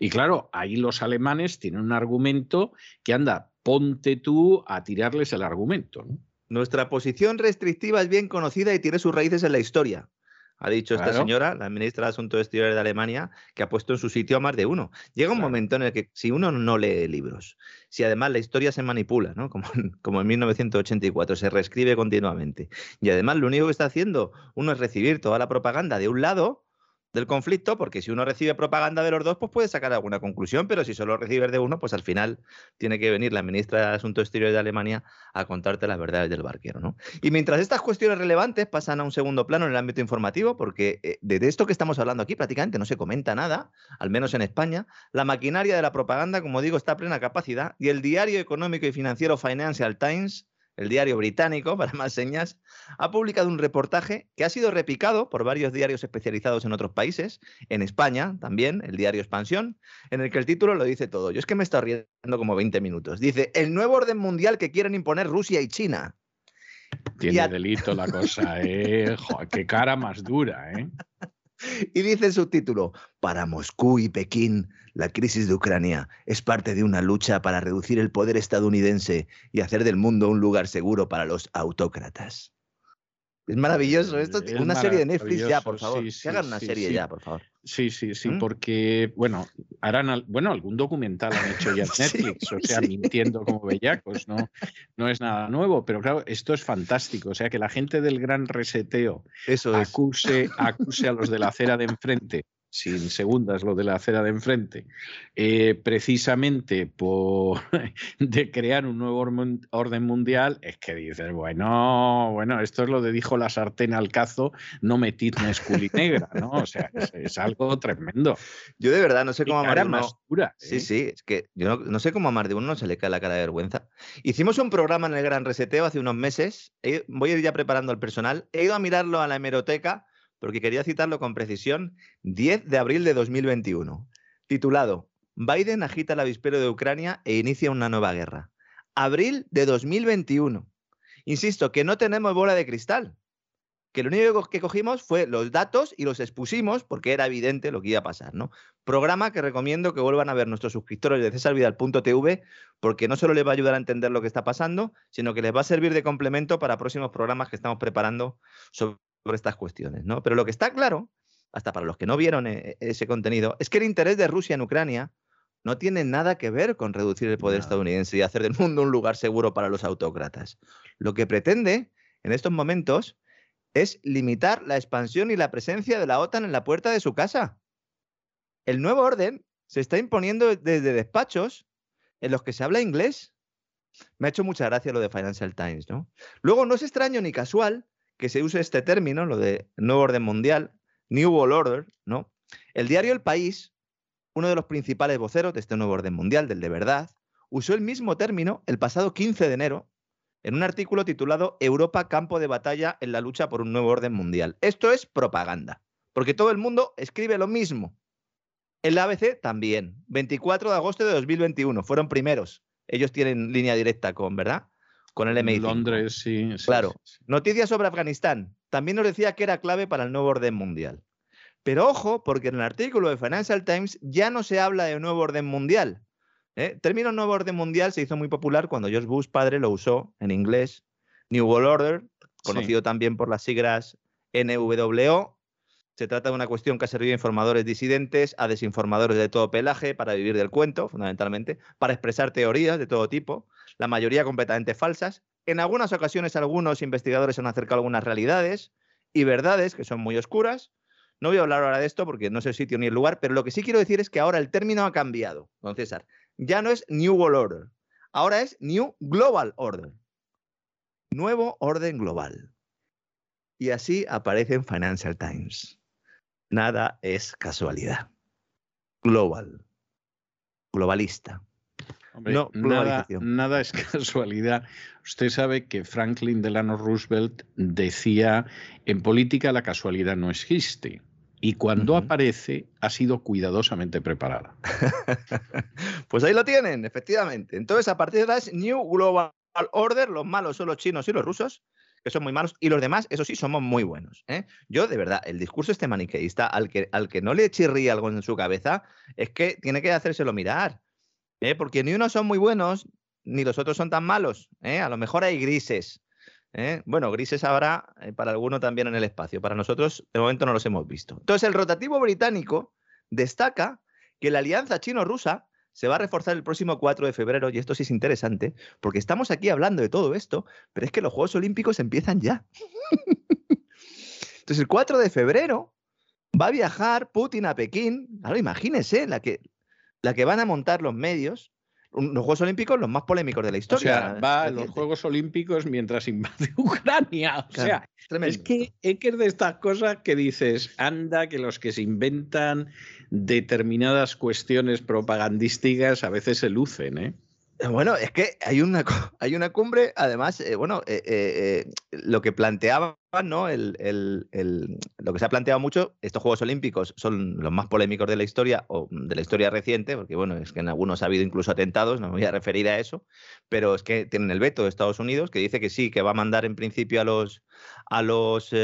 Y claro, ahí los alemanes tienen un argumento que anda, ponte tú a tirarles el argumento. Nuestra posición restrictiva es bien conocida y tiene sus raíces en la historia. Ha dicho esta señora, la ministra de Asuntos Exteriores de Alemania, que ha puesto en su sitio a más de uno. Llega un Claro. momento en el que si uno no lee libros, si además la historia se manipula, ¿no? como en 1984, se reescribe continuamente, y además lo único que está haciendo uno es recibir toda la propaganda de un lado del conflicto, porque si uno recibe propaganda de los dos, pues puede sacar alguna conclusión, pero si solo recibes de uno, pues al final tiene que venir la ministra de Asuntos Exteriores de Alemania a contarte las verdades del barquero, ¿no? Y mientras estas cuestiones relevantes pasan a un segundo plano en el ámbito informativo, porque eh, de esto que estamos hablando aquí prácticamente no se comenta nada, al menos en España, la maquinaria de la propaganda, como digo, está a plena capacidad y el diario económico y financiero Financial Times, el diario británico, <laughs> para más señas, ha publicado un reportaje que ha sido repicado por varios diarios especializados en otros países, en España también, el diario Expansión, en el que el título lo dice todo. Yo es que me estoy riendo como 20 minutos. Dice, el nuevo orden mundial que quieren imponer Rusia y China. Tiene a- delito la cosa, <laughs> ¿eh? Joder, qué cara más dura, ¿eh? <laughs> Y dice el subtítulo, para Moscú y Pekín, la crisis de Ucrania es parte de una lucha para reducir el poder estadounidense y hacer del mundo un lugar seguro para los autócratas. Es maravilloso esto. Es una serie de Netflix ya, por favor. sí, que hagan una sí, serie ya, por favor. Sí, sí, sí, ¿Mm? porque, bueno, harán, al- bueno, algún documental han hecho ya en <laughs> Netflix, o sea, mintiendo como bellacos, ¿no? No es nada nuevo, pero claro, esto es fantástico, o sea, que la gente del gran reseteo Eso es. acuse, acuse a los de la acera de enfrente, sin segundas lo de la acera de enfrente, eh, precisamente por <laughs> de crear un nuevo orden mundial, es que dices, bueno, bueno, esto es lo de dijo la sartén al cazo, no metidme negra, ¿no? O sea, es, es algo tremendo. Yo de verdad no sé cómo a más cara de uno-. Sí, ¿eh? sí, es que yo no, no sé cómo a más de uno se le cae la cara de vergüenza. Hicimos un programa en el Gran Reseteo hace unos meses. voy a ir ya preparando al personal. He ido a mirarlo a la hemeroteca porque quería citarlo con precisión. 10 de abril de 2021. Titulado Biden agita el avispero de Ucrania e inicia una nueva guerra. Abril de 2021. Insisto, que no tenemos bola de cristal. Que lo único que cogimos fue los datos y los expusimos porque era evidente lo que iba a pasar, ¿no? Programa que recomiendo que vuelvan a ver nuestros suscriptores de cesarvidal.tv porque no solo les va a ayudar a entender lo que está pasando, sino que les va a servir de complemento para próximos programas que estamos preparando sobre estas cuestiones, ¿no? Pero lo que está claro, hasta para los que no vieron eh, ese contenido, es que el interés de Rusia en Ucrania no tiene nada que ver con reducir el poder estadounidense y hacer del mundo un lugar seguro para los autócratas. Lo que pretende en estos momentos es limitar la expansión y la presencia de la OTAN en la puerta de su casa. El nuevo orden se está imponiendo desde despachos en los que se habla inglés. Me ha hecho mucha gracia lo de Financial Times, ¿no? Luego, no es extraño ni casual que se use este término, lo de nuevo orden mundial, New World Order, ¿no? El diario El País, uno de los principales voceros de este nuevo orden mundial, del de verdad, usó el mismo término el pasado 15 de enero en un artículo titulado Europa campo de batalla en la lucha por un nuevo orden mundial. Esto es propaganda, porque todo el mundo escribe lo mismo. El ABC también, 24 de agosto de 2021, fueron primeros. Ellos tienen línea directa con, ¿verdad? Con el MI5. Londres, sí. sí, Claro. sí, sí. Noticias sobre Afganistán. También nos decía que era clave para el nuevo orden mundial. Pero ojo, porque en el artículo de Financial Times ya no se habla de nuevo orden mundial. ¿eh? El término nuevo orden mundial se hizo muy popular cuando George Bush padre lo usó en inglés. New World Order, conocido también por las siglas NWO. Se trata de una cuestión que ha servido a informadores disidentes, a desinformadores de todo pelaje, para vivir del cuento, fundamentalmente, para expresar teorías de todo tipo, la mayoría completamente falsas. En algunas ocasiones algunos investigadores han acercado algunas realidades y verdades que son muy oscuras. No voy a hablar ahora de esto porque no es el sitio ni el lugar, pero lo que sí quiero decir es que ahora el término ha cambiado, don César. Ya no es New World Order, ahora es New Global Order. Nuevo orden global. Y así aparece en Financial Times. Nada es casualidad. Global. Globalista. Hombre, No, nada, globalización. nada es <laughs> casualidad. Usted sabe que Franklin Delano Roosevelt decía, en política la casualidad no existe. Y cuando aparece, ha sido cuidadosamente preparada. <laughs> pues ahí lo tienen, efectivamente. Entonces, a partir de ahora es New Global Order, los malos son los chinos y los rusos, que son muy malos, y los demás, eso sí, somos muy buenos. ¿eh? Yo, de verdad, el discurso este maniqueísta, al que, al que no le chirría algo en su cabeza, es que tiene que hacérselo mirar. ¿eh? Porque ni unos son muy buenos, ni los otros son tan malos. ¿eh? A lo mejor hay grises. Bueno, grises habrá para alguno también en el espacio. Para nosotros, de momento, no los hemos visto. Entonces, el rotativo británico destaca que la alianza chino-rusa se va a reforzar el próximo 4 de febrero, y esto sí es interesante, porque estamos aquí hablando de todo esto, pero es que los Juegos Olímpicos empiezan ya. Entonces, el 4 de febrero va a viajar Putin a Pekín. Ahora imagínense la que, la que van a montar los medios los Juegos Olímpicos los más polémicos de la historia. O sea, va a los Juegos Olímpicos mientras invade <laughs> Ucrania. O sea, es que es que de estas cosas que dices, anda, que los que se inventan determinadas cuestiones propagandísticas a veces se lucen, ¿eh? Bueno, es que hay una, <laughs> hay una cumbre, además, eh, bueno, eh, eh, lo que planteaba, ¿no? El, lo que se ha planteado mucho, estos Juegos Olímpicos son los más polémicos de la historia, o de la historia reciente, porque bueno, es que en algunos ha habido incluso atentados, no me voy a referir a eso, pero es que tienen el veto de Estados Unidos, que dice que sí, que va a mandar en principio a los, a los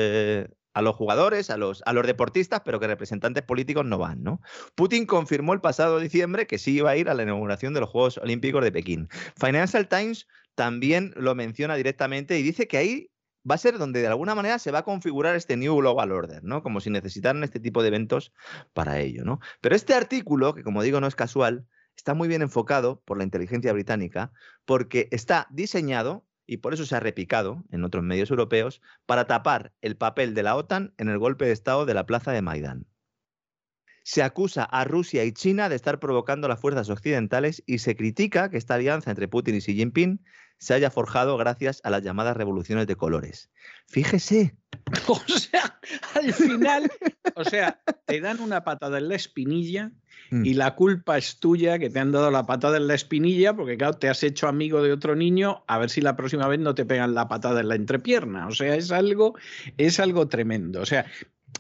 a los jugadores, a los, a los deportistas, pero que representantes políticos no van, ¿no? Putin confirmó el pasado diciembre que sí iba a ir a la inauguración de los Juegos Olímpicos de Pekín. Financial Times también lo menciona directamente y dice que ahí va a ser donde de alguna manera se va a configurar este New Global Order, ¿no? Como si necesitaran este tipo de eventos para ello, ¿no? Pero este artículo, que como digo no es casual, está muy bien enfocado por la inteligencia británica porque está diseñado y por eso se ha repicado en otros medios europeos para tapar el papel de la OTAN en el golpe de Estado de la plaza de Maidán. Se acusa a Rusia y China de estar provocando las fuerzas occidentales y se critica que esta alianza entre Putin y Xi Jinping se haya forjado gracias a las llamadas revoluciones de colores. Fíjese. <laughs> O sea, al final, o sea, te dan una patada en la espinilla Mm. y la culpa es tuya que te han dado la patada en la espinilla porque claro, te has hecho amigo de otro niño, a ver si la próxima vez no te pegan la patada en la entrepierna. O sea, es algo, es algo tremendo. O sea,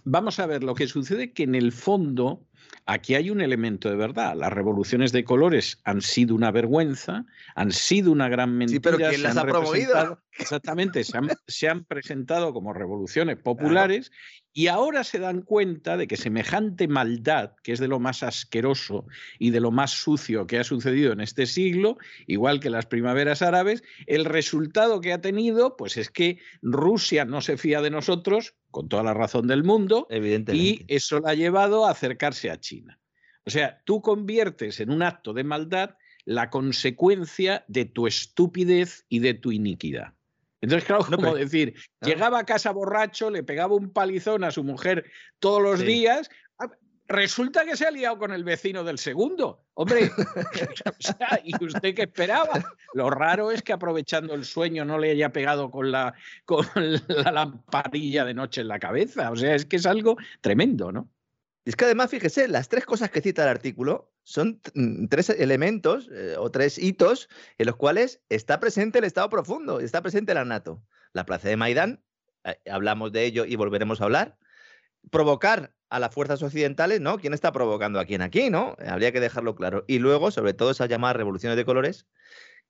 vamos a ver, lo que sucede que en el fondo aquí hay un elemento de verdad. Las revoluciones de colores han sido una vergüenza, han sido una gran mentira. Sí, pero ¿quién las ha promovido? Exactamente, se han, presentado como revoluciones populares y ahora se dan cuenta de que semejante maldad, que es de lo más asqueroso y de lo más sucio que ha sucedido en este siglo, igual que las primaveras árabes, el resultado que ha tenido, pues es que Rusia no se fía de nosotros, con toda la razón del mundo, y eso la ha llevado a acercarse a China. O sea, tú conviertes en un acto de maldad la consecuencia de tu estupidez y de tu iniquidad. Entonces, claro, como decir, llegaba a casa borracho, le pegaba un palizón a su mujer todos los días, ah, resulta que se ha liado con el vecino del segundo. Hombre, <laughs> <laughs> ¿y usted qué esperaba? Lo raro es que aprovechando el sueño no le haya pegado con la, con la lamparilla de noche en la cabeza. O sea, es que es algo tremendo, ¿no? es que además, fíjese, las tres cosas que cita el artículo son mm, tres elementos eh, o tres hitos en los cuales está presente el Estado profundo, está presente la NATO. La plaza de Maidán, eh, hablamos de ello y volveremos a hablar. Provocar a las fuerzas occidentales, ¿no? ¿Quién está provocando a quién aquí, no? Habría que dejarlo claro. Y luego, sobre todo, esas llamadas revoluciones de colores,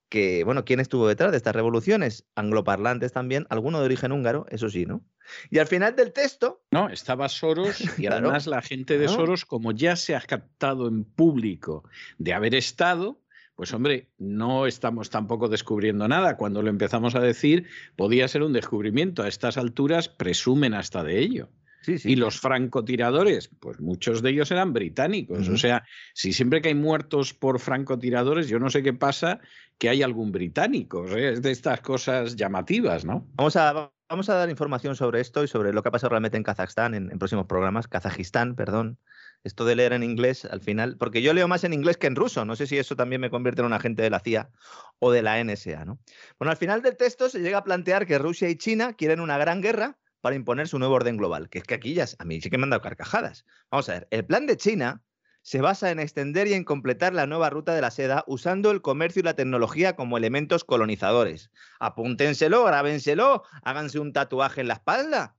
que, bueno, ¿quién estuvo detrás de estas revoluciones? Angloparlantes también, alguno de origen húngaro, eso sí, ¿no? Y al final del texto... No, estaba Soros y <laughs> además la gente de Soros, como ya se ha captado en público de haber estado, pues hombre, no estamos tampoco descubriendo nada. Cuando lo empezamos a decir, podía ser un descubrimiento. A estas alturas presumen hasta de ello. Y los francotiradores, pues muchos de ellos eran británicos. O sea, si siempre que hay muertos por francotiradores, yo no sé qué pasa que hay algún británico. Es de estas cosas llamativas, ¿no? Vamos a, vamos a dar información sobre esto y sobre lo que ha pasado realmente en Kazajstán en, en próximos programas. Kazajistán, perdón. Esto de leer en inglés al final, porque yo leo más en inglés que en ruso. No sé si eso también me convierte en un agente de la CIA o de la NSA, ¿no? Bueno, al final del texto se llega a plantear que Rusia y China quieren una gran guerra para imponer su nuevo orden global, que es que aquí ya a mí sí que me han dado carcajadas. Vamos a ver, el plan de China se basa en extender y en completar la nueva ruta de la seda usando el comercio y la tecnología como elementos colonizadores. Apúntenselo, grábenselo, háganse un tatuaje en la espalda.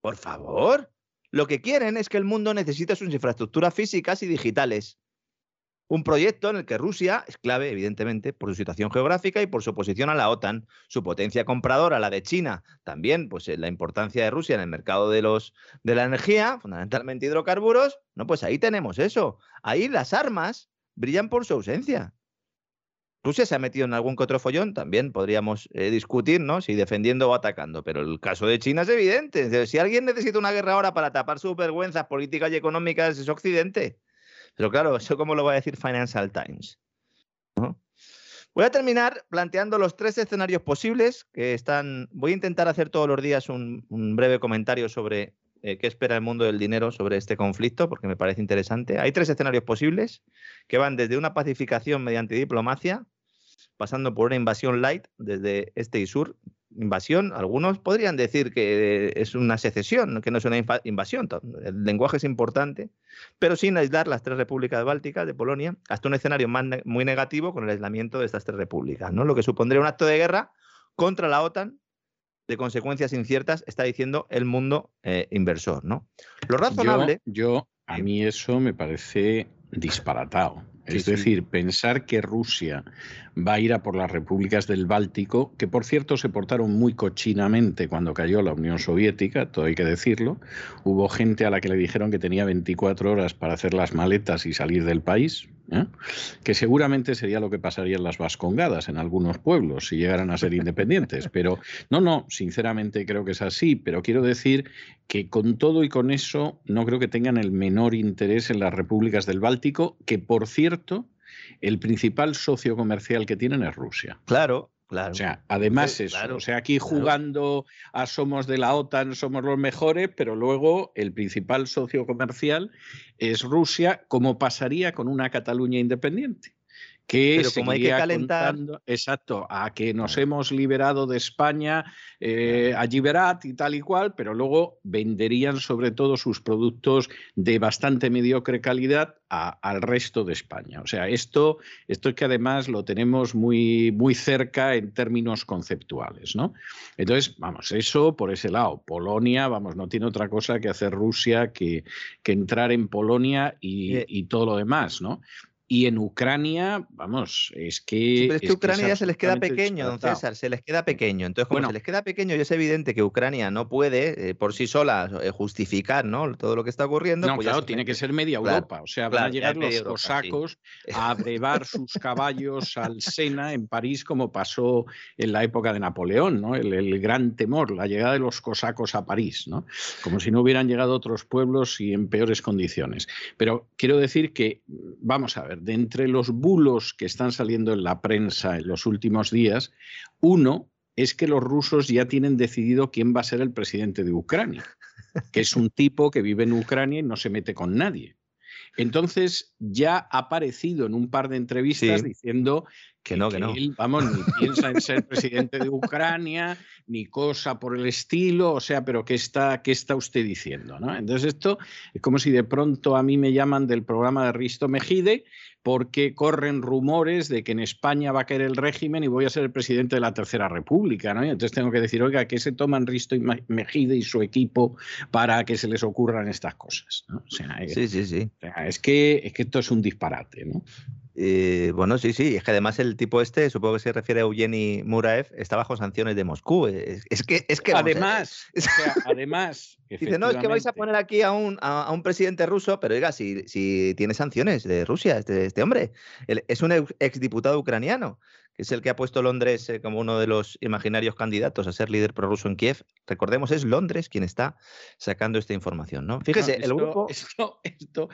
Por favor. Lo que quieren es que el mundo necesite sus infraestructuras físicas y digitales. Un proyecto en el que Rusia es clave, evidentemente, por su situación geográfica y por su oposición a la OTAN, su potencia compradora, la de China, también, pues eh, la importancia de Rusia en el mercado de, los, de la energía, fundamentalmente hidrocarburos. No, pues ahí tenemos eso. Ahí las armas brillan por su ausencia. Rusia se ha metido en algún que otro follón, también podríamos eh, discutir, ¿no? Si defendiendo o atacando, pero el caso de China es evidente. Si alguien necesita una guerra ahora para tapar sus vergüenzas políticas y económicas, es Occidente. Pero claro, ¿eso cómo lo va a decir Financial Times? Voy a terminar planteando los tres escenarios posibles que están. Voy a intentar hacer todos los días un, breve comentario sobre eh, qué espera el mundo del dinero sobre este conflicto, porque me parece interesante. Hay tres escenarios posibles que van desde una pacificación mediante diplomacia, pasando por una invasión light desde este y sur, invasión, algunos podrían decir que es una secesión, que no es una invasión. El lenguaje es importante, pero sin aislar las tres repúblicas bálticas de Polonia hasta un escenario muy negativo con el aislamiento de estas tres repúblicas, ¿no? Lo que supondría un acto de guerra contra la OTAN de consecuencias inciertas, está diciendo el mundo eh, inversor, ¿no? Lo razonable. yo, a mí eso me parece disparatado. Es decir, pensar que Rusia va a ir a por las repúblicas del Báltico, que por cierto se portaron muy cochinamente cuando cayó la Unión Soviética, todo hay que decirlo. Hubo gente a la que le dijeron que tenía 24 horas para hacer las maletas y salir del país, ¿eh? que seguramente sería lo que pasaría en las Vascongadas, en algunos pueblos, si llegaran a ser independientes. <laughs> Pero no, no, sinceramente creo que es así, pero quiero decir que con todo y con eso no creo que tengan el menor interés en las repúblicas del Báltico, que por cierto el principal socio comercial que tienen es Rusia. Claro, Claro. O sea, además eso. o sea, aquí jugando a somos de la OTAN, somos los mejores, pero luego el principal socio comercial es Rusia, como pasaría con una Cataluña independiente que Pero como hay que calentar. exacto, a que nos hemos liberado de España, eh, a Giberat y tal y cual, pero luego venderían sobre todo sus productos de bastante mediocre calidad al resto de España. O sea, esto, esto es que además lo tenemos muy, muy cerca en términos conceptuales, ¿no? Entonces, vamos, eso por ese lado. Polonia, vamos, no tiene otra cosa que hacer Rusia que, que entrar en Polonia y, y todo lo demás, ¿no? Y en Ucrania, vamos, es que. pero es que Ucrania ya se les queda pequeño, don César, se les queda pequeño. Entonces, como se les queda pequeño y es evidente que Ucrania no puede eh, por sí sola eh, justificar ¿no? todo lo que está ocurriendo. No, pues claro, tiene que ser media Europa. o sea, van a llegar los cosacos <laughs> a brevar sus caballos al Sena en París, como pasó en la época de Napoleón, ¿no? El, el, gran temor, la llegada de los cosacos a París, ¿no? Como si no hubieran llegado otros pueblos y en peores condiciones. Pero quiero decir que, vamos a ver de entre los bulos que están saliendo en la prensa en los últimos días, uno es que los rusos ya tienen decidido quién va a ser el presidente de Ucrania, que es un tipo que vive en Ucrania y no se mete con nadie. Entonces ya ha aparecido en un par de entrevistas diciendo que, no, que, no. él, vamos, ni <laughs> piensa en ser presidente de Ucrania, ni cosa por el estilo, o sea, pero ¿qué está, qué está usted diciendo? ¿no? Entonces esto es como si de pronto a mí me llaman del programa de Risto Mejide porque corren rumores de que en España va a caer el régimen y voy a ser el presidente de la Tercera República, ¿no? Y entonces tengo que decir, oiga, ¿qué se toman Risto y Mejide y su equipo para que se les ocurran estas cosas? sí, sí, sí. es, que, es que esto es un disparate, ¿no? Eh, bueno, sí, sí, es que además el tipo este, supongo que se refiere a Eugeni Muraev, está bajo sanciones de Moscú. Es, que, es que además, <laughs> además, dice no es que vais a poner aquí a un, a, un presidente ruso, pero oiga, si, si tiene sanciones de Rusia, este, este hombre, es un exdiputado ucraniano que es el que ha puesto Londres eh, como uno de los imaginarios candidatos a ser líder prorruso en Kiev. Recordemos, es Londres quien está sacando esta información, ¿no? Fíjese, el grupo... Esto, esto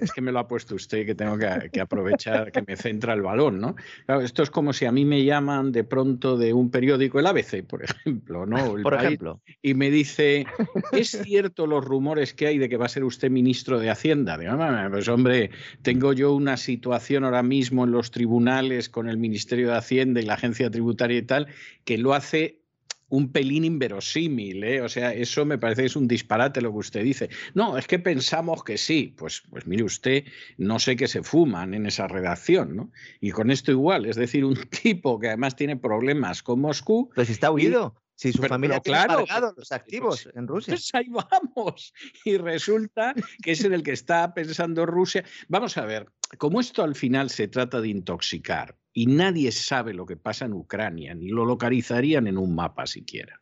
es que me lo ha puesto usted, que tengo que, aprovechar que me centra el balón, ¿no? Claro, esto es como si a mí me llaman de pronto de un periódico, el ABC, por ejemplo, ¿no? por ejemplo. Y me dice, ¿es cierto los rumores que hay de que va a ser usted ministro de Hacienda? Digo, pues hombre, tengo yo una situación ahora mismo en los tribunales con el Ministerio de Hacienda y la agencia tributaria y tal, que lo hace un pelín inverosímil, ¿eh? o sea, eso me parece que es un disparate lo que usted dice. No, es que pensamos que sí, pues, pues mire usted, no sé qué se fuman en esa redacción, ¿no? Y con esto igual, es decir, un <laughs> tipo que además tiene problemas con Moscú. Pues está huido. Si su familia tiene claro, los activos pues, en Rusia. Pues ahí vamos. <laughs> Y resulta que es en el que está pensando Rusia. Vamos a ver, como esto al final se trata de intoxicar y nadie sabe lo que pasa en Ucrania, ni lo localizarían en un mapa siquiera,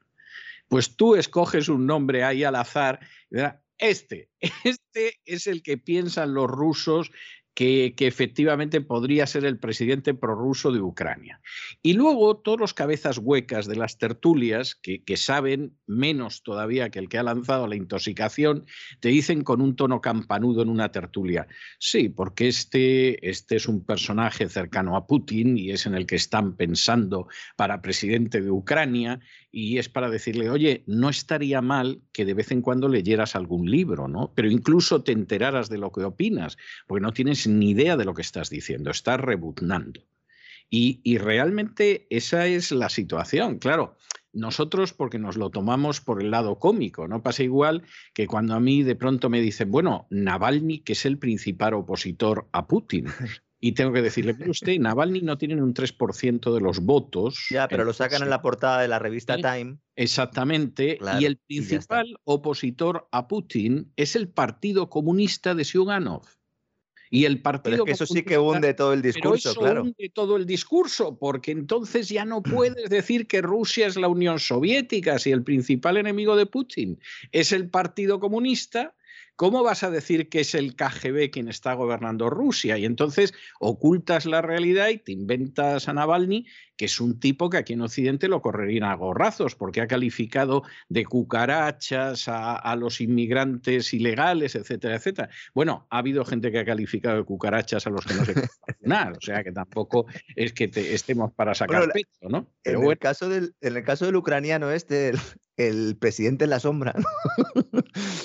pues tú escoges un nombre ahí al azar, este, <laughs> este es el que piensan los rusos que, efectivamente podría ser el presidente prorruso de Ucrania. Y luego todos los cabezas huecas de las tertulias, que, saben menos todavía que el que ha lanzado la intoxicación, te dicen con un tono campanudo en una tertulia, sí, porque este, este es un personaje cercano a Putin y es en el que están pensando para presidente de Ucrania y es para decirle, oye, no estaría mal que de vez en cuando leyeras algún libro, ¿no? Pero incluso te enteraras de lo que opinas, porque no tienes ni idea de lo que estás diciendo, estás rebuznando. Y, y realmente esa es la situación. Claro, nosotros porque nos lo tomamos por el lado cómico, ¿no? Pasa igual que cuando a mí de pronto me dicen, bueno, Navalny, que es el principal opositor a Putin, <laughs> y tengo que decirle, pero usted, <laughs> Navalny no tiene un 3% de los votos. Ya, pero lo sacan en la portada de la revista Time. Exactamente. y el principal opositor a Putin es el Partido Comunista de Siuganov. Y el partido. Pero es que eso sí que hunde todo el discurso, eso claro. Hunde todo el discurso, porque entonces ya no <clears throat> puedes decir que Rusia es la Unión Soviética si el principal enemigo de Putin es el Partido Comunista ¿Cómo vas a decir que es el KGB quien está gobernando Rusia? Y entonces ocultas la realidad y te inventas a Navalny, que es un tipo que aquí en Occidente lo correrían a gorrazos, porque ha calificado de cucarachas a, los inmigrantes ilegales, etcétera, etcétera. Bueno, ha habido gente que ha calificado de cucarachas a los que no se vacunar, o sea que tampoco es que estemos para sacar pecho, ¿no? Pero en, el caso del, en el caso del ucraniano este, el presidente en la sombra,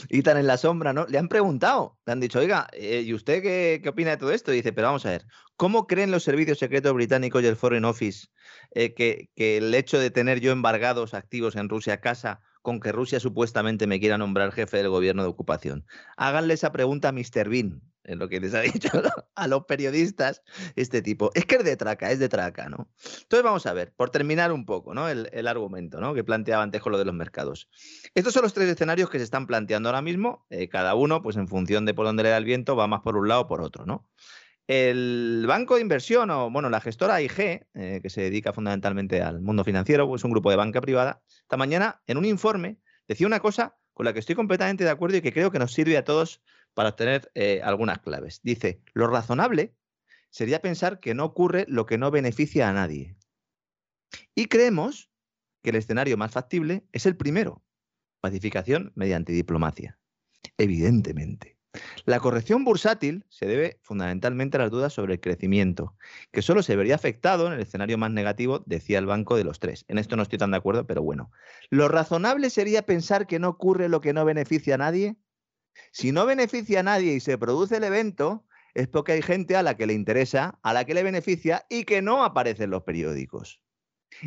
y <laughs> tan en la sombra, ¿no? Le han preguntado, le han dicho, oiga, eh, ¿y usted qué, opina de todo esto? Y dice, pero vamos a ver, ¿cómo creen los servicios secretos británicos y el Foreign Office eh, que, el hecho de tener yo embargados activos en Rusia casa con que Rusia supuestamente me quiera nombrar jefe del gobierno de ocupación? Háganle esa pregunta a Mr. Bean, en lo que les ha <laughs> dicho a los periodistas este tipo. Es que es de traca, es de traca, ¿no? Entonces vamos a ver, por terminar un poco, ¿no? El, argumento, ¿no? Que planteaba antes con lo de los mercados. Estos son los tres escenarios que se están planteando ahora mismo, eh, cada uno, pues en función de por dónde le da el viento, va más por un lado o por otro, ¿no? El banco de inversión, o bueno, la gestora AIG, eh, que se dedica fundamentalmente al mundo financiero, pues un grupo de banca privada, esta mañana en un informe decía una cosa con la que estoy completamente de acuerdo y que creo que nos sirve a todos para obtener eh, algunas claves. Dice, lo razonable sería pensar que no ocurre lo que no beneficia a nadie. Y creemos que el escenario más factible es el primero, pacificación mediante diplomacia. Evidentemente. La corrección bursátil se debe fundamentalmente a las dudas sobre el crecimiento, que solo se vería afectado en el escenario más negativo, decía el banco de los tres. En esto no estoy tan de acuerdo, pero bueno. ¿Lo razonable sería pensar que no ocurre lo que no beneficia a nadie? Si no beneficia a nadie y se produce el evento, es porque hay gente a la que le interesa, a la que le beneficia y que no aparece en los periódicos.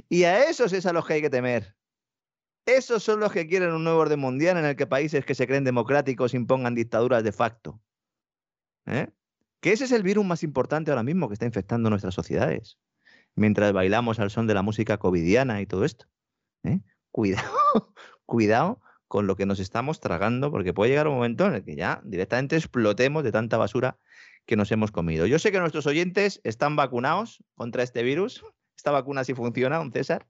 Y a esos es a los que hay que temer. Esos son los que quieren un nuevo orden mundial en el que países que se creen democráticos impongan dictaduras de facto. ¿Eh? Que ese es el virus más importante ahora mismo que está infectando nuestras sociedades. Mientras bailamos al son de la música covidiana y todo esto. ¿Eh? Cuidado, <laughs> cuidado con lo que nos estamos tragando, porque puede llegar un momento en el que ya directamente explotemos de tanta basura que nos hemos comido. Yo sé que nuestros oyentes están vacunados contra este virus. Esta vacuna sí funciona, don César.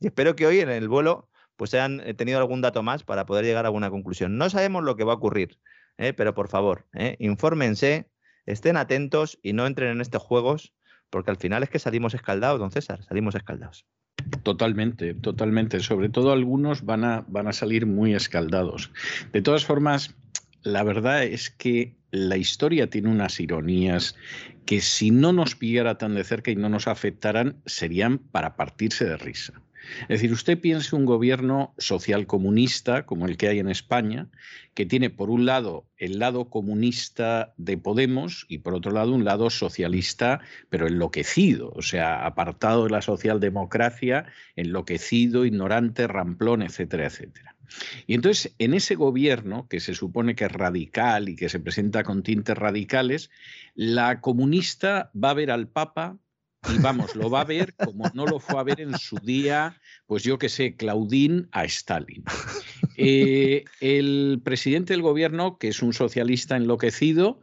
Y espero que hoy en el vuelo pues hayan tenido algún dato más para poder llegar a alguna conclusión. No sabemos lo que va a ocurrir, ¿eh? pero por favor, ¿eh? infórmense, estén atentos y no entren en estos juegos, porque al final es que salimos escaldados, don César, salimos escaldados. Totalmente, totalmente. Sobre todo algunos van a, van a salir muy escaldados. De todas formas, la verdad es que la historia tiene unas ironías que si no nos pillara tan de cerca y no nos afectaran, serían para partirse de risa. Es decir, usted piense un gobierno social comunista como el que hay en España, que tiene por un lado el lado comunista de Podemos y por otro lado un lado socialista, pero enloquecido, o sea, apartado de la socialdemocracia, enloquecido, ignorante, ramplón, etcétera, etcétera. Y entonces, en ese gobierno, que se supone que es radical y que se presenta con tintes radicales, la comunista va a ver al Papa y vamos, lo va a ver como no lo fue a ver en su día, pues yo que sé, Claudín a Stalin. Eh, el presidente del gobierno, que es un socialista enloquecido,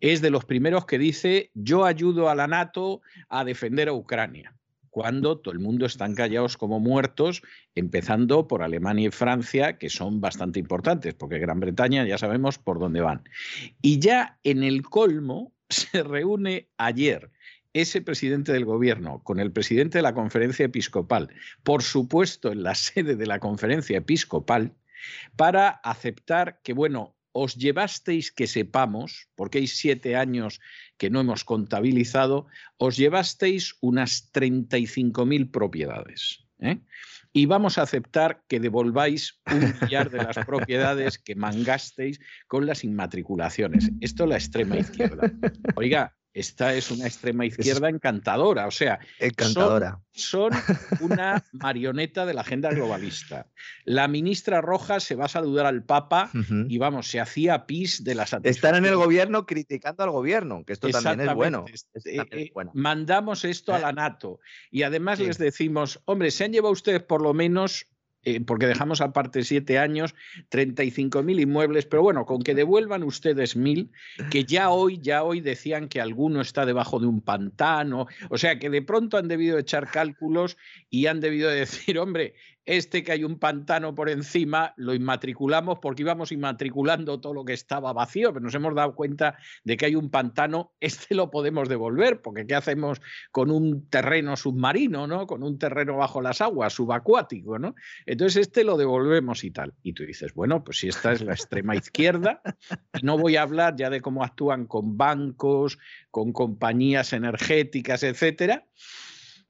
es de los primeros que dice, yo ayudo a la NATO a defender a Ucrania cuando todo el mundo están callados como muertos, empezando por Alemania y Francia, que son bastante importantes, porque Gran Bretaña ya sabemos por dónde van. Y ya en el colmo <laughs> se reúne ayer ese presidente del gobierno con el presidente de la conferencia episcopal, por supuesto en la <laughs> sede de la conferencia episcopal, para aceptar que, bueno, os llevasteis que sepamos, porque hay siete años que no hemos contabilizado, os llevasteis unas 35.000 propiedades. ¿eh? Y vamos a aceptar que devolváis un millar de las propiedades que mangasteis con las inmatriculaciones. Esto es la extrema izquierda. Oiga, esta es una extrema izquierda encantadora, o sea, encantadora. Son, <laughs> una marioneta de la agenda globalista. La ministra Rojas se va a saludar al Papa y vamos, se hacía pis de las Están en el gobierno criticando al gobierno, que esto también es bueno. Eh, eh, mandamos esto a la eh. NATO y además les decimos, hombre, se han llevado ustedes por lo menos eh, porque dejamos aparte siete años, 35.000 inmuebles, pero bueno, con que devuelvan ustedes mil, que ya hoy, ya hoy decían que alguno está debajo de un pantano, o sea que de pronto han debido echar cálculos y han debido decir, <laughs> hombre, este que hay un pantano por encima lo inmatriculamos porque íbamos inmatriculando todo lo que estaba vacío, pero nos hemos dado cuenta de que hay un pantano, este lo podemos devolver, porque ¿qué hacemos con un terreno submarino, ¿no? Con un terreno bajo las aguas, subacuático, ¿no? Entonces este lo devolvemos y tal. Y tú dices, bueno, pues si esta es la extrema izquierda, no voy a hablar ya de cómo actúan con bancos, con compañías energéticas, etcétera,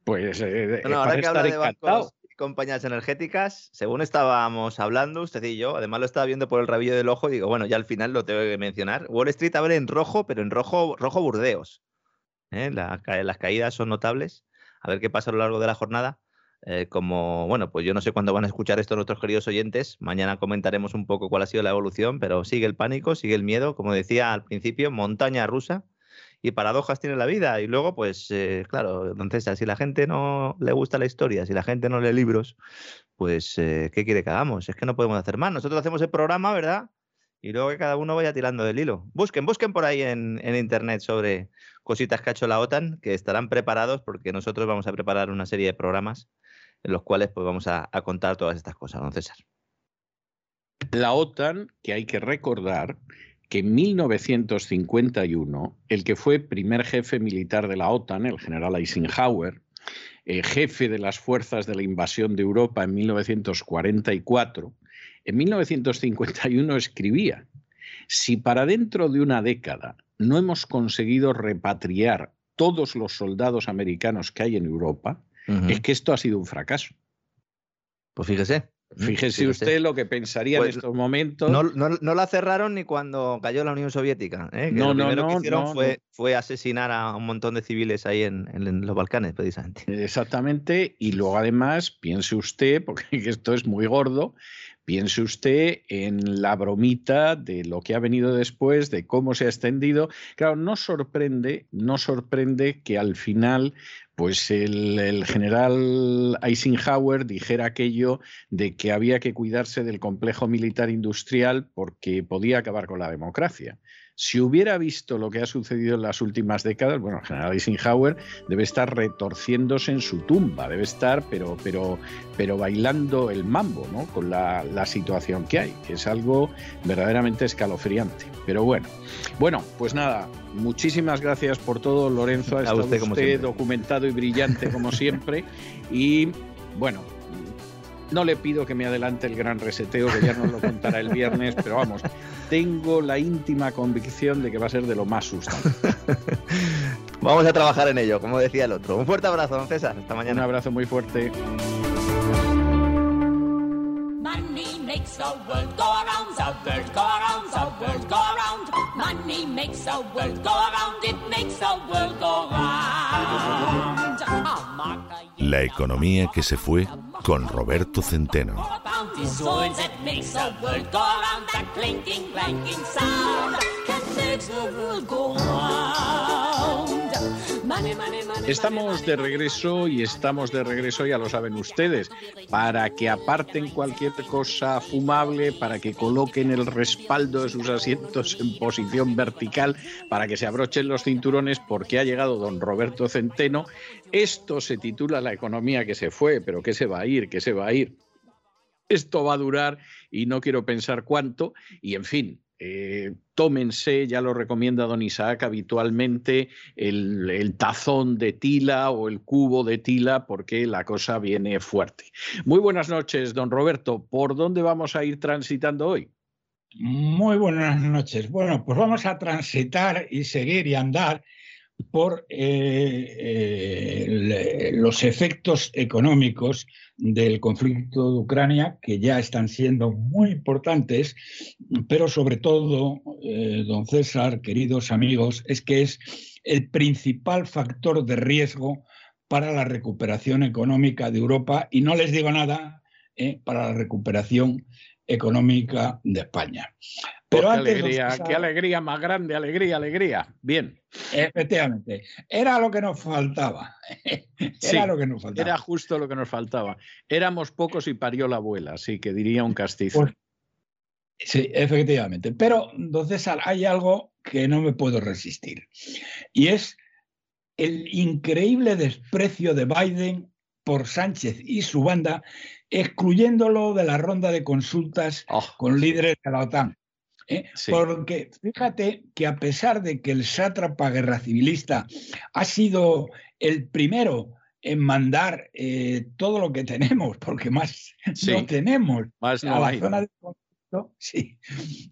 pues eh, ahora que habla de bancos compañías energéticas, según estábamos hablando, usted y yo, además lo estaba viendo por el rabillo del ojo, digo, bueno, ya al final lo tengo que mencionar. Wall Street abre en rojo, pero en rojo, rojo burdeos. ¿eh? las caídas son notables. A ver qué pasa a lo largo de la jornada. Eh, como, bueno, pues yo no sé cuándo van a escuchar esto nuestros queridos oyentes. Mañana comentaremos un poco cuál ha sido la evolución, pero sigue el pánico, sigue el miedo. Como decía al principio, montaña rusa y paradojas tiene la vida. Y luego, pues, eh, claro, entonces, si la gente no le gusta la historia, si la gente no lee libros, pues, eh, ¿qué quiere que hagamos? Es que no podemos hacer más. Nosotros hacemos el programa, ¿verdad? Y luego que cada uno vaya tirando del hilo. Busquen, busquen por ahí en, internet sobre cositas que ha hecho la OTAN, que estarán preparados porque nosotros vamos a preparar una serie de programas en los cuales pues vamos a, a contar todas estas cosas, don César. La OTAN, que hay que recordar, que en 1951 el que fue primer jefe militar de la OTAN, el general Eisenhower, eh, jefe de las fuerzas de la invasión de Europa en 1944, en 1951 escribía, si para dentro de una década no hemos conseguido repatriar todos los soldados americanos que hay en Europa, es que esto ha sido un fracaso. Pues fíjese. Fíjese usted lo que pensaría en pues, estos momentos. No, no, la cerraron ni cuando cayó la Unión Soviética. ¿eh? no, lo primero que hicieron fue, fue, asesinar a un montón de civiles ahí en, los Balcanes, precisamente. Exactamente. Y luego, además, piense usted, porque <laughs> esto es muy gordo, piense usted en la bromita de lo que ha venido después, de cómo se ha extendido. Claro, no sorprende, no sorprende que al final pues el, general Eisenhower dijera aquello de que había que cuidarse del complejo militar industrial porque podía acabar con la democracia. Si hubiera visto lo que ha sucedido en las últimas décadas, bueno, el general Eisenhower debe estar retorciéndose en su tumba, debe estar, pero, pero, pero bailando el mambo, ¿no? Con la, la situación que hay, que es algo verdaderamente escalofriante. Pero bueno, bueno, pues nada, muchísimas gracias por todo, Lorenzo. Ha estado usted, usted documentado y brillante como siempre. <laughs> y bueno, no le pido que me adelante el gran reseteo, que ya nos lo contará el viernes, pero vamos, tengo la íntima convicción de que va a ser de lo más sustancial. <laughs> Vamos a trabajar en ello, como decía el otro. Un fuerte abrazo, don César. Hasta mañana. Un abrazo muy fuerte. La economía que se fue con Roberto Centeno. Estamos de regreso y estamos de regreso, ya lo saben ustedes, para que aparten cualquier cosa fumable, para que coloquen el respaldo de sus asientos en posición vertical, para que se abrochen los cinturones, porque ha llegado don Roberto Centeno. Esto se titula La economía que se fue, pero ¿qué se va a ir? ¿Qué se va a ir? Esto va a durar y no quiero pensar cuánto. Y en fin, eh, tómense, ya lo recomienda don Isaac habitualmente, el, tazón de tila o el cubo de tila porque la cosa viene fuerte. Muy buenas noches, don Roberto. ¿Por dónde vamos a ir transitando hoy? Muy buenas noches. Bueno, pues vamos a transitar y seguir y andar por eh, eh, los efectos económicos del conflicto de Ucrania, que ya están siendo muy importantes, pero sobre todo, eh, don César, queridos amigos, es que es el principal factor de riesgo para la recuperación económica de Europa y no les digo nada para la recuperación económica de España. Pero qué alegría, qué alegría más grande, alegría, alegría. Bien. Efectivamente. Era lo que nos faltaba. <laughs> Era lo que nos faltaba. Era justo lo que nos faltaba. Éramos pocos y parió la abuela, así que diría un castizo. Pues, sí, efectivamente. Pero, don César, hay algo que no me puedo resistir. Y es el increíble desprecio de Biden por Sánchez y su banda, excluyéndolo de la ronda de consultas oh. con líderes de la OTAN. ¿Eh? Porque fíjate que a pesar de que el sátrapa guerra civilista ha sido el primero en mandar eh, todo lo que tenemos, porque más no tenemos más a la zona de conflicto, sí.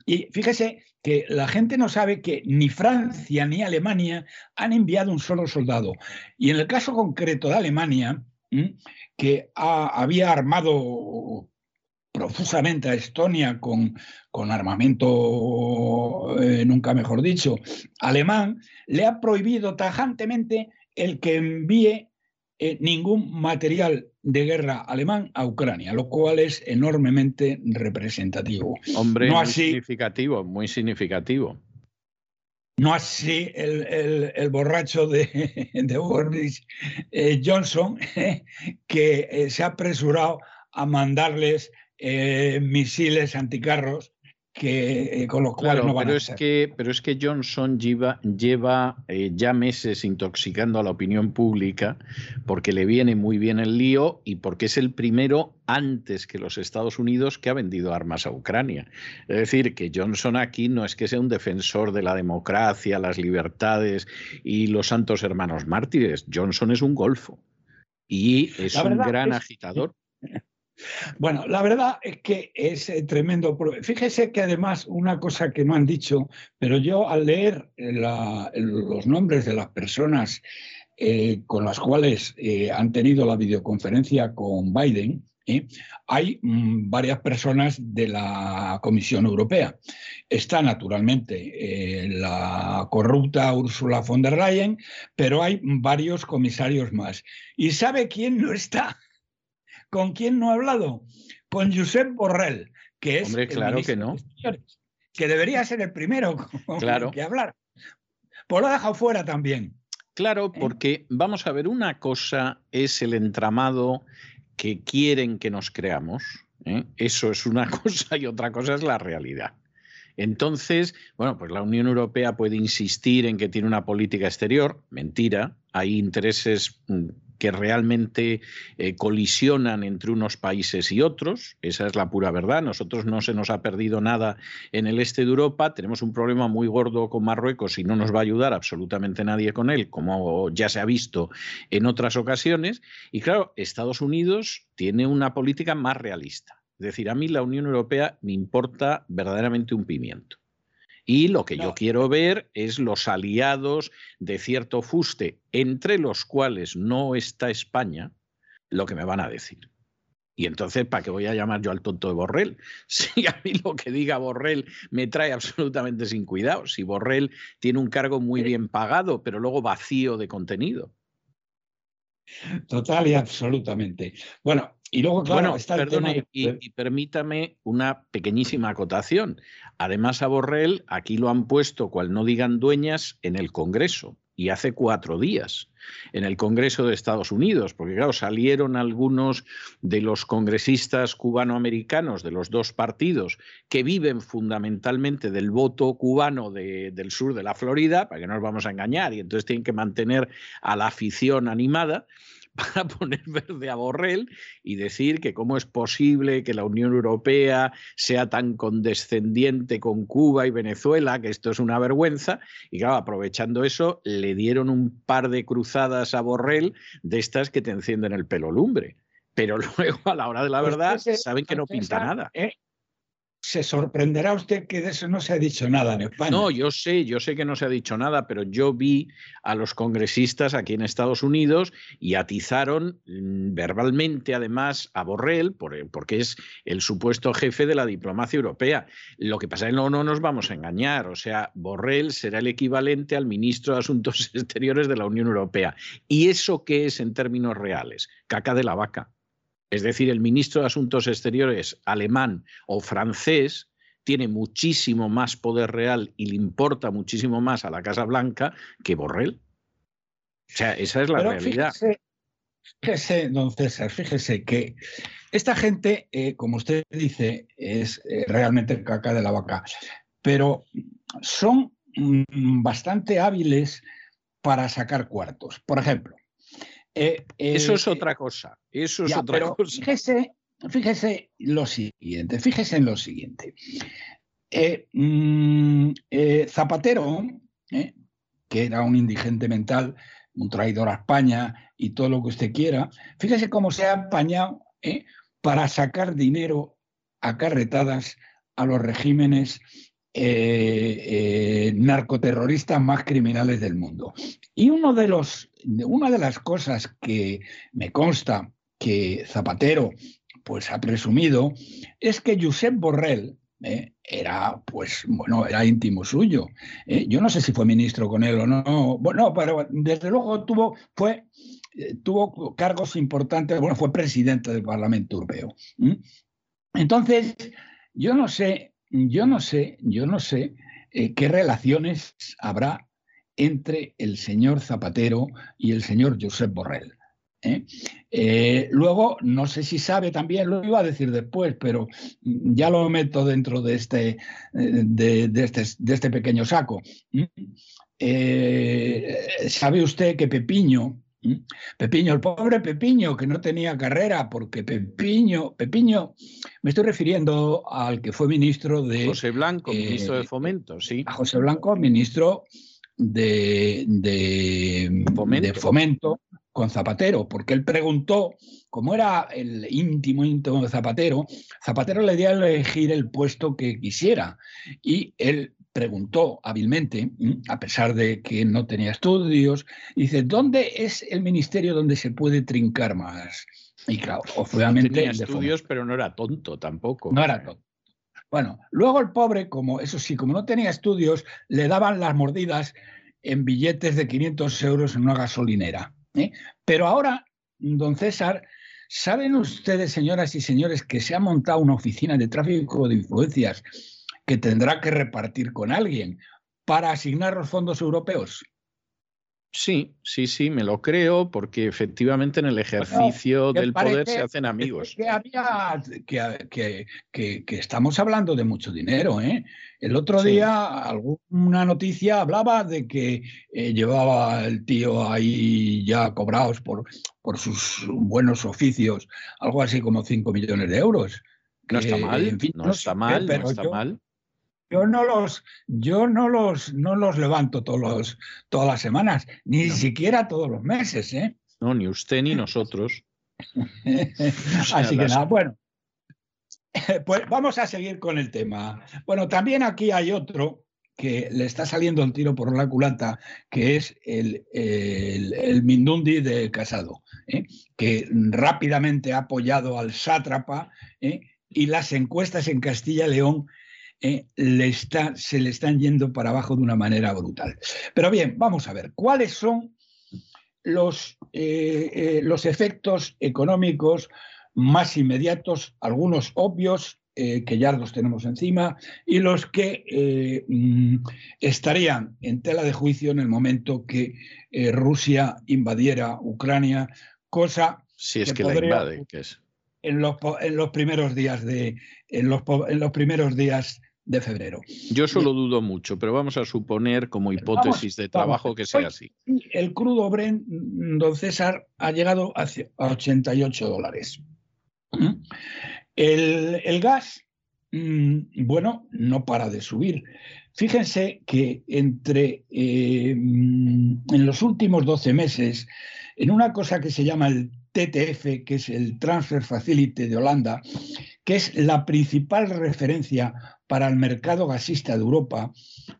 Y fíjese que la gente no sabe que ni Francia ni Alemania han enviado un solo soldado. Y en el caso concreto de Alemania, que había armado profusamente a Estonia con, con armamento, eh, nunca mejor dicho, alemán, le ha prohibido tajantemente el que envíe eh, ningún material de guerra alemán a Ucrania, lo cual es enormemente representativo. Hombre, muy significativo, muy significativo. No así el, borracho de, de Boris eh, Johnson, <laughs> que se ha apresurado a mandarles eh, misiles anticarros que, eh, con los cuales no van pero a es Que, pero es que Johnson lleva, lleva eh, ya meses intoxicando a la opinión pública porque le viene muy bien el lío y porque es el primero antes que los Estados Unidos que ha vendido armas a Ucrania. Es decir, que Johnson aquí no es que sea un defensor de la democracia, las libertades y los santos hermanos mártires. Johnson es un golfo y es un gran agitador. Bueno, la verdad es que es eh, tremendo. Fíjese que además una cosa que no han dicho, pero yo al leer eh, los nombres de las personas eh, con las cuales han tenido la videoconferencia con Biden, hay mm, varias personas de la Comisión Europea. Está naturalmente la corrupta Ursula von der Leyen, pero hay varios comisarios más. ¿Y sabe quién no está? ¿Con quién no ha hablado? Con Josep Borrell, que es. Hombre, claro que no. Que debería ser el primero <laughs> claro. que hablar. Pues lo ha dejado fuera también. Claro, ¿Eh? porque vamos a ver, una cosa es el entramado que quieren que nos creamos. ¿eh? Eso es una <laughs> cosa y otra cosa es la realidad. Entonces, bueno, pues la Unión Europea puede insistir en que tiene una política exterior, mentira, hay intereses mm, que realmente eh, colisionan entre unos países y otros. Esa es la pura verdad. Nosotros no se nos ha perdido nada en el este de Europa. Tenemos un problema muy gordo con Marruecos y no nos va a ayudar absolutamente nadie con él, como ya se ha visto en otras ocasiones. Y claro, Estados Unidos tiene una política más realista. Es decir, a mí la Unión Europea me importa verdaderamente un pimiento. Y lo que yo quiero ver es los aliados de cierto fuste, entre los cuales no está España, lo que me van a decir. Y entonces, ¿para qué voy a llamar yo al tonto de Borrell? <laughs> Si a mí lo que diga Borrell me trae absolutamente sin cuidado, si Borrell tiene un cargo muy bien pagado, pero luego vacío de contenido. Total y absolutamente. Bueno, y luego, claro, está perdone, y, permítame una pequeñísima acotación. Además, a Borrell aquí lo han puesto, cual no digan dueñas, en el Congreso. Y hace cuatro días en el Congreso de Estados Unidos, porque claro, salieron algunos de los congresistas cubanoamericanos de los dos partidos que viven fundamentalmente del voto cubano del sur de la Florida, para que no nos vamos a engañar, y entonces tienen que mantener a la afición animada <laughs> para poner verde a Borrell y decir que cómo es posible que la Unión Europea sea tan condescendiente con Cuba y Venezuela, que esto es una vergüenza. Y claro, aprovechando eso, le dieron un par de cruzadas a Borrell de estas que te encienden el pelo lumbre. Pero <laughs> luego, a la hora de la pues verdad, saben que no pinta nada. ¿eh? Se sorprenderá usted que de eso no se ha dicho nada en España. No, yo sé, yo sé que no se ha dicho nada, pero yo vi a los congresistas aquí en Estados Unidos y atizaron mm, verbalmente además a Borrell, porque es el supuesto jefe de la diplomacia europea. Lo que pasa es que no, no nos vamos a engañar, o sea, Borrell será el equivalente al ministro de Asuntos <laughs> Exteriores de la Unión Europea. ¿Y eso qué es en términos reales? Caca de la vaca. Es decir, el ministro de Asuntos Exteriores alemán o francés tiene muchísimo más poder real y le importa muchísimo más a la Casa Blanca que Borrell. O sea, esa es la realidad. Fíjese, don César, fíjese que esta gente, eh, como usted dice, es eh, realmente caca de la vaca, pero son mm, bastante hábiles para sacar cuartos. Por ejemplo, eh, eso es eh, otra cosa. Eso es otra <laughs> cosa. Fíjese, fíjese lo siguiente, fíjese en lo siguiente. Eh, mm, Zapatero, que era un indigente mental, un traidor a España y todo lo que usted quiera, fíjese cómo se ha apañado para sacar dinero a carretadas a los regímenes narcoterroristas más criminales del mundo. Y uno de los una de las cosas que me consta que Zapatero pues ha presumido es que Josep Borrell eh, era pues bueno era íntimo suyo. Eh, yo no sé si fue ministro con él o no bueno pero desde luego tuvo fue eh, tuvo cargos importantes bueno fue presidente del Parlamento Europeo. Entonces yo no sé yo no sé yo no sé qué relaciones habrá entre el señor Zapatero y el señor Josep Borrell. ¿eh? Eh, luego, no sé si sabe también, lo iba a decir después, pero ya lo meto dentro de este, eh, de, este, de este, pequeño saco. ¿Sabe usted que Pepiño, Pepiño, el pobre Pepiño, que no tenía carrera, porque Pepiño, Pepiño, me estoy refiriendo al que fue ministro de... José Blanco, ministro de Fomento, sí. A José Blanco, ministro de, de, fomento. con Zapatero, porque él preguntó, como era el íntimo íntimo de Zapatero, Zapatero le dio a elegir el puesto que quisiera y él preguntó hábilmente, a pesar de que no tenía estudios, dice, ¿dónde es el ministerio donde se puede trincar más? Y claro, obviamente... tenía estudios, pero no era tonto tampoco. No era tonto. Bueno, luego el pobre, como eso sí, como no tenía estudios, le daban las mordidas en billetes de 500 euros en una gasolinera. ¿eh? Pero ahora, don César, ¿saben ustedes, señoras y señores, que se ha montado una oficina de tráfico de influencias que tendrá que repartir con alguien para asignar los fondos europeos? Sí, sí, sí, me lo creo, porque efectivamente en el ejercicio del poder se hacen amigos. Que, había, que, que, estamos hablando de mucho dinero. ¿eh? El otro día alguna noticia hablaba de que eh, llevaba el tío ahí ya cobrados por, por sus buenos oficios, algo así como 5 millones de euros. No está mal, no, está mal, no está mal. Yo no los, yo no los, no los levanto todos todas las semanas, ni siquiera todos los meses, ¿eh? No, ni usted ni nosotros. <laughs> Así que nada, bueno. <laughs> Pues vamos a seguir con el tema. Bueno, también aquí hay otro que le está saliendo el tiro por la culata, que es el, el, Mindundi de Casado, ¿eh? que rápidamente ha apoyado al sátrapa ¿eh? y las encuestas en Castilla y León eh, le está, se le están yendo para abajo de una manera brutal. Pero bien, vamos a ver, ¿cuáles son los, eh, eh, los efectos económicos más inmediatos, algunos obvios que ya los tenemos encima, y los que mm, estarían en tela de juicio en el momento que Rusia invadiera Ucrania, cosa si es que, la invade, que es. En los, en los primeros días de en los, en los primeros días de febrero. Yo solo dudo mucho, pero vamos a suponer como hipótesis de trabajo que sea así. El crudo Brent, don César, ha llegado a 88 dólares. ¿Mm? El, gas, mm, bueno, no para de subir. Fíjense que entre eh, mm, en los últimos 12 meses, en una cosa que se llama el TTF, que es el Transfer Facility de Holanda, que es la principal referencia para el mercado gasista de Europa,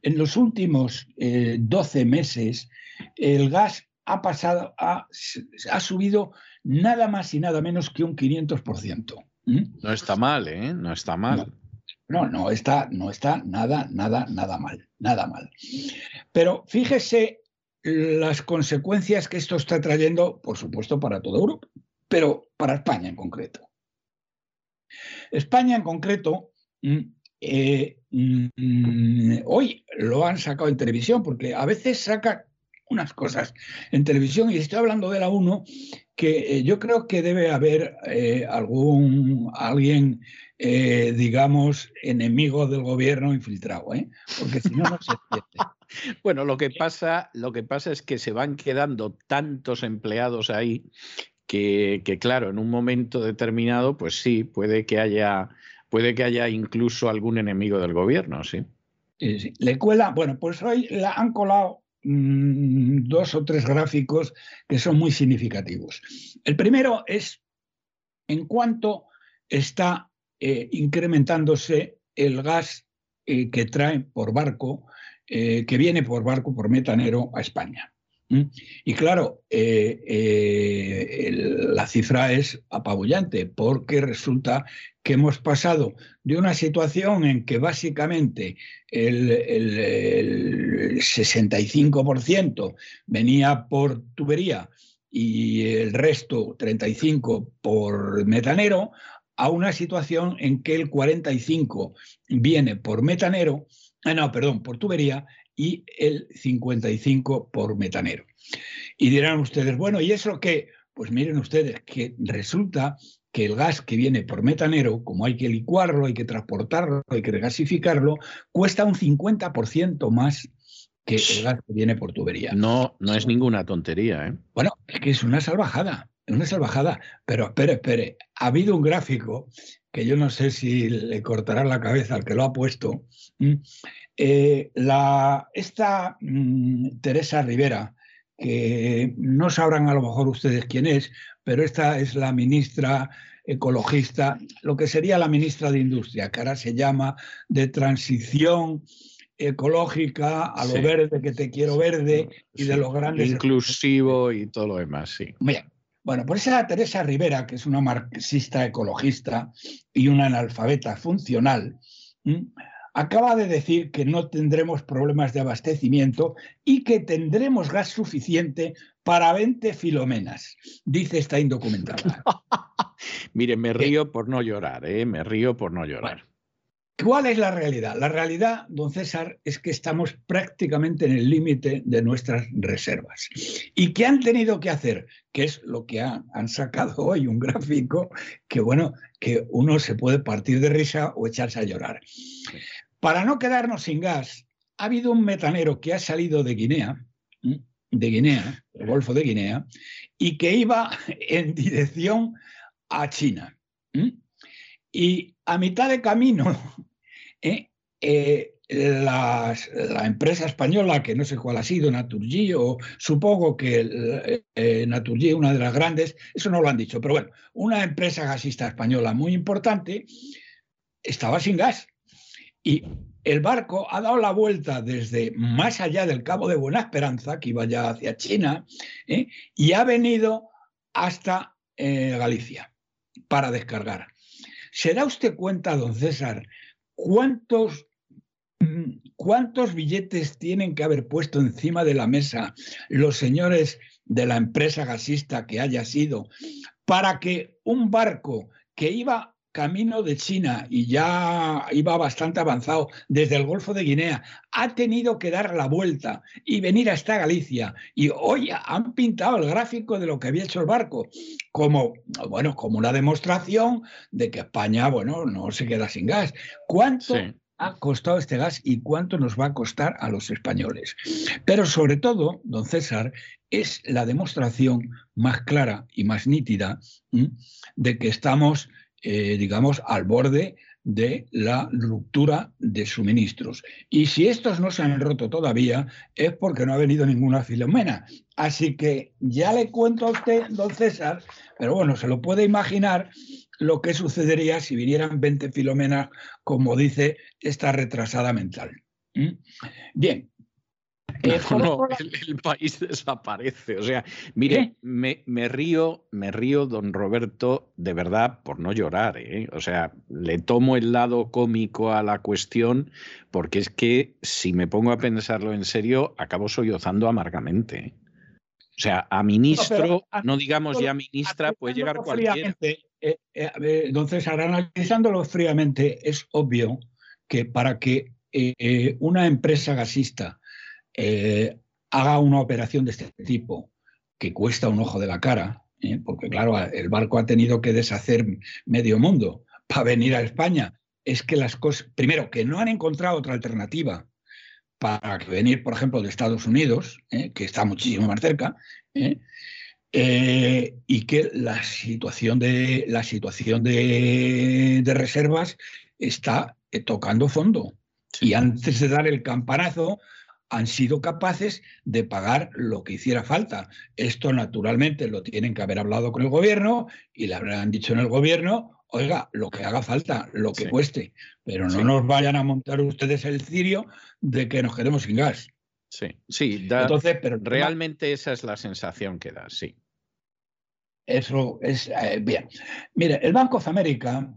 en los últimos 12 eh, meses el gas ha pasado, ha, ha subido nada más y nada menos que un 500%. No está mal, ¿eh? No está mal. No, no, está, no está nada, nada, nada mal, nada mal. Pero fíjese las consecuencias que esto está trayendo, por supuesto, para toda Europa, pero para España en concreto. España en concreto, eh, mm, hoy lo han sacado en televisión, porque a veces saca unas cosas en televisión, y estoy hablando de la 1, que eh, yo creo que debe haber eh, algún alguien, digamos, enemigo del gobierno infiltrado, porque si no, no se entiende. <laughs> bueno, lo que, pasa, lo que pasa es que se van quedando tantos empleados ahí que, claro, en un momento determinado, pues sí, puede que haya, puede que haya incluso algún enemigo del gobierno, sí. Le cuela, bueno, pues hoy la han colado Mm, dos o tres gráficos que son muy significativos. El primero es en cuanto está eh, incrementándose el gas eh, que trae por barco, eh, que viene por barco, por metanero a España. Y claro, la cifra es apabullante porque resulta que hemos pasado de una situación en que básicamente el, 65% venía por tubería y el resto, 35%, por metanero, a una situación en que el 45% viene por metanero, ah, no, perdón, por tubería y el 55% por metanero. Y dirán ustedes, bueno, ¿y eso qué? Pues miren ustedes que resulta que el gas que viene por metanero, como hay que licuarlo, hay que transportarlo, hay que regasificarlo, cuesta un 50% más que el gas que viene por tubería. No, no es ninguna tontería, ¿eh? Bueno, es que es una salvajada, es una salvajada. Pero espere, espere, ha habido un gráfico que yo no sé si le cortará la cabeza al que lo ha puesto. Eh, la, esta mm, Teresa Rivera, que no sabrán a lo mejor ustedes quién es, pero esta es la ministra ecologista, lo que sería la ministra de Industria, que ahora se llama de transición ecológica a lo verde, que te quiero verde, y de los grandes... Inclusivo y todo lo demás, sí. Bien. Bueno, por esa Teresa Rivera, que es una marxista ecologista y una analfabeta funcional, acaba de decir que no tendremos problemas de abastecimiento y que tendremos gas suficiente para 20 filomenas, dice esta indocumentada. <laughs> Mire, me río por no llorar, ¿eh? me río por no llorar. ¿Cuál es la realidad? La realidad, don César, es que estamos prácticamente en el límite de nuestras reservas. ¿Y qué han tenido que hacer? Que es lo que han, han, sacado <laughs> hoy, un gráfico que, bueno, que uno se puede partir de risa o echarse a llorar. Para no quedarnos sin gas, ha habido un metanero que ha salido de Guinea, de Guinea, el Golfo de Guinea, y que iba <laughs> en dirección a China. Y a mitad de camino, <laughs> ¿eh? Eh, la, empresa española, que no sé cuál ha sido, Naturgy, o supongo que eh, Naturgy, una de las grandes, eso no lo han dicho, pero bueno, una empresa gasista española muy importante, estaba sin gas. Y el barco ha dado la vuelta desde más allá del Cabo de Buena Esperanza, que iba ya hacia China, ¿eh? y ha venido hasta eh, Galicia para descargar. ¿Se da usted cuenta, don César, cuántos, mm, cuántos billetes tienen que haber puesto encima de la mesa los señores de la empresa gasista que haya sido para que un barco que iba camino de China y ya iba bastante avanzado desde el Golfo de Guinea, ha tenido que dar la vuelta y venir hasta Galicia. Y hoy han pintado el gráfico de lo que había hecho el barco como, bueno, como una demostración de que España, bueno, no se queda sin gas. ¿Cuánto ha costado este gas y cuánto nos va a costar a los españoles? Pero sobre todo, don César, es la demostración más clara y más nítida de que estamos eh, digamos, al borde de la ruptura de suministros. Y si estos no se han roto todavía, es porque no ha venido ninguna filomena. Así que ya le cuento a usted, don César, pero bueno, se lo puede imaginar lo que sucedería si vinieran 20 filomenas, como dice esta retrasada mental. Bien, <laughs> no, el, país desaparece. O sea, mire, me, río, me río, don Roberto, de verdad, por no llorar. ¿eh? O sea, le tomo el lado cómico a la cuestión, porque es que si me pongo a pensarlo en serio, acabo sollozando amargamente. ¿eh? O sea, a ministro, no, digamos ya ministra, puede llegar cualquiera. Eh, entonces, ahora analizándolo fríamente, es obvio que para que una empresa gasista eh, haga una operación de este tipo que cuesta un ojo de la cara, ¿eh? porque claro, el barco ha tenido que deshacer medio mundo para venir a España, es que las cosas, primero, que no han encontrado otra alternativa para venir, por ejemplo, de Estados Unidos, ¿eh? que está muchísimo más cerca, y que la situación de, la situación de, reservas está tocando fondo. Y antes de dar el campanazo, han sido capaces de pagar lo que hiciera falta. Esto naturalmente lo tienen que haber hablado con el gobierno y le habrán dicho en el gobierno, oiga, lo que haga falta, lo que cueste, pero no nos vayan a montar ustedes el cirio de que nos quedemos sin gas. Sí, sí, Entonces, pero realmente esa es la sensación que da, sí. Eso es eh, bien. Mire, el Banco of America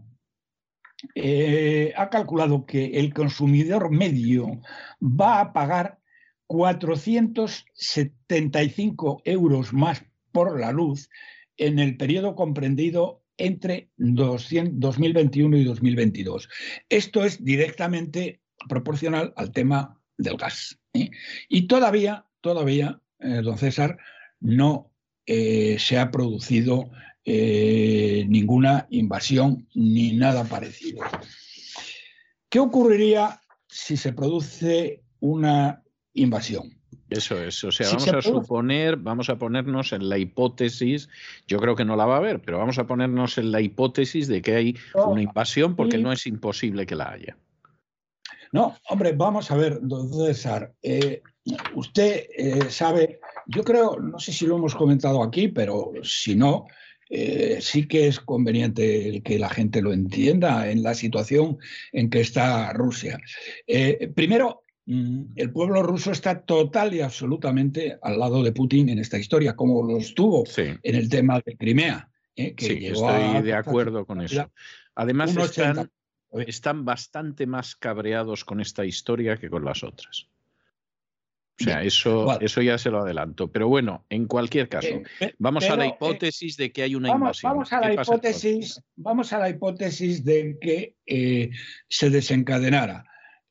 eh, ha calculado que el consumidor medio va a pagar 475 euros más por la luz en el periodo comprendido entre 2021 y 2022. Esto es directamente proporcional al tema del gas. ¿eh? Y todavía, todavía, eh, don César, no eh, se ha producido ninguna invasión ni nada parecido. ¿Qué ocurriría si se produce una invasión. Eso es, o sea, vamos a suponer, vamos a ponernos en la hipótesis, yo creo que no la va a haber, pero vamos a ponernos en la hipótesis de que hay una invasión porque no es imposible que la haya. No, hombre, vamos a ver, don César, eh, usted eh, sabe, yo creo, no sé si lo hemos comentado aquí, pero si no, eh, sí que es conveniente que la gente lo entienda en la situación en que está Rusia. primero, el pueblo ruso está total y absolutamente al lado de Putin en esta historia, como lo estuvo en el tema de Crimea. ¿eh? sí, estoy de acuerdo con eso. Además, están, bastante más cabreados con esta historia que con las otras. O sea, eso, eso ya se lo adelanto. Pero bueno, en cualquier caso, eh, vamos a la eh, hipótesis de que hay una invasión. Vamos a, la hipótesis, vamos a la hipótesis de que se desencadenara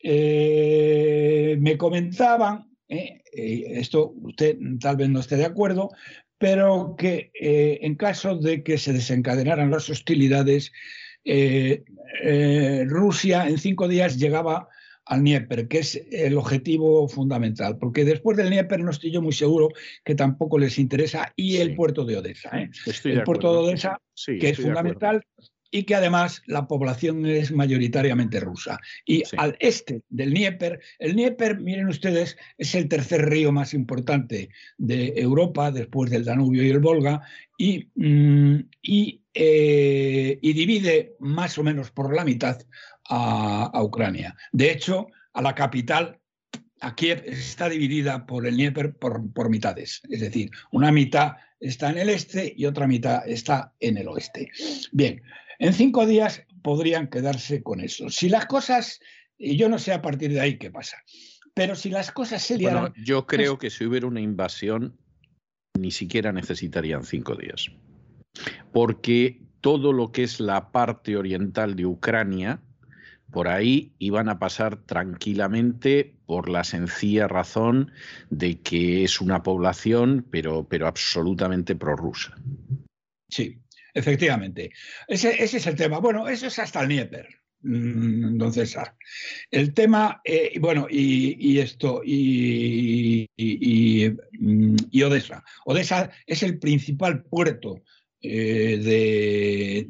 eh, me comentaban, eh, eh, esto usted tal vez no esté de acuerdo, pero que en caso de que se desencadenaran las hostilidades, Rusia en cinco días llegaba al Dnieper, que es el objetivo fundamental, porque después del Dnieper no estoy yo muy seguro que tampoco les interesa, y el puerto de Odessa. el puerto de Odessa, que es fundamental, y que además la población es mayoritariamente rusa. Y al este del Dnieper, el Dnieper, miren ustedes, es el tercer río más importante de Europa después del Danubio y el Volga y, mm, eh, y, divide más o menos por la mitad a, Ucrania. De hecho, a la capital a Kiev está dividida por el Dnieper por, por, mitades, es decir, una mitad está en el este y otra mitad está en el oeste. Bien, en cinco días podrían quedarse con eso. Si las cosas, y yo no sé a partir de ahí qué pasa, pero si las cosas se Bueno, yo pues creo que si hubiera una invasión, ni siquiera necesitarían cinco días. Porque todo lo que es la parte oriental de Ucrania, por ahí iban a pasar tranquilamente por la sencilla razón de que es una población, pero, pero absolutamente prorrusa. Sí, efectivamente. Ese, ese, es el tema. Bueno, eso es hasta el Nieper. Mm, don César. El tema, eh, bueno, y, esto, y, mm, y, Odessa. Odessa es el principal puerto eh, de,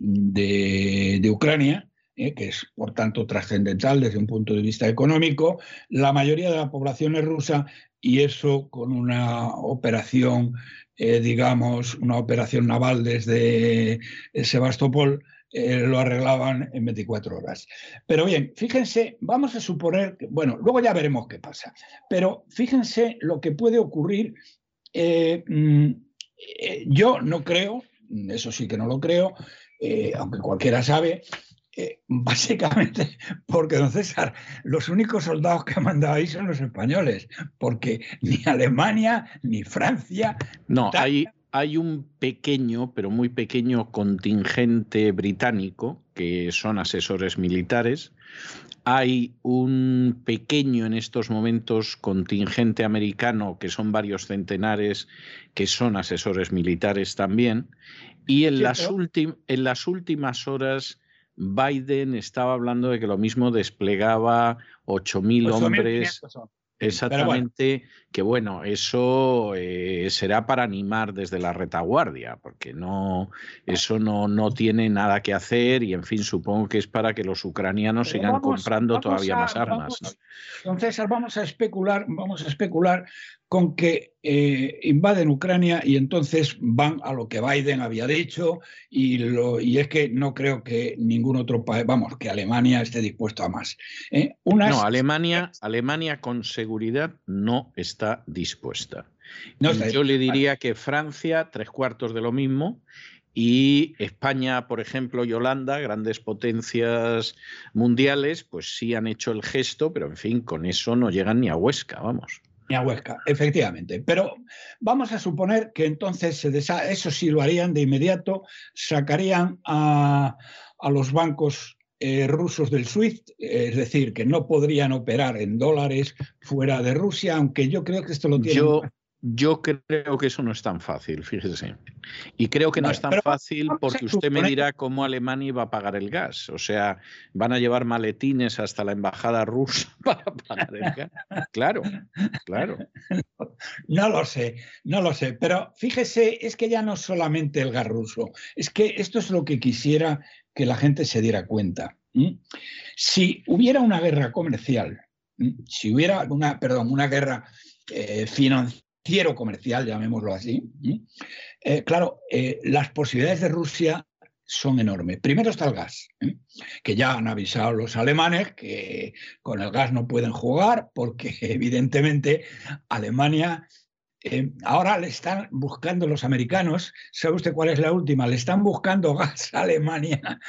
de, Ucrania, eh, que es por tanto trascendental desde un punto de vista económico. La mayoría de la población es rusa y eso con una operación, digamos, una operación naval desde Sebastopol eh, lo arreglaban en 24 horas. Pero bien, fíjense, vamos a suponer, que, bueno, luego ya veremos qué pasa, pero fíjense lo que puede ocurrir. Eh, mm, eh, yo no creo, eso sí que no lo creo, aunque cualquiera sabe, básicamente <laughs> porque, don César, los únicos soldados que han mandado ahí son los españoles, porque ni Alemania ni Francia. No, hay, hay un pequeño, pero muy pequeño contingente británico, que son asesores militares. Hay un pequeño en estos momentos contingente americano, que son varios centenares, que son asesores militares también. Y en, las, en las últimas horas Biden estaba hablando de que lo mismo desplegaba 8.000 hombres. Exactamente, que bueno, eso eh, será para animar desde la retaguardia, porque no, eso no, no tiene nada que hacer y en fin, supongo que es para que los ucranianos sigan comprando todavía más armas. Entonces, vamos a especular, vamos a especular con que eh, invaden Ucrania y entonces van a lo que Biden había dicho y, lo, y es que no creo que ningún otro país, vamos, que Alemania esté dispuesto a más. ¿eh? No, Alemania, Alemania con seguridad no está dispuesta. Yo le diría que Francia, tres cuartos de lo mismo, y España, por ejemplo, y Holanda, grandes potencias mundiales, pues sí han hecho el gesto, pero en fin, con eso no llegan ni a Huesca, vamos. Ni a Huesca, efectivamente. Pero vamos a suponer que entonces eso sí lo harían de inmediato, sacarían a, los bancos eh, rusos del SWIFT, es decir, que no podrían operar en dólares fuera de Rusia, aunque yo creo que esto lo tiene. Yo creo que eso no es tan fácil, fíjese. Y creo que no es tan fácil porque usted me dirá cómo Alemania va a pagar el gas. O sea, van a llevar maletines hasta la embajada rusa <laughs> para pagar el gas. Claro, claro. No lo sé, no lo sé. Pero fíjese, es que ya no solamente el gas ruso, es que esto es lo que quisiera que la gente se diera cuenta. Si hubiera una guerra comercial, si hubiera una, perdón, una guerra eh, financiera, quiero comercial, llamémoslo así, eh, claro, eh, las posibilidades de Rusia son enormes. Primero está el gas, ¿eh? que ya han avisado los alemanes que con el gas no pueden jugar porque <laughs> evidentemente Alemania... ahora le están buscando los americanos, ¿sabe usted cuál es la última? Le están buscando <laughs> gas a Alemania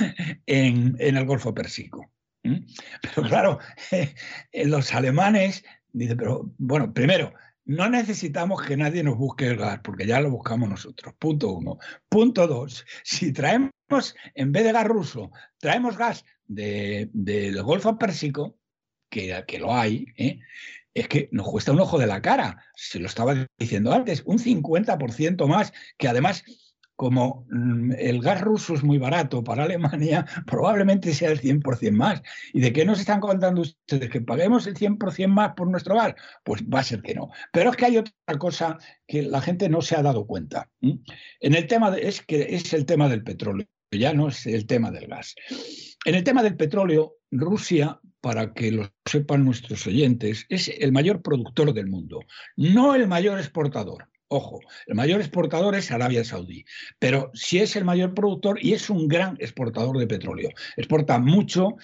en, en el Golfo Pérsico. Pero claro, <laughs> los alemanes dicen, pero bueno, primero, no necesitamos que nadie nos busque el gas, porque ya lo buscamos nosotros. Punto uno. Punto dos, si traemos, en vez de gas ruso, traemos gas del Golfo Pérsico, que, que lo hay, ¿eh? es que nos cuesta un ojo de la cara. Se lo estaba diciendo antes, un 50% más, que además como mm, el gas ruso es muy barato para Alemania, <laughs> probablemente sea el 100% más. ¿Y de qué nos están contando ustedes? ¿Que paguemos el 100% más por nuestro gas? Pues va a ser que no. Pero es que hay otra cosa que la gente no se ha dado cuenta. En el tema es que es el tema del petróleo, ya no es el tema del gas. En el tema del petróleo, Rusia, para que lo sepan nuestros oyentes, es el mayor productor del mundo, no el mayor exportador. Ojo, el mayor exportador es Arabia Saudí, pero si es el mayor productor y es un gran exportador de petróleo. Exporta mucho,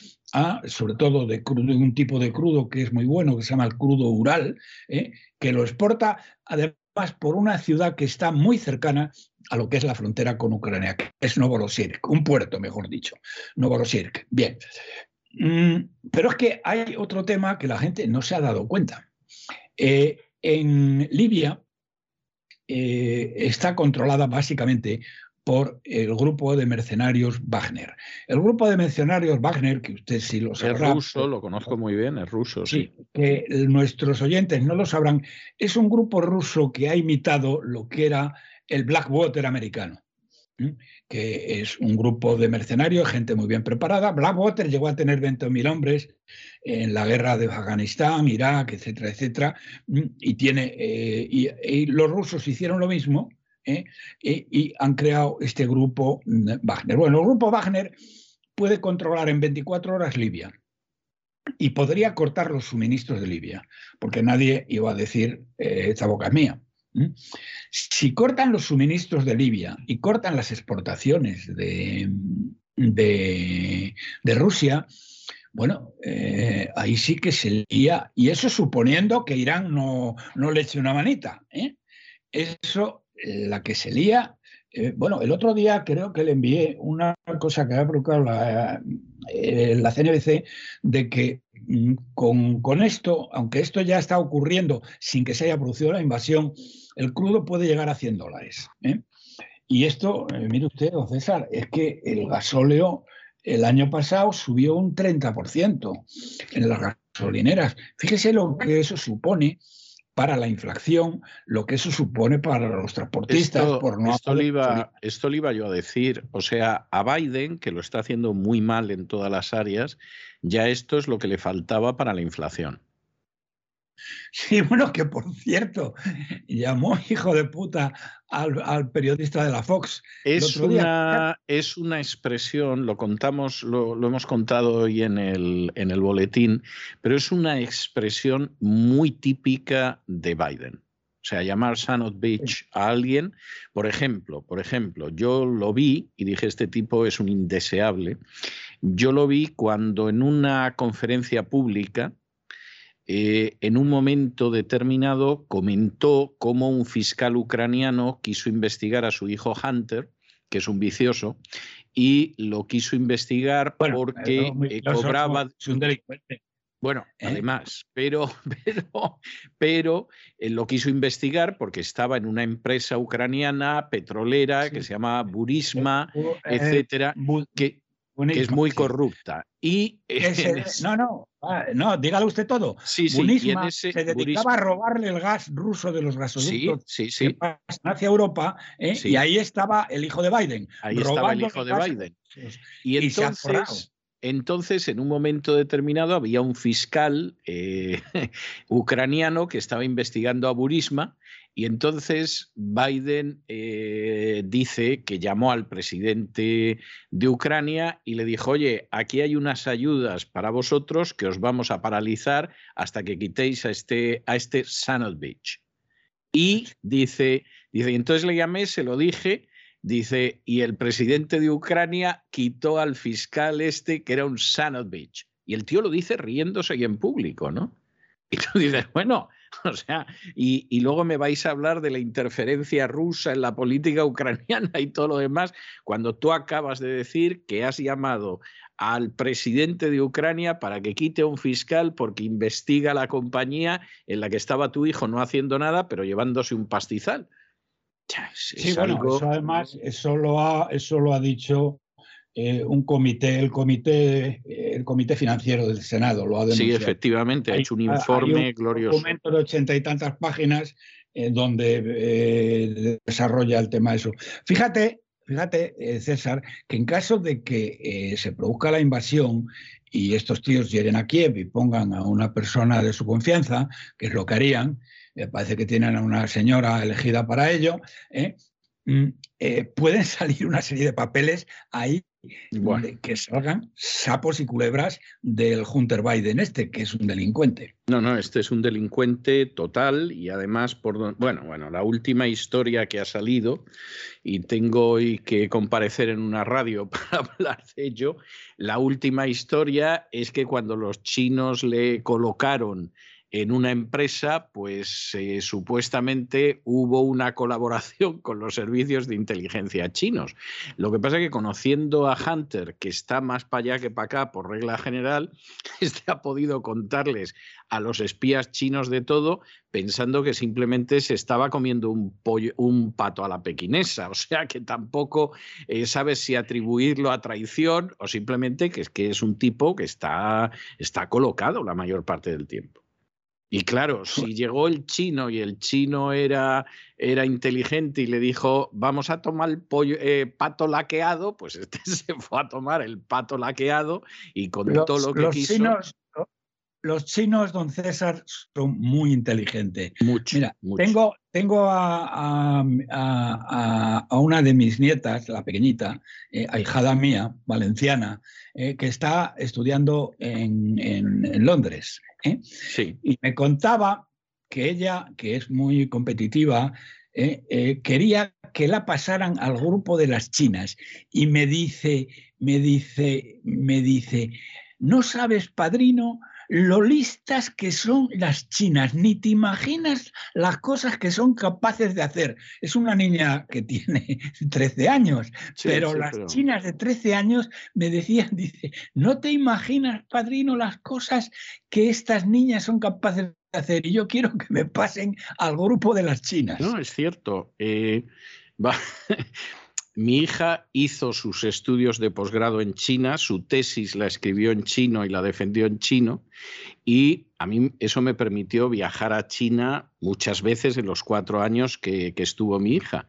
sobre todo de crudo, un tipo de crudo que es muy bueno, que se llama el crudo Ural, ¿eh? que lo exporta además por una ciudad que está muy cercana a lo que es la frontera con Ucrania, que es Novorossiysk, un puerto, mejor dicho, Novorossiysk. Bien, mm, pero es que hay otro tema que la gente no se ha dado cuenta. Eh, en Libia, eh, está controlada básicamente por el grupo de mercenarios Wagner. El grupo de mercenarios Wagner, que usted sí lo sabrá. Es ruso, lo conozco muy bien, es ruso, sí. Que nuestros oyentes no lo sabrán, es un grupo ruso que ha imitado lo que era el Blackwater americano que es un grupo de mercenarios, gente muy bien preparada. Blackwater llegó a tener 20.000 hombres en la guerra de Afganistán, Irak, etcétera, etcétera, y, tiene, eh, y, los rusos hicieron lo mismo ¿eh? y, han creado este grupo Wagner. Bueno, el grupo Wagner puede controlar en 24 horas Libia y podría cortar los suministros de Libia, porque nadie iba a decir, eh, esta boca es mía. Si cortan los suministros de Libia y cortan las exportaciones de, de, Rusia, bueno, eh, ahí sí que se lía, y eso suponiendo que Irán no, no le eche una manita. ¿eh? Eso, la que se lía, eh, bueno, el otro día creo que le envié una cosa que ha provocado la, la CNBC de que mm, con, con, esto, aunque esto ya está ocurriendo sin que se haya producido la invasión, el crudo puede llegar a 100 dólares. ¿eh? Y esto, eh, mire usted, don César, es que el gasóleo el año pasado subió un 30% en las gasolineras. Fíjese lo que eso supone para la inflación, lo que eso supone para los transportistas. Esto, por no esto, le iba, esto le iba yo a decir. O sea, a Biden, que lo está haciendo muy mal en todas las áreas, ya esto es lo que le faltaba para la inflación. Sí, bueno, que por cierto, llamó hijo de puta al, periodista de la Fox. Es, una, es una expresión, lo contamos, lo, hemos contado hoy en el, en el boletín, pero es una expresión muy típica de Biden. O sea, llamar son of bitch a alguien, por ejemplo, por ejemplo, yo lo vi y dije, este tipo es un indeseable. Yo lo vi cuando en una conferencia pública eh, en un momento determinado comentó cómo un fiscal ucraniano quiso investigar a su hijo Hunter, que es un vicioso, y lo quiso investigar porque eh, cobraba... un delincuente. Bueno, ¿Eh? además, pero, <laughs> pero, pero lo quiso investigar porque estaba en una empresa ucraniana petrolera que se llama Burisma, etcétera, que, que es muy corrupta. Y <laughs> no, no, ah, no, dígale usted todo. Sí, sí, Burisma se dedicaba a robarle el gas ruso de los gasoductos sí, sí, hacia Europa, ¿eh? y ahí estaba el hijo de Biden. Ahí estaba el hijo de Biden. Y entonces, entonces, en un momento determinado, había un fiscal eh, <laughs> ucraniano que estaba investigando a Burisma y entonces Biden eh, dice que llamó al presidente de Ucrania y le dijo, oye, aquí hay unas ayudas para vosotros que os vamos a paralizar hasta que quitéis a este, a este Sanovich. Y dice, dice, entonces le llamé, se lo dije, dice, y el presidente de Ucrania quitó al fiscal este que era un Sanovich. Y el tío lo dice riéndose y en público, ¿no? Y tú dices, bueno, <laughs> O sea, y, luego me vais a hablar de la interferencia rusa en la política ucraniana y todo lo demás, cuando tú acabas de decir que has llamado al presidente de Ucrania para que quite a un fiscal porque investiga la compañía en la que estaba tu hijo no haciendo nada, pero llevándose un pastizal. sí, bueno, eso además, eso lo ha, eso lo ha dicho eh, un comité, el comité, el comité financiero del Senado lo ha denunciado. Sí, efectivamente, ha hecho un informe glorioso. Un documento de ochenta y tantas páginas eh, donde eh, desarrolla el tema de eso. Fíjate, fíjate, César, que en caso de que se produzca la invasión y estos tíos lleguen a Kiev y pongan a una persona de su confianza, que es lo que harían, parece que tienen a una señora elegida para ello, mm, pueden <laughs> salir una serie de papeles ahí que salgan sapos y culebras del Hunter Biden este, que es un delincuente. No, no, este es un delincuente total y además, por bueno, bueno, la última historia que ha salido, y tengo hoy que comparecer en una radio <laughs> para hablar de ello, la última historia es que cuando los chinos le colocaron en una empresa, pues eh, supuestamente hubo una colaboración con los servicios de inteligencia chinos. Lo que pasa es que conociendo a Hunter, que está más para allá que para acá por regla general, <laughs> este ha podido contarles a los espías chinos de todo, pensando que simplemente se estaba comiendo un, pollo, un pato a la pequinesa. O sea que tampoco eh, sabes si atribuirlo a traición o simplemente que es, que es un tipo que está, está colocado la mayor parte del tiempo. Y claro, si llegó el chino y el chino era, era inteligente y le dijo, vamos a tomar el pollo, eh, pato laqueado, pues <laughs> este se fue a tomar el pato laqueado y con todo lo que quiso. Chinos, los chinos, don César, son muy inteligentes. Mucho, Mira, tengo, tengo a, a, a, una de mis nietas, la pequeñita, eh, ahijada mía, valenciana, eh, que está estudiando en, en, en Londres. ¿eh? Sí. Y me contaba que ella, que es muy competitiva, quería que la pasaran al grupo de las chinas. Y me dice, me dice, me dice, no sabes, padrino, lo listas que son las chinas, ni te imaginas las cosas que son capaces de hacer. Es una niña que tiene <laughs> 13 años, Sí, pero sí, las pero- chinas de 13 años me decían, <laughs> dice, no te imaginas, padrino, las cosas que estas niñas son capaces de hacer y yo quiero que me pasen al grupo de las chinas. No, es cierto. Eh, va- <laughs> Mi hija hizo sus estudios de posgrado en China, su tesis la escribió en chino y la defendió en chino, y a mí eso me permitió viajar a China muchas veces en los cuatro años que, estuvo mi hija.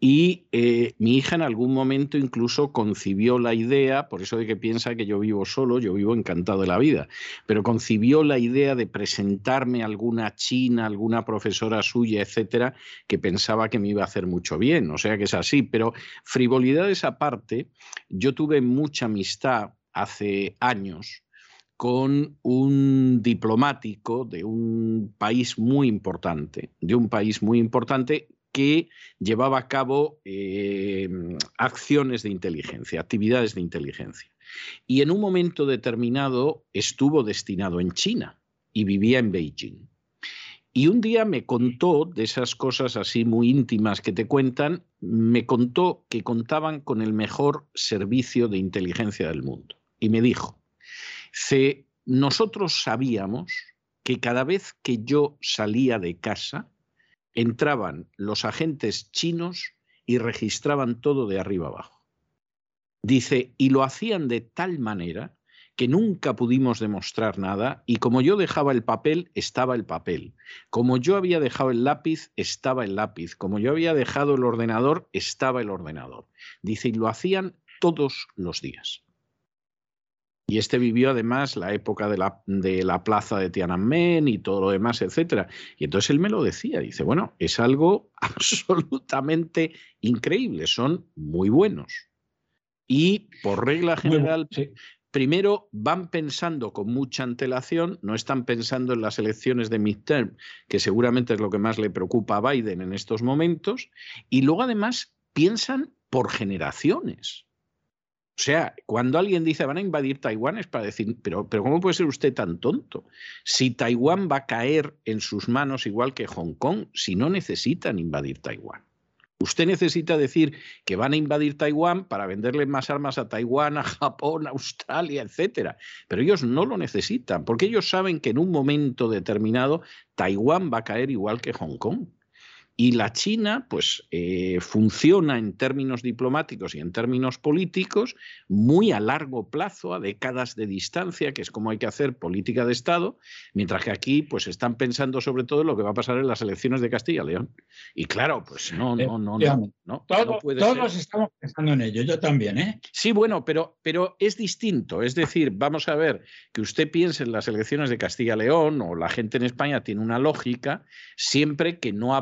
Y eh, mi hija en algún momento incluso concibió la idea, por eso de que piensa que yo vivo solo, yo vivo encantado de la vida, pero concibió la idea de presentarme a alguna china, alguna profesora suya, etcétera, que pensaba que me iba a hacer mucho bien. O sea que es así. Pero frivolidades aparte, yo tuve mucha amistad hace años con un diplomático de un país muy importante, de un país muy importante que llevaba a cabo eh, acciones de inteligencia, actividades de inteligencia. Y en un momento determinado estuvo destinado en China y vivía en Beijing. Y un día me contó de esas cosas así muy íntimas que te cuentan, me contó que contaban con el mejor servicio de inteligencia del mundo. Y me dijo, "Ce- nosotros sabíamos que cada vez que yo salía de casa, entraban los agentes chinos y registraban todo de arriba abajo. Dice, y lo hacían de tal manera que nunca pudimos demostrar nada y como yo dejaba el papel, estaba el papel. Como yo había dejado el lápiz, estaba el lápiz. Como yo había dejado el ordenador, estaba el ordenador. Dice, y lo hacían todos los días. Y este vivió además la época de la, de la plaza de Tiananmen y todo lo demás, etcétera. Y entonces él me lo decía, dice, bueno, es algo <laughs> absolutamente increíble, son muy buenos. Y por regla bueno, general, sí. primero van pensando con mucha antelación, no están pensando en las elecciones de midterm, que seguramente es lo que más le preocupa a Biden en estos momentos, y luego además piensan por generaciones. O sea, cuando alguien dice van a invadir Taiwán es para decir, pero, pero ¿cómo puede ser usted tan tonto? Si Taiwán va a caer en sus manos igual que Hong Kong, si no necesitan invadir Taiwán. Usted necesita decir que van a invadir Taiwán para venderle más armas a Taiwán, a Japón, a Australia, etcétera. Pero ellos no lo necesitan, porque ellos saben que en un momento determinado Taiwán va a caer igual que Hong Kong. Y la China, pues, eh, funciona en términos diplomáticos y en términos políticos muy a largo plazo, a décadas de distancia, que es como hay que hacer política de Estado, mientras que aquí, pues, están pensando sobre todo en lo que va a pasar en las elecciones de Castilla y León. Y claro, pues no, no, no, no, no, no Todo- puede todos ser. estamos pensando en ello, yo también, ¿eh? Sí, bueno, pero, pero es distinto. Es decir, vamos a ver que usted piense en las elecciones de Castilla y León o la gente en España tiene una lógica siempre que no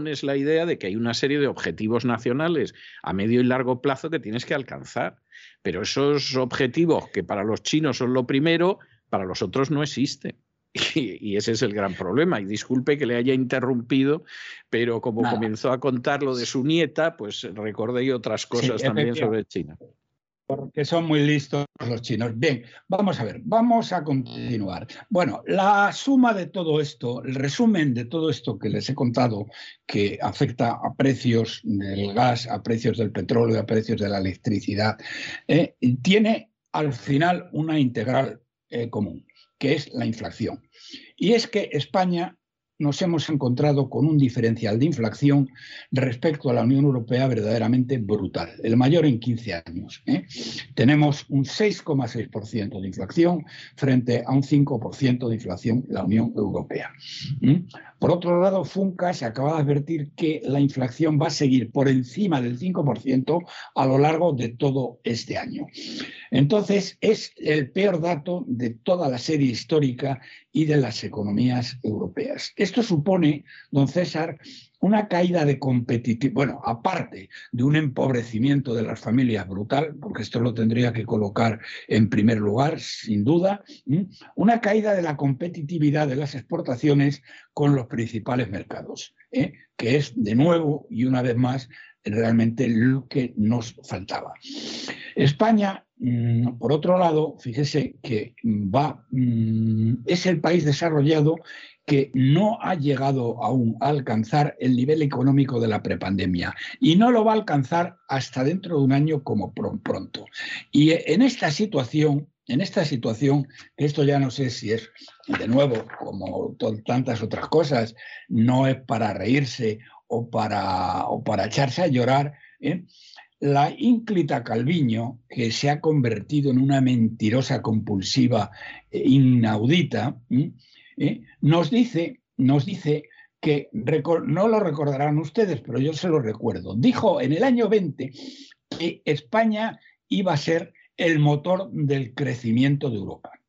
abandones la idea de que hay una serie de objetivos nacionales a medio y largo plazo que tienes que alcanzar. Pero esos objetivos que para los chinos son lo primero, para los otros no existen. <laughs> Y, ese es el gran problema. Y disculpe que le haya interrumpido, pero como Nada. comenzó a contar lo de su nieta, pues recordé otras cosas también sobre. China. Porque son muy listos los chinos. Bien, vamos a ver, vamos a continuar. Bueno, la suma de todo esto, el resumen de todo esto que les he contado, que afecta a precios del gas, a precios del petróleo, a precios de la electricidad, eh, tiene al final una integral eh, común, que es la inflación. Y es que España nos hemos encontrado con un diferencial de inflación respecto a la Unión Europea verdaderamente brutal, el mayor en 15 años. ¿eh? Tenemos un 6,6% de inflación frente a un 5% de inflación en la Unión Europea. Por otro lado, Funca se acaba de advertir que la inflación va a seguir por encima del 5% a lo largo de todo este año. Entonces, es el peor dato de toda la serie histórica y de las economías europeas. Esto supone, don César, una caída de competitividad, bueno, aparte de un empobrecimiento de las familias brutal, porque esto lo tendría que colocar en primer lugar, sin duda, una caída de la competitividad de las exportaciones con los principales mercados, ¿eh? que es de nuevo y una vez más realmente lo que nos faltaba. España, mm, por otro lado, fíjese que va, mm, es el país desarrollado que no ha llegado aún a alcanzar el nivel económico de la prepandemia y no lo va a alcanzar hasta dentro de un año como pronto. Y en esta situación, en esta situación, esto ya no sé si es, de nuevo, como tantas otras cosas, no es para reírse o para, o para echarse a llorar, ¿eh? la ínclita Calviño, que se ha convertido en una mentirosa compulsiva e inaudita, ¿eh? Nos, dice, nos dice que no lo recordarán ustedes, pero yo se lo recuerdo. Dijo en el año 20 que España iba a ser el motor del crecimiento de Europa.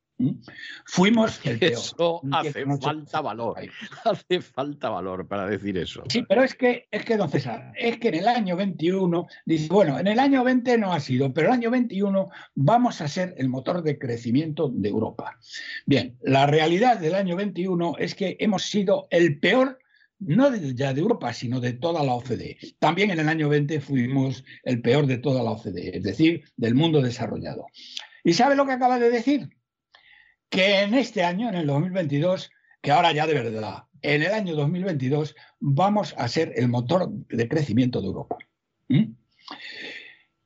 Fuimos <laughs> el peor. Eso hace falta valor. <laughs> Hace falta valor para decir eso. Sí, pero es que, es que, don César, es que en el año 21, dice, bueno, en el año 20 no ha sido, pero el año 21 vamos a ser el motor de crecimiento de Europa. Bien, la realidad del año 21 es que hemos sido el peor no ya de Europa, sino de toda la OCDE. También en el año 20 fuimos el peor de toda la OCDE, es decir, del mundo desarrollado. ¿Y sabe lo que acaba de decir? Que en este año, en el 2022, que ahora ya de verdad, en el año 2022 vamos a ser el motor de crecimiento de Europa.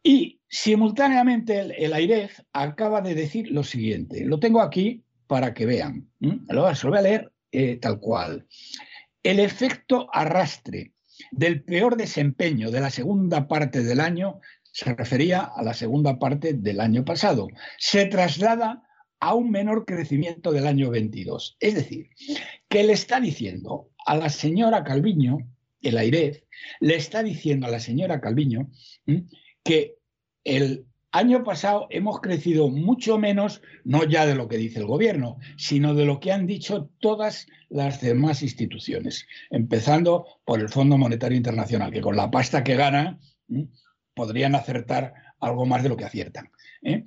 Y simultáneamente el, el, AIREF acaba de decir lo siguiente, lo tengo aquí para que vean, lo, lo, voy a leer eh, tal cual. El efecto arrastre del peor desempeño de la segunda parte del año se refería a la segunda parte del año pasado. Se traslada a un menor crecimiento del año 22. Es decir, que le está diciendo a la señora Calviño, el AIREF, le está diciendo a la señora Calviño que el año pasado hemos crecido mucho menos, no ya de lo que dice el gobierno, sino de lo que han dicho todas las demás instituciones, empezando por el Fondo Monetario Internacional, que con la pasta que gana podrían acertar algo más de lo que aciertan. ¿eh?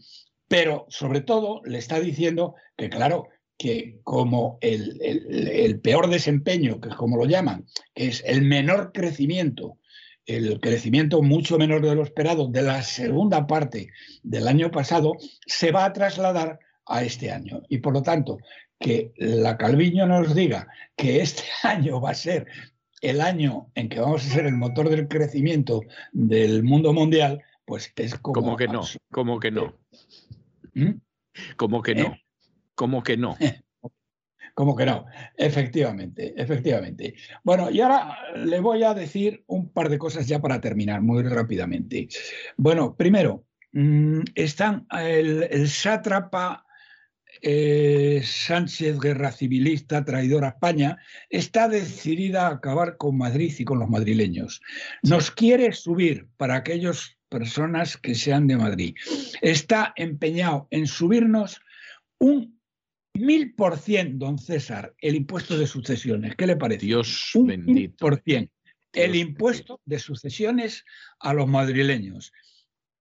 Pero sobre todo le está diciendo que, claro, que como el, peor desempeño, que es como lo llaman, que es el menor crecimiento, el crecimiento mucho menor de lo esperado de la segunda parte del año pasado, se va a trasladar a este año. Y por lo tanto, que la Calviño nos diga que este <laughs> año va a ser el año en que vamos a ser el motor del crecimiento del mundo mundial, pues es como... Como que no, como que no. <laughs> Como que no, ¿Eh? como que no. <laughs> Como que no, efectivamente, efectivamente. Bueno, y ahora le voy a decir un par de cosas ya para terminar, muy rápidamente. Bueno, primero, mm, están el, sátrapa eh, Sánchez, guerra civilista, traidor a España, está decidida a acabar con Madrid y con los madrileños. Nos quiere subir para aquellos personas que sean de Madrid. Está empeñado en subirnos un mil por cien, don César, el impuesto de sucesiones. ¿Qué le parece? Dios un bendito. por cien. El impuesto de sucesiones a los madrileños.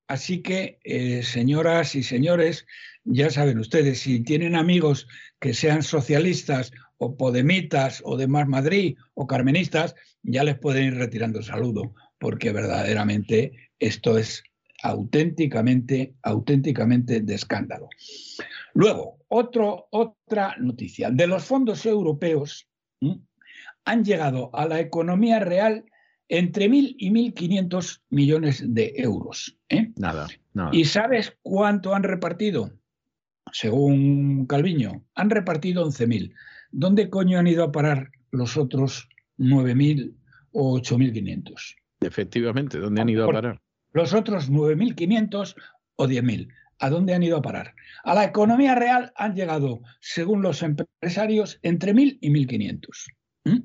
Así que, eh, señoras y señores, ya saben ustedes, si tienen amigos que sean socialistas o podemitas o de Más Madrid o carmenistas, ya les pueden ir retirando el saludo, porque verdaderamente esto es auténticamente, auténticamente de escándalo. Luego, otro, otra noticia. De los fondos europeos han llegado a la economía real entre 1.000 y 1.500 millones de euros. ¿eh? Nada, nada. ¿Y sabes cuánto han repartido? Según Calviño, han repartido 11.000. ¿Dónde coño han ido a parar los otros 9.000 o 8.500? Efectivamente, ¿dónde han ido a parar? Los otros 9.500 o 10.000. ¿A dónde han ido a parar? A la economía real han llegado, según los empresarios, entre 1.000 y 1.500. ¿Mm?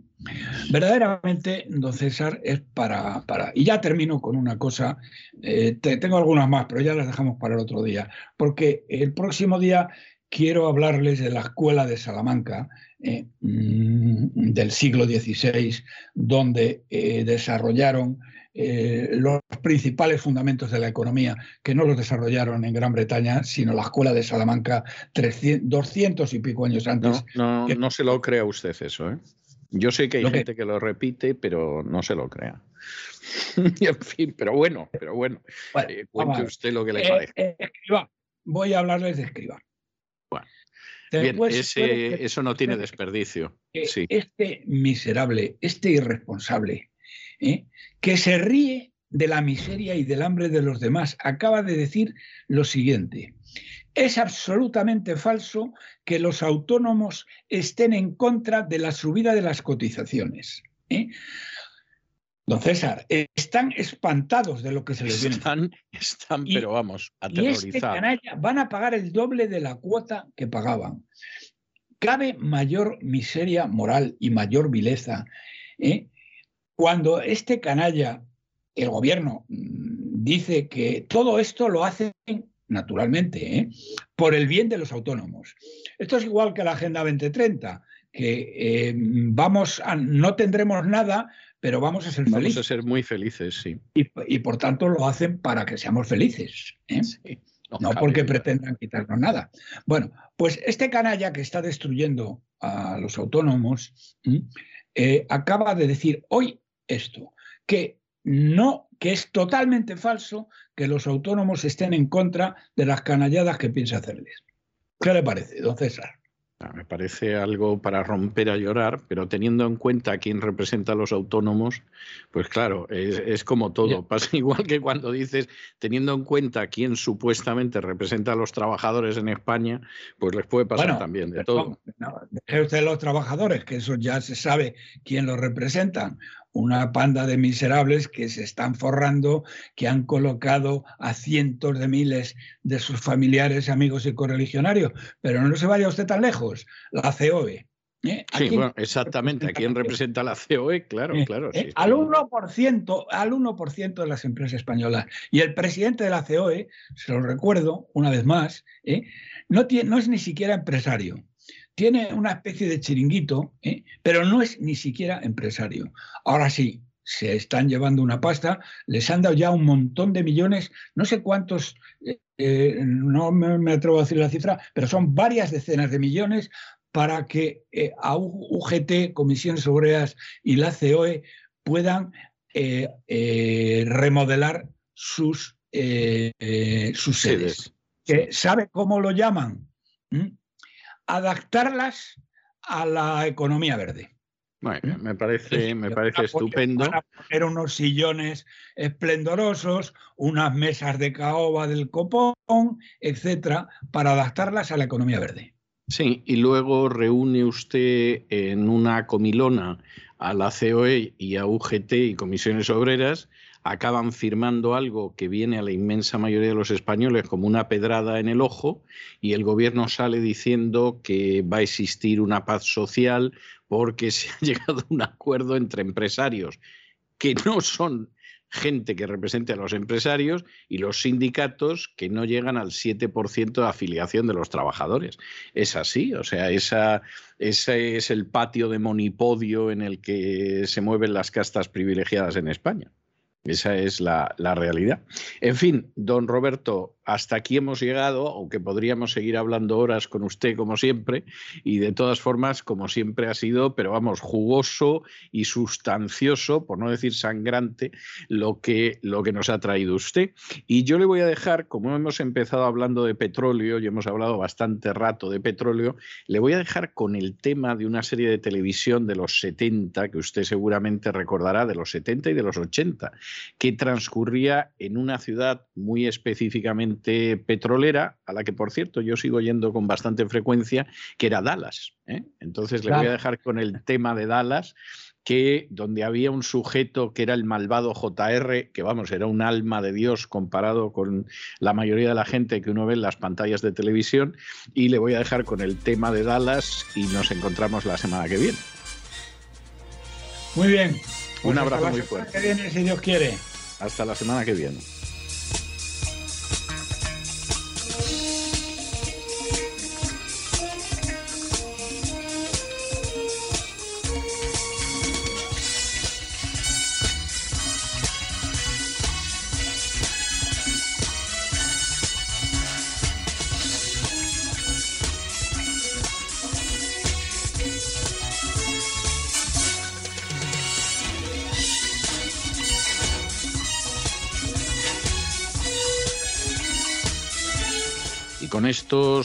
Verdaderamente, don César, es para, para... Y ya termino con una cosa, eh, tengo algunas más, pero ya las dejamos para el otro día, porque el próximo día quiero hablarles de la escuela de Salamanca eh, mm, del siglo XVI, donde eh, desarrollaron los principales fundamentos de la economía, que no los desarrollaron en Gran Bretaña, sino la escuela de Salamanca 300, 200 y pico años antes. No, no, no se lo crea usted eso, ¿eh? Yo sé que hay gente que... lo repite, pero no se lo crea. <laughs> en fin, pero bueno, pero bueno. Eh, cuente usted lo que le eh, parece. Eh, escriba. Voy a hablarles de escriba. Bueno. Bien, ese, eso no tiene desperdicio. Sí. Este miserable, este irresponsable, que se ríe de la miseria y del hambre de los demás, acaba de decir lo siguiente. Es absolutamente falso que los autónomos estén en contra de la subida de las cotizaciones. ¿eh? Don César, están espantados de lo que se les viene. Están, están pero vamos, aterrorizados. Y este van a pagar el doble de la cuota que pagaban. Cabe mayor miseria moral y mayor vileza ¿eh? Cuando este canalla, el gobierno, mm, dice que todo esto lo hacen naturalmente, ¿eh? por el bien de los autónomos. Esto es igual que la Agenda 2030, que eh, vamos a, no tendremos nada, pero vamos a ser vamos felices. Vamos a ser muy felices, sí. Y, por tanto lo hacen para que seamos felices. ¿eh? no, porque pretendan quitarnos nada. Bueno, pues este canalla que está destruyendo a los autónomos acaba de decir hoy esto, que no, que es totalmente falso que los autónomos estén en contra de las canalladas que piensa hacerles. ¿Qué le parece, don César? Ah, me parece algo para romper a llorar, pero teniendo en cuenta quién representa a los autónomos, pues claro, es, como todo. Pasa <laughs> igual que cuando dices, teniendo en cuenta quién supuestamente representa a los trabajadores en España, pues les puede pasar también de todo. No, deje usted los trabajadores, que eso ya se sabe quién los representan una panda de miserables que se están forrando, que han colocado a cientos de miles de sus familiares, amigos y correligionarios. Pero no se vaya usted tan lejos, la COE. ¿eh? Sí, bueno, exactamente. ¿A quién representa la COE? Claro, ¿Eh? claro. ¿Eh? al, 1%, al 1% de las empresas españolas. Y el presidente de la COE, se lo recuerdo una vez más, no, tiene, no es ni siquiera empresario tiene una especie de chiringuito, ¿eh? pero no es ni siquiera empresario. Ahora sí, se están llevando una pasta, les han dado ya un montón de millones, no sé cuántos, eh, eh, no me, atrevo a decir la cifra, pero son varias decenas de millones para que a UGT, Comisiones Obreras y la COE puedan remodelar sus, sus sedes. ¿Sabe cómo lo llaman? ¿Mm? Adaptarlas a la economía verde. Bueno, me parece, me parece estupendo. Unos sillones esplendorosos, unas mesas de caoba del copón, etcétera, para adaptarlas a la economía verde. Sí, y luego reúne usted en una comilona a la COE y a UGT y comisiones obreras acaban firmando algo que viene a la inmensa mayoría de los españoles como una pedrada en el ojo y el gobierno sale diciendo que va a existir una paz social porque se ha <laughs> llegado a un acuerdo entre empresarios que no son gente que represente a los empresarios y los sindicatos que no llegan al 7% de afiliación de los trabajadores. Es así, o sea, esa, ese es el patio de monipodio en el que se mueven las castas privilegiadas en España. Esa es la, la, realidad. En fin, don Roberto, hasta aquí hemos llegado, aunque podríamos seguir hablando horas con usted como siempre, y de todas formas, como siempre ha sido, pero vamos, jugoso y sustancioso, por no decir sangrante, lo que, lo que nos ha traído usted. Y yo le voy a dejar, como hemos empezado hablando de petróleo y hemos hablado bastante rato de petróleo, le voy a dejar con el tema de una serie de televisión de los 70, que usted seguramente recordará, de los 70 y de los 80 que transcurría en una ciudad muy específicamente petrolera, a la que por cierto yo sigo yendo con bastante frecuencia, que era Dallas. ¿eh? Entonces le voy a dejar con el tema de Dallas que donde había un sujeto que era el malvado JR, que vamos, era un alma de Dios comparado con la mayoría de la gente que uno ve en las pantallas de televisión, y le voy a dejar con el tema de Dallas y nos encontramos la semana que viene. Muy bien, un abrazo muy fuerte. Que viene, si Dios quiere. Hasta la semana que viene.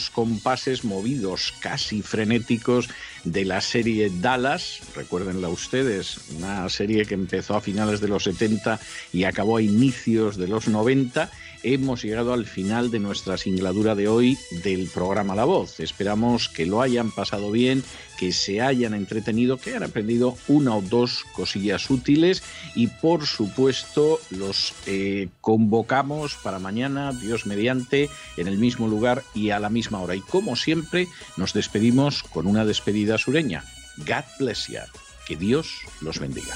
Compases movidos, casi frenéticos, de la serie Dallas, recuérdenla ustedes, una serie que empezó a finales de los 70 y acabó a inicios de los 90 hemos llegado al final de nuestra singladura de hoy del programa La Voz. Esperamos que lo hayan pasado bien, que se hayan entretenido, que hayan aprendido una o dos cosillas útiles y por supuesto los eh, convocamos para mañana, Dios mediante, en el mismo lugar y a la misma hora. Y como siempre, nos despedimos con una despedida sureña. God bless you. Que Dios los bendiga.